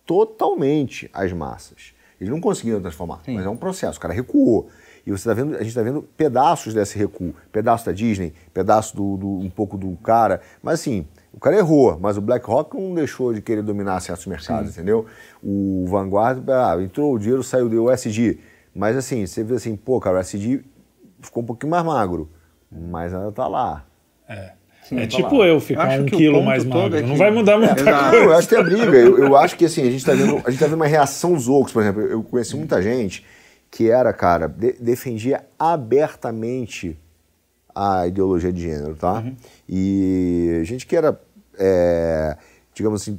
totalmente as massas. Eles não conseguiram transformar, Sim. mas é um processo. O cara recuou. E você tá vendo, a gente está vendo pedaços desse recuo. Pedaço da Disney, pedaço do, do, um pouco do cara. Mas assim, o cara errou, mas o BlackRock não deixou de querer dominar certos mercados, Sim. entendeu? O Vanguard, ah, entrou o dinheiro, saiu do USG. Mas assim, você vê assim, pô, cara, o USG ficou um pouquinho mais magro, mas ainda tá lá. É. Sim, é tá tipo lá. eu ficar eu um quilo mais magro. É que... Não vai mudar muita é, coisa. eu acho que tem a briga. Eu, eu, acho que assim, a gente está vendo, a gente tá vendo uma reação dos outros, por exemplo. Eu conheci muita gente que era, cara, de, defendia abertamente a ideologia de gênero, tá? Uhum. E gente que era, é, digamos assim,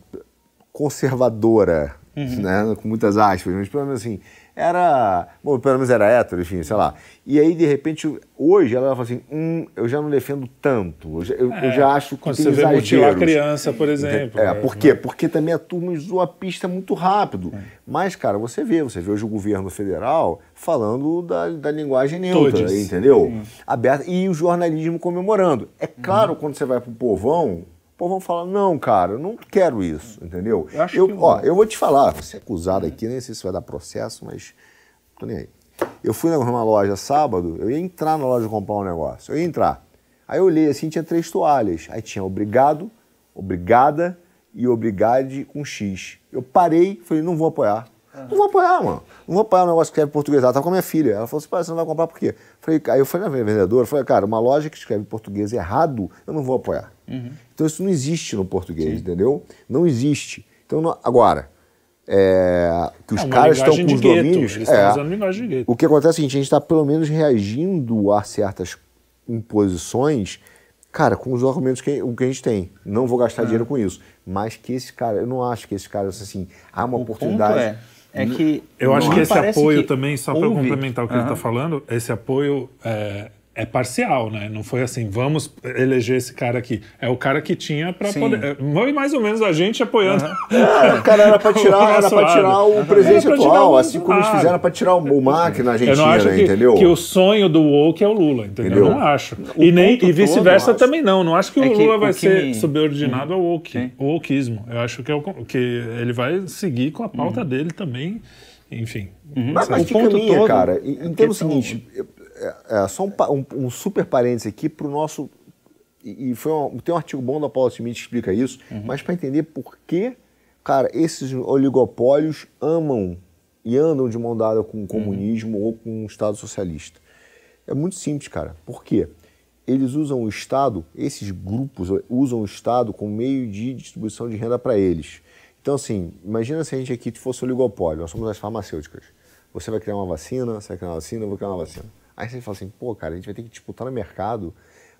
conservadora, uhum. né? Com muitas aspas, mas pelo menos assim, era. Bom, pelo menos era hétero, enfim, sei lá. E aí, de repente, hoje ela fala assim: hum, eu já não defendo tanto. Eu já, eu, é, eu já acho que quando tem você exageros. vê mutilar criança, por exemplo. É, por quê? Porque também a turma usou a pista muito rápido. É. Mas, cara, você vê, você vê hoje o governo federal falando da, da linguagem neutra, entendeu? Hum. Aberta, e o jornalismo comemorando. É claro, hum. quando você vai pro povão, o povo fala, não, cara, eu não quero isso, entendeu? Eu, acho eu, que... ó, eu vou te falar, você é acusado aqui, nem sei se vai dar processo, mas tô nem aí. Eu fui numa loja sábado, eu ia entrar na loja comprar um negócio, eu ia entrar. Aí eu olhei assim, tinha três toalhas. Aí tinha obrigado, obrigada e obrigade com X. Eu parei, falei, não vou apoiar. Não vou apoiar, mano. Não vou apoiar um negócio que escreve português. Ela tava com a minha filha. Ela falou assim, você não vai comprar por quê? Falei, aí eu falei na vendedora, falei, cara, uma loja que escreve português errado, eu não vou apoiar. Uhum. Então isso não existe no português, Sim. entendeu? Não existe. Então, não, agora, é, que os é caras estão com os domínios. Eles é, usando linguagem de gueto. O que acontece é o seguinte, a gente está pelo menos reagindo a certas imposições, cara, com os argumentos que, o que a gente tem. Não vou gastar é. dinheiro com isso. Mas que esse cara, eu não acho que esse cara, assim, há uma o oportunidade. é, é que. Eu acho que esse apoio que também, só para complementar o que uhum. ele está falando, esse apoio é, é parcial, né? Não foi assim, vamos eleger esse cara aqui. É o cara que tinha para poder. É, foi mais ou menos a gente apoiando. Uhum. É, o cara era para tirar, era para tirar o uhum. presidente atual, assim como eles fizeram para tirar o MAC na Argentina, eu não acho que, entendeu? Que o sonho do woke é o Lula, entendeu? entendeu? Eu não acho. O e nem e vice-versa também não. Não acho que é o Lula vai o ser me... subordinado ao woke, ao wokeismo. Eu acho que, é o, que ele vai seguir com a pauta uhum. dele também. Enfim. Uhum. Mas, mas que caminha, todo, cara? Entenda o seguinte, é, é, só um, um, um, super parênteses aqui para o nosso. E, e foi um, tem um artigo bom da Paula Smith que explica isso, uhum. mas para entender por que, cara, esses oligopólios amam e andam de mão dada com o comunismo uhum. ou com o Estado socialista. É muito simples, cara. Por quê? Eles usam o Estado, esses grupos usam o Estado como meio de distribuição de renda para eles. Então, assim, imagina se a gente aqui fosse oligopólio, nós somos as farmacêuticas. Você vai criar uma vacina, você vai criar uma vacina, eu vou criar uma vacina. Aí você fala assim, pô, cara, a gente vai ter que disputar no mercado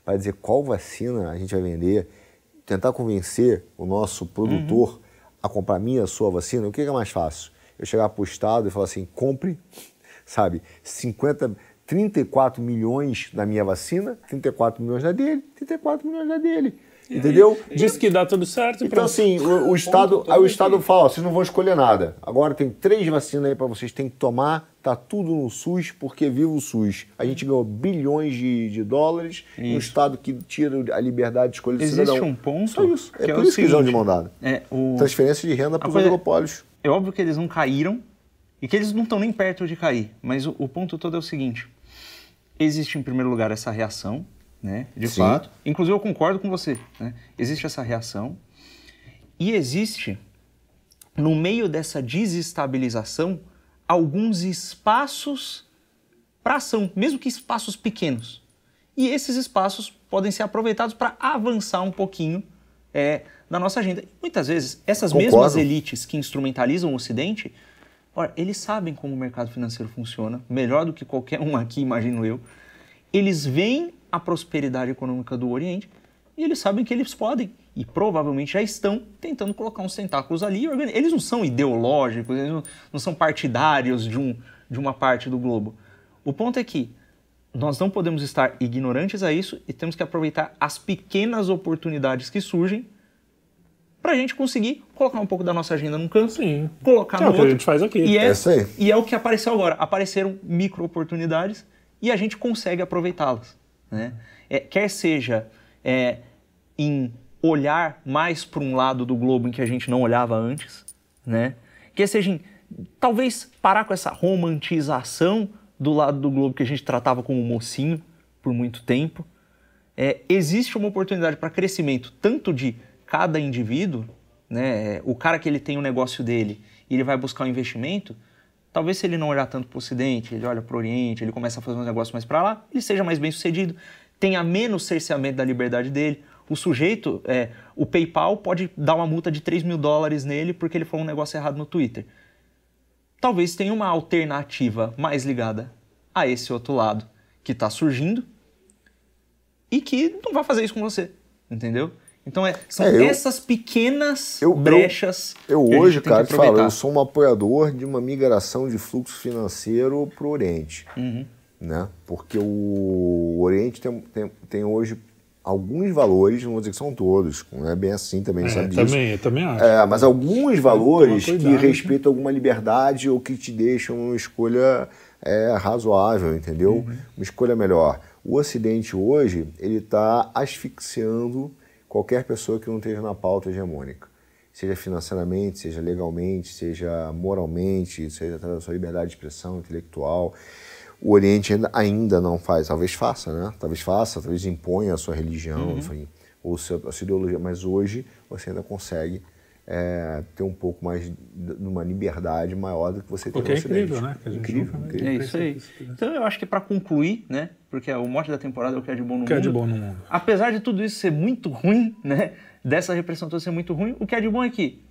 para dizer qual vacina a gente vai vender, tentar convencer o nosso produtor uhum. a comprar a minha, a sua vacina. O que é mais fácil? Eu chegar para o Estado e falar assim, compre, sabe, 50, 34 milhões da minha vacina, 34 milhões da dele, 34 milhões da dele. Entendeu? Diz que dá tudo certo. Então, assim, o, o Estado, aí o Estado fala: vocês não vão escolher nada. Agora tem três vacinas aí para vocês, tem que tomar. Tá tudo no SUS, porque viva o SUS. A gente ganhou bilhões de, de dólares um Estado que tira a liberdade de escolha do Existe cidadão. um ponto. Só isso. É, é por isso que eles de mão dada. É, o... Transferência de renda para os oligopólios. É óbvio que eles não caíram e que eles não estão nem perto de cair. Mas o, o ponto todo é o seguinte: existe, em primeiro lugar, essa reação né? De Sim. fato. Inclusive, eu concordo com você. Né? Existe essa reação. E existe, no meio dessa desestabilização, alguns espaços para ação, mesmo que espaços pequenos. E esses espaços podem ser aproveitados para avançar um pouquinho é, na nossa agenda. Muitas vezes, essas Concordo. mesmas elites que instrumentalizam o Ocidente eles sabem como o mercado financeiro funciona, melhor do que qualquer um aqui, imagino eu. Eles veem a prosperidade econômica do Oriente e eles sabem que eles podem e provavelmente já estão tentando colocar uns tentáculos ali. Eles não são ideológicos, eles não, não são partidários de, um, de uma parte do globo. O ponto é que nós não podemos estar ignorantes a isso e temos que aproveitar as pequenas oportunidades que surgem para a gente conseguir colocar um pouco da nossa agenda num canto, Sim. colocar Que é no o que a outro. gente faz aqui. E é, É isso aí. e é o que apareceu agora. Apareceram micro oportunidades e a gente consegue aproveitá-las. Né? É, quer seja é, em olhar mais para um lado do globo em que a gente não olhava antes, né? quer seja talvez parar com essa romantização do lado do globo que a gente tratava como mocinho por muito tempo. É, existe uma oportunidade para crescimento tanto de cada indivíduo, né? O cara que ele tem o negócio dele ele vai buscar um investimento, talvez se ele não olhar tanto para o Ocidente, ele olha para o Oriente, ele começa a fazer um negócio mais para lá, ele seja mais bem sucedido, tenha menos cerceamento da liberdade dele. O sujeito, é, o PayPal pode dar uma multa de 3 mil dólares nele porque ele falou um negócio errado no Twitter. Talvez tenha uma alternativa mais ligada a esse outro lado que está surgindo e que não vai fazer isso com você, entendeu? Então é, são É, eu- essas pequenas eu- eu- brechas. Eu que a hoje, cara, te falo, eu sou um apoiador de uma migração de fluxo financeiro para o Oriente. Uhum. Né? Porque o Oriente tem, tem, tem hoje alguns valores, não vou dizer que são todos, não é bem assim também, É, sabe disso. também, eu também acho. É, mas alguns valores Toma que cuidado, respeitam alguma liberdade ou que te deixam uma escolha é, razoável, entendeu? Uhum. Uma escolha melhor. O Ocidente hoje, ele está asfixiando qualquer pessoa que não esteja na pauta hegemônica. Seja financeiramente, seja legalmente, seja moralmente, seja através da sua liberdade de expressão intelectual. O Oriente ainda, ainda não faz, talvez faça, né? Talvez faça, talvez imponha a sua religião, enfim, ou seu- a sua ideologia, mas hoje você ainda consegue é, ter um pouco mais de uma liberdade maior do que você tem Porque no é incrível, Ocidente. né? A gente incrível, nunca- incrível. É isso aí. Então eu acho que para concluir, né? Porque o mote da temporada é o que é de bom no O que é mundo. de bom no mundo. Apesar de tudo isso ser muito ruim, né? Dessa repressão toda ser muito ruim, o que é de bom é que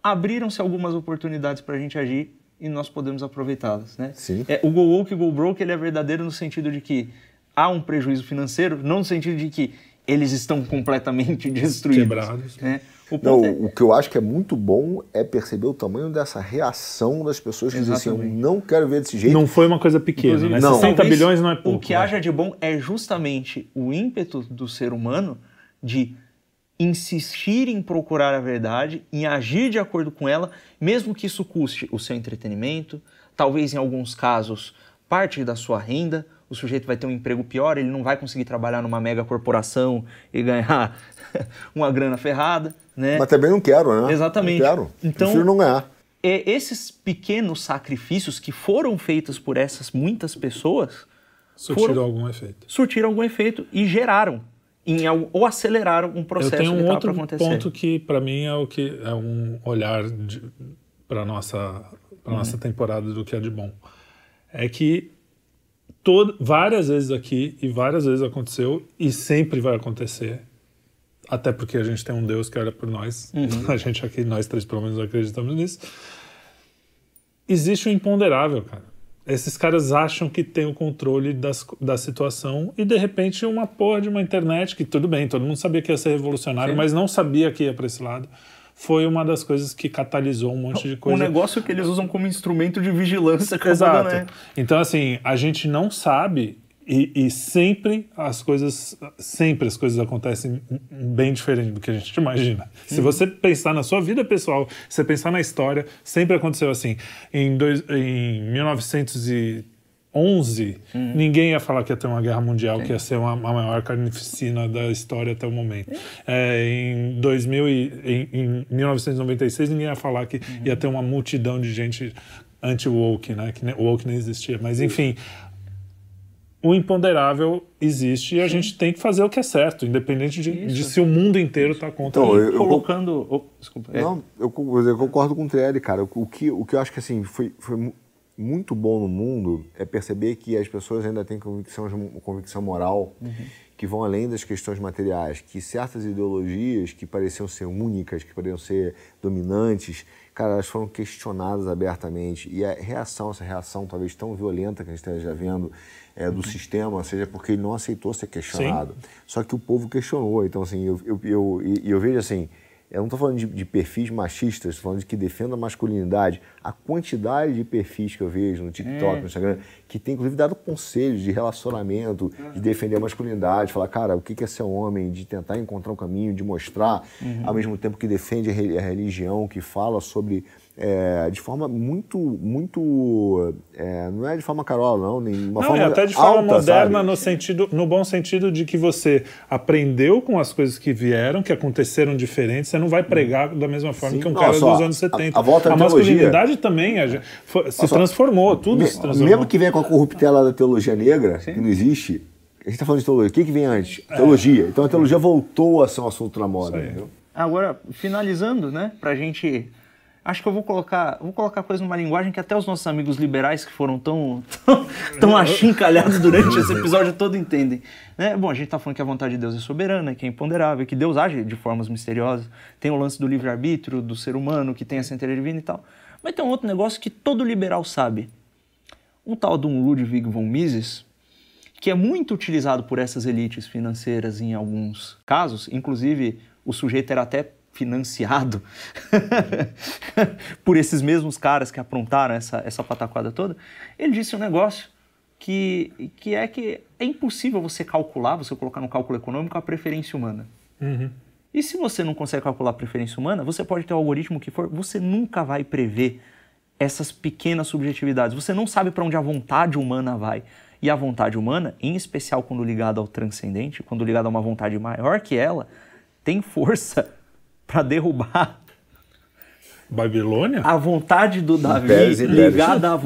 abriram-se algumas oportunidades para a gente agir e nós podemos aproveitá-las, né? Sim. É, o Go Woke e o Go Broke ele é verdadeiro no sentido de que há um prejuízo financeiro, não no sentido de que eles estão completamente destruídos. Quebrados. Né? O Não, é- o que eu acho que é muito bom é perceber o tamanho dessa reação das pessoas que dizem assim, eu Exatamente. não quero ver desse jeito. Não foi uma coisa pequena, Inclusive, né? não. 60 talvez bilhões não é pouco. O que vai. haja de bom é justamente o ímpeto do ser humano de insistir em procurar a verdade, em agir de acordo com ela, mesmo que isso custe o seu entretenimento, talvez em alguns casos parte da sua renda. O sujeito vai ter um emprego pior, ele não vai conseguir trabalhar numa mega corporação e ganhar uma grana ferrada, né? Mas também não quero, né? Exatamente. Não quero. Então- Prefiro não ganhar. E esses pequenos sacrifícios que foram feitos por essas muitas pessoas Surtiram foram- algum efeito. surtiram algum efeito e geraram em ou aceleraram um Eu processo tenho que um outro ponto que para mim é o que é um olhar para nossa para Uhum. nossa temporada do que é de bom. É que todo, várias vezes aqui e várias vezes aconteceu e sempre vai acontecer. Até porque a gente tem um Deus que olha por nós. Uhum. A gente aqui, nós três pelo menos acreditamos nisso. Existe o imponderável, cara. Esses caras acham que tem o controle das, da situação e de repente uma porra de uma internet que tudo bem, todo mundo sabia que ia ser revolucionário, Sim. mas não sabia que ia para esse lado. Foi uma das coisas que catalisou um monte de Um coisa. negócio que eles usam como instrumento de vigilância. acabou Exato. né? Então, assim, a gente não sabe e, e sempre as coisas sempre as coisas acontecem bem diferente do que a gente imagina. Se você pensar na sua vida pessoal, se você pensar na história, sempre aconteceu assim. Em, dois, em 1911, ninguém ia falar que ia ter uma guerra mundial, que ia ser uma, a maior carnificina da história até o momento. É, em, 2000 e, em, em 1996, ninguém ia falar que ia ter uma multidão de gente anti-woke, né? Que woke nem existia. Mas, enfim, o imponderável existe e a gente tem que fazer o que é certo, independente de, de se o mundo inteiro está contra Então, ele. eu- Colocando. oh, desculpa. é. Não, eu, eu concordo com o Trelli, cara. O que, o que eu acho que assim, foi, foi mu- muito bom no mundo é perceber que as pessoas ainda têm convicção, convicção moral que vão além das questões materiais, que certas ideologias que pareciam ser únicas, que pareciam ser dominantes, cara, elas foram questionadas abertamente. E a reação, essa reação talvez tão violenta que a gente esteja vendo é, do uhum. sistema, seja porque ele não aceitou ser questionado. Sim. Só que o povo questionou. Então, assim, eu, eu, eu, eu, eu vejo assim eu não estou falando de, de, perfis machistas, estou falando de que defendam a masculinidade. A quantidade de perfis que eu vejo no TikTok, é. no Instagram, que tem inclusive dado conselhos de relacionamento, de defender a masculinidade, falar, cara, o que é ser homem, de tentar encontrar um caminho, de mostrar, uhum. ao mesmo tempo que defende a religião, que fala sobre é, de forma muito, muito, é, não é de forma carola não, nem uma não, forma é até de forma alta, moderna sabe? no sentido, no bom sentido de que você aprendeu com as coisas que vieram, que aconteceram diferentes, você não vai pregar da mesma forma Sim. que um não, cara dos anos 70. A, a, volta a masculinidade também a, foi, se transformou, tudo me, se transformou. Mesmo que venha com a corruptela da teologia negra, Sim. que não existe, a gente está falando de teologia, o que, que vem antes? É. Teologia. Então a teologia voltou a ser um assunto na moda. Agora, finalizando, né, pra gente acho que eu vou colocar, vou colocar coisa numa linguagem que até os nossos amigos liberais que foram tão, tão, tão achincalhados durante esse episódio todo entendem. Né? Bom, a gente está falando que a vontade de Deus é soberana, que é imponderável, que Deus age de formas misteriosas. Tem o lance do livre-arbítrio, do ser humano, que tem a centelha divina e tal. Mas tem um outro negócio que todo liberal sabe. Um tal de um Ludwig von Mises, que é muito utilizado por essas elites financeiras em alguns casos, inclusive o sujeito era até financiado por esses mesmos caras que aprontaram essa, essa pataquada toda, ele disse um negócio que, que é que é impossível você calcular, você colocar no cálculo econômico a preferência humana. Uhum. E se você não consegue calcular a preferência humana, você pode ter o algoritmo que for, você nunca vai prever essas pequenas subjetividades. Você não sabe para onde a vontade humana vai. E a vontade humana, em especial quando ligada ao transcendente, quando ligada a uma vontade maior que ela, tem força para derrubar Babilônia? A vontade do Davi ligada a,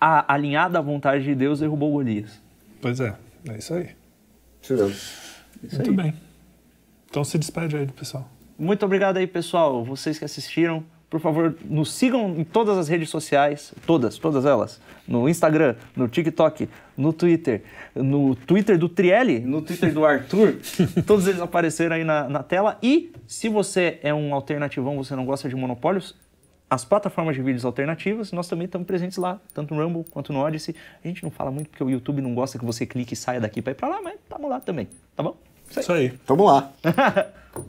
a, alinhada à vontade de Deus derrubou Golias. Pois é, é isso aí. Isso Muito aí. bem. Então se despede aí do pessoal. Muito obrigado aí, pessoal. Vocês que assistiram. Por favor, nos sigam em todas as redes sociais, todas, todas elas. No Instagram, no TikTok, no Twitter, no Twitter do Trielli, no Twitter do Arthur. todos eles apareceram aí na, na tela. E se você é um alternativão, você não gosta de monopólios, as plataformas de vídeos alternativas, nós também estamos presentes lá, tanto no Rumble quanto no Odyssey. A gente não fala muito porque o YouTube não gosta que você clique e saia daqui para ir para lá, mas estamos lá também, tá bom? Isso aí. Isso aí. Tamo lá.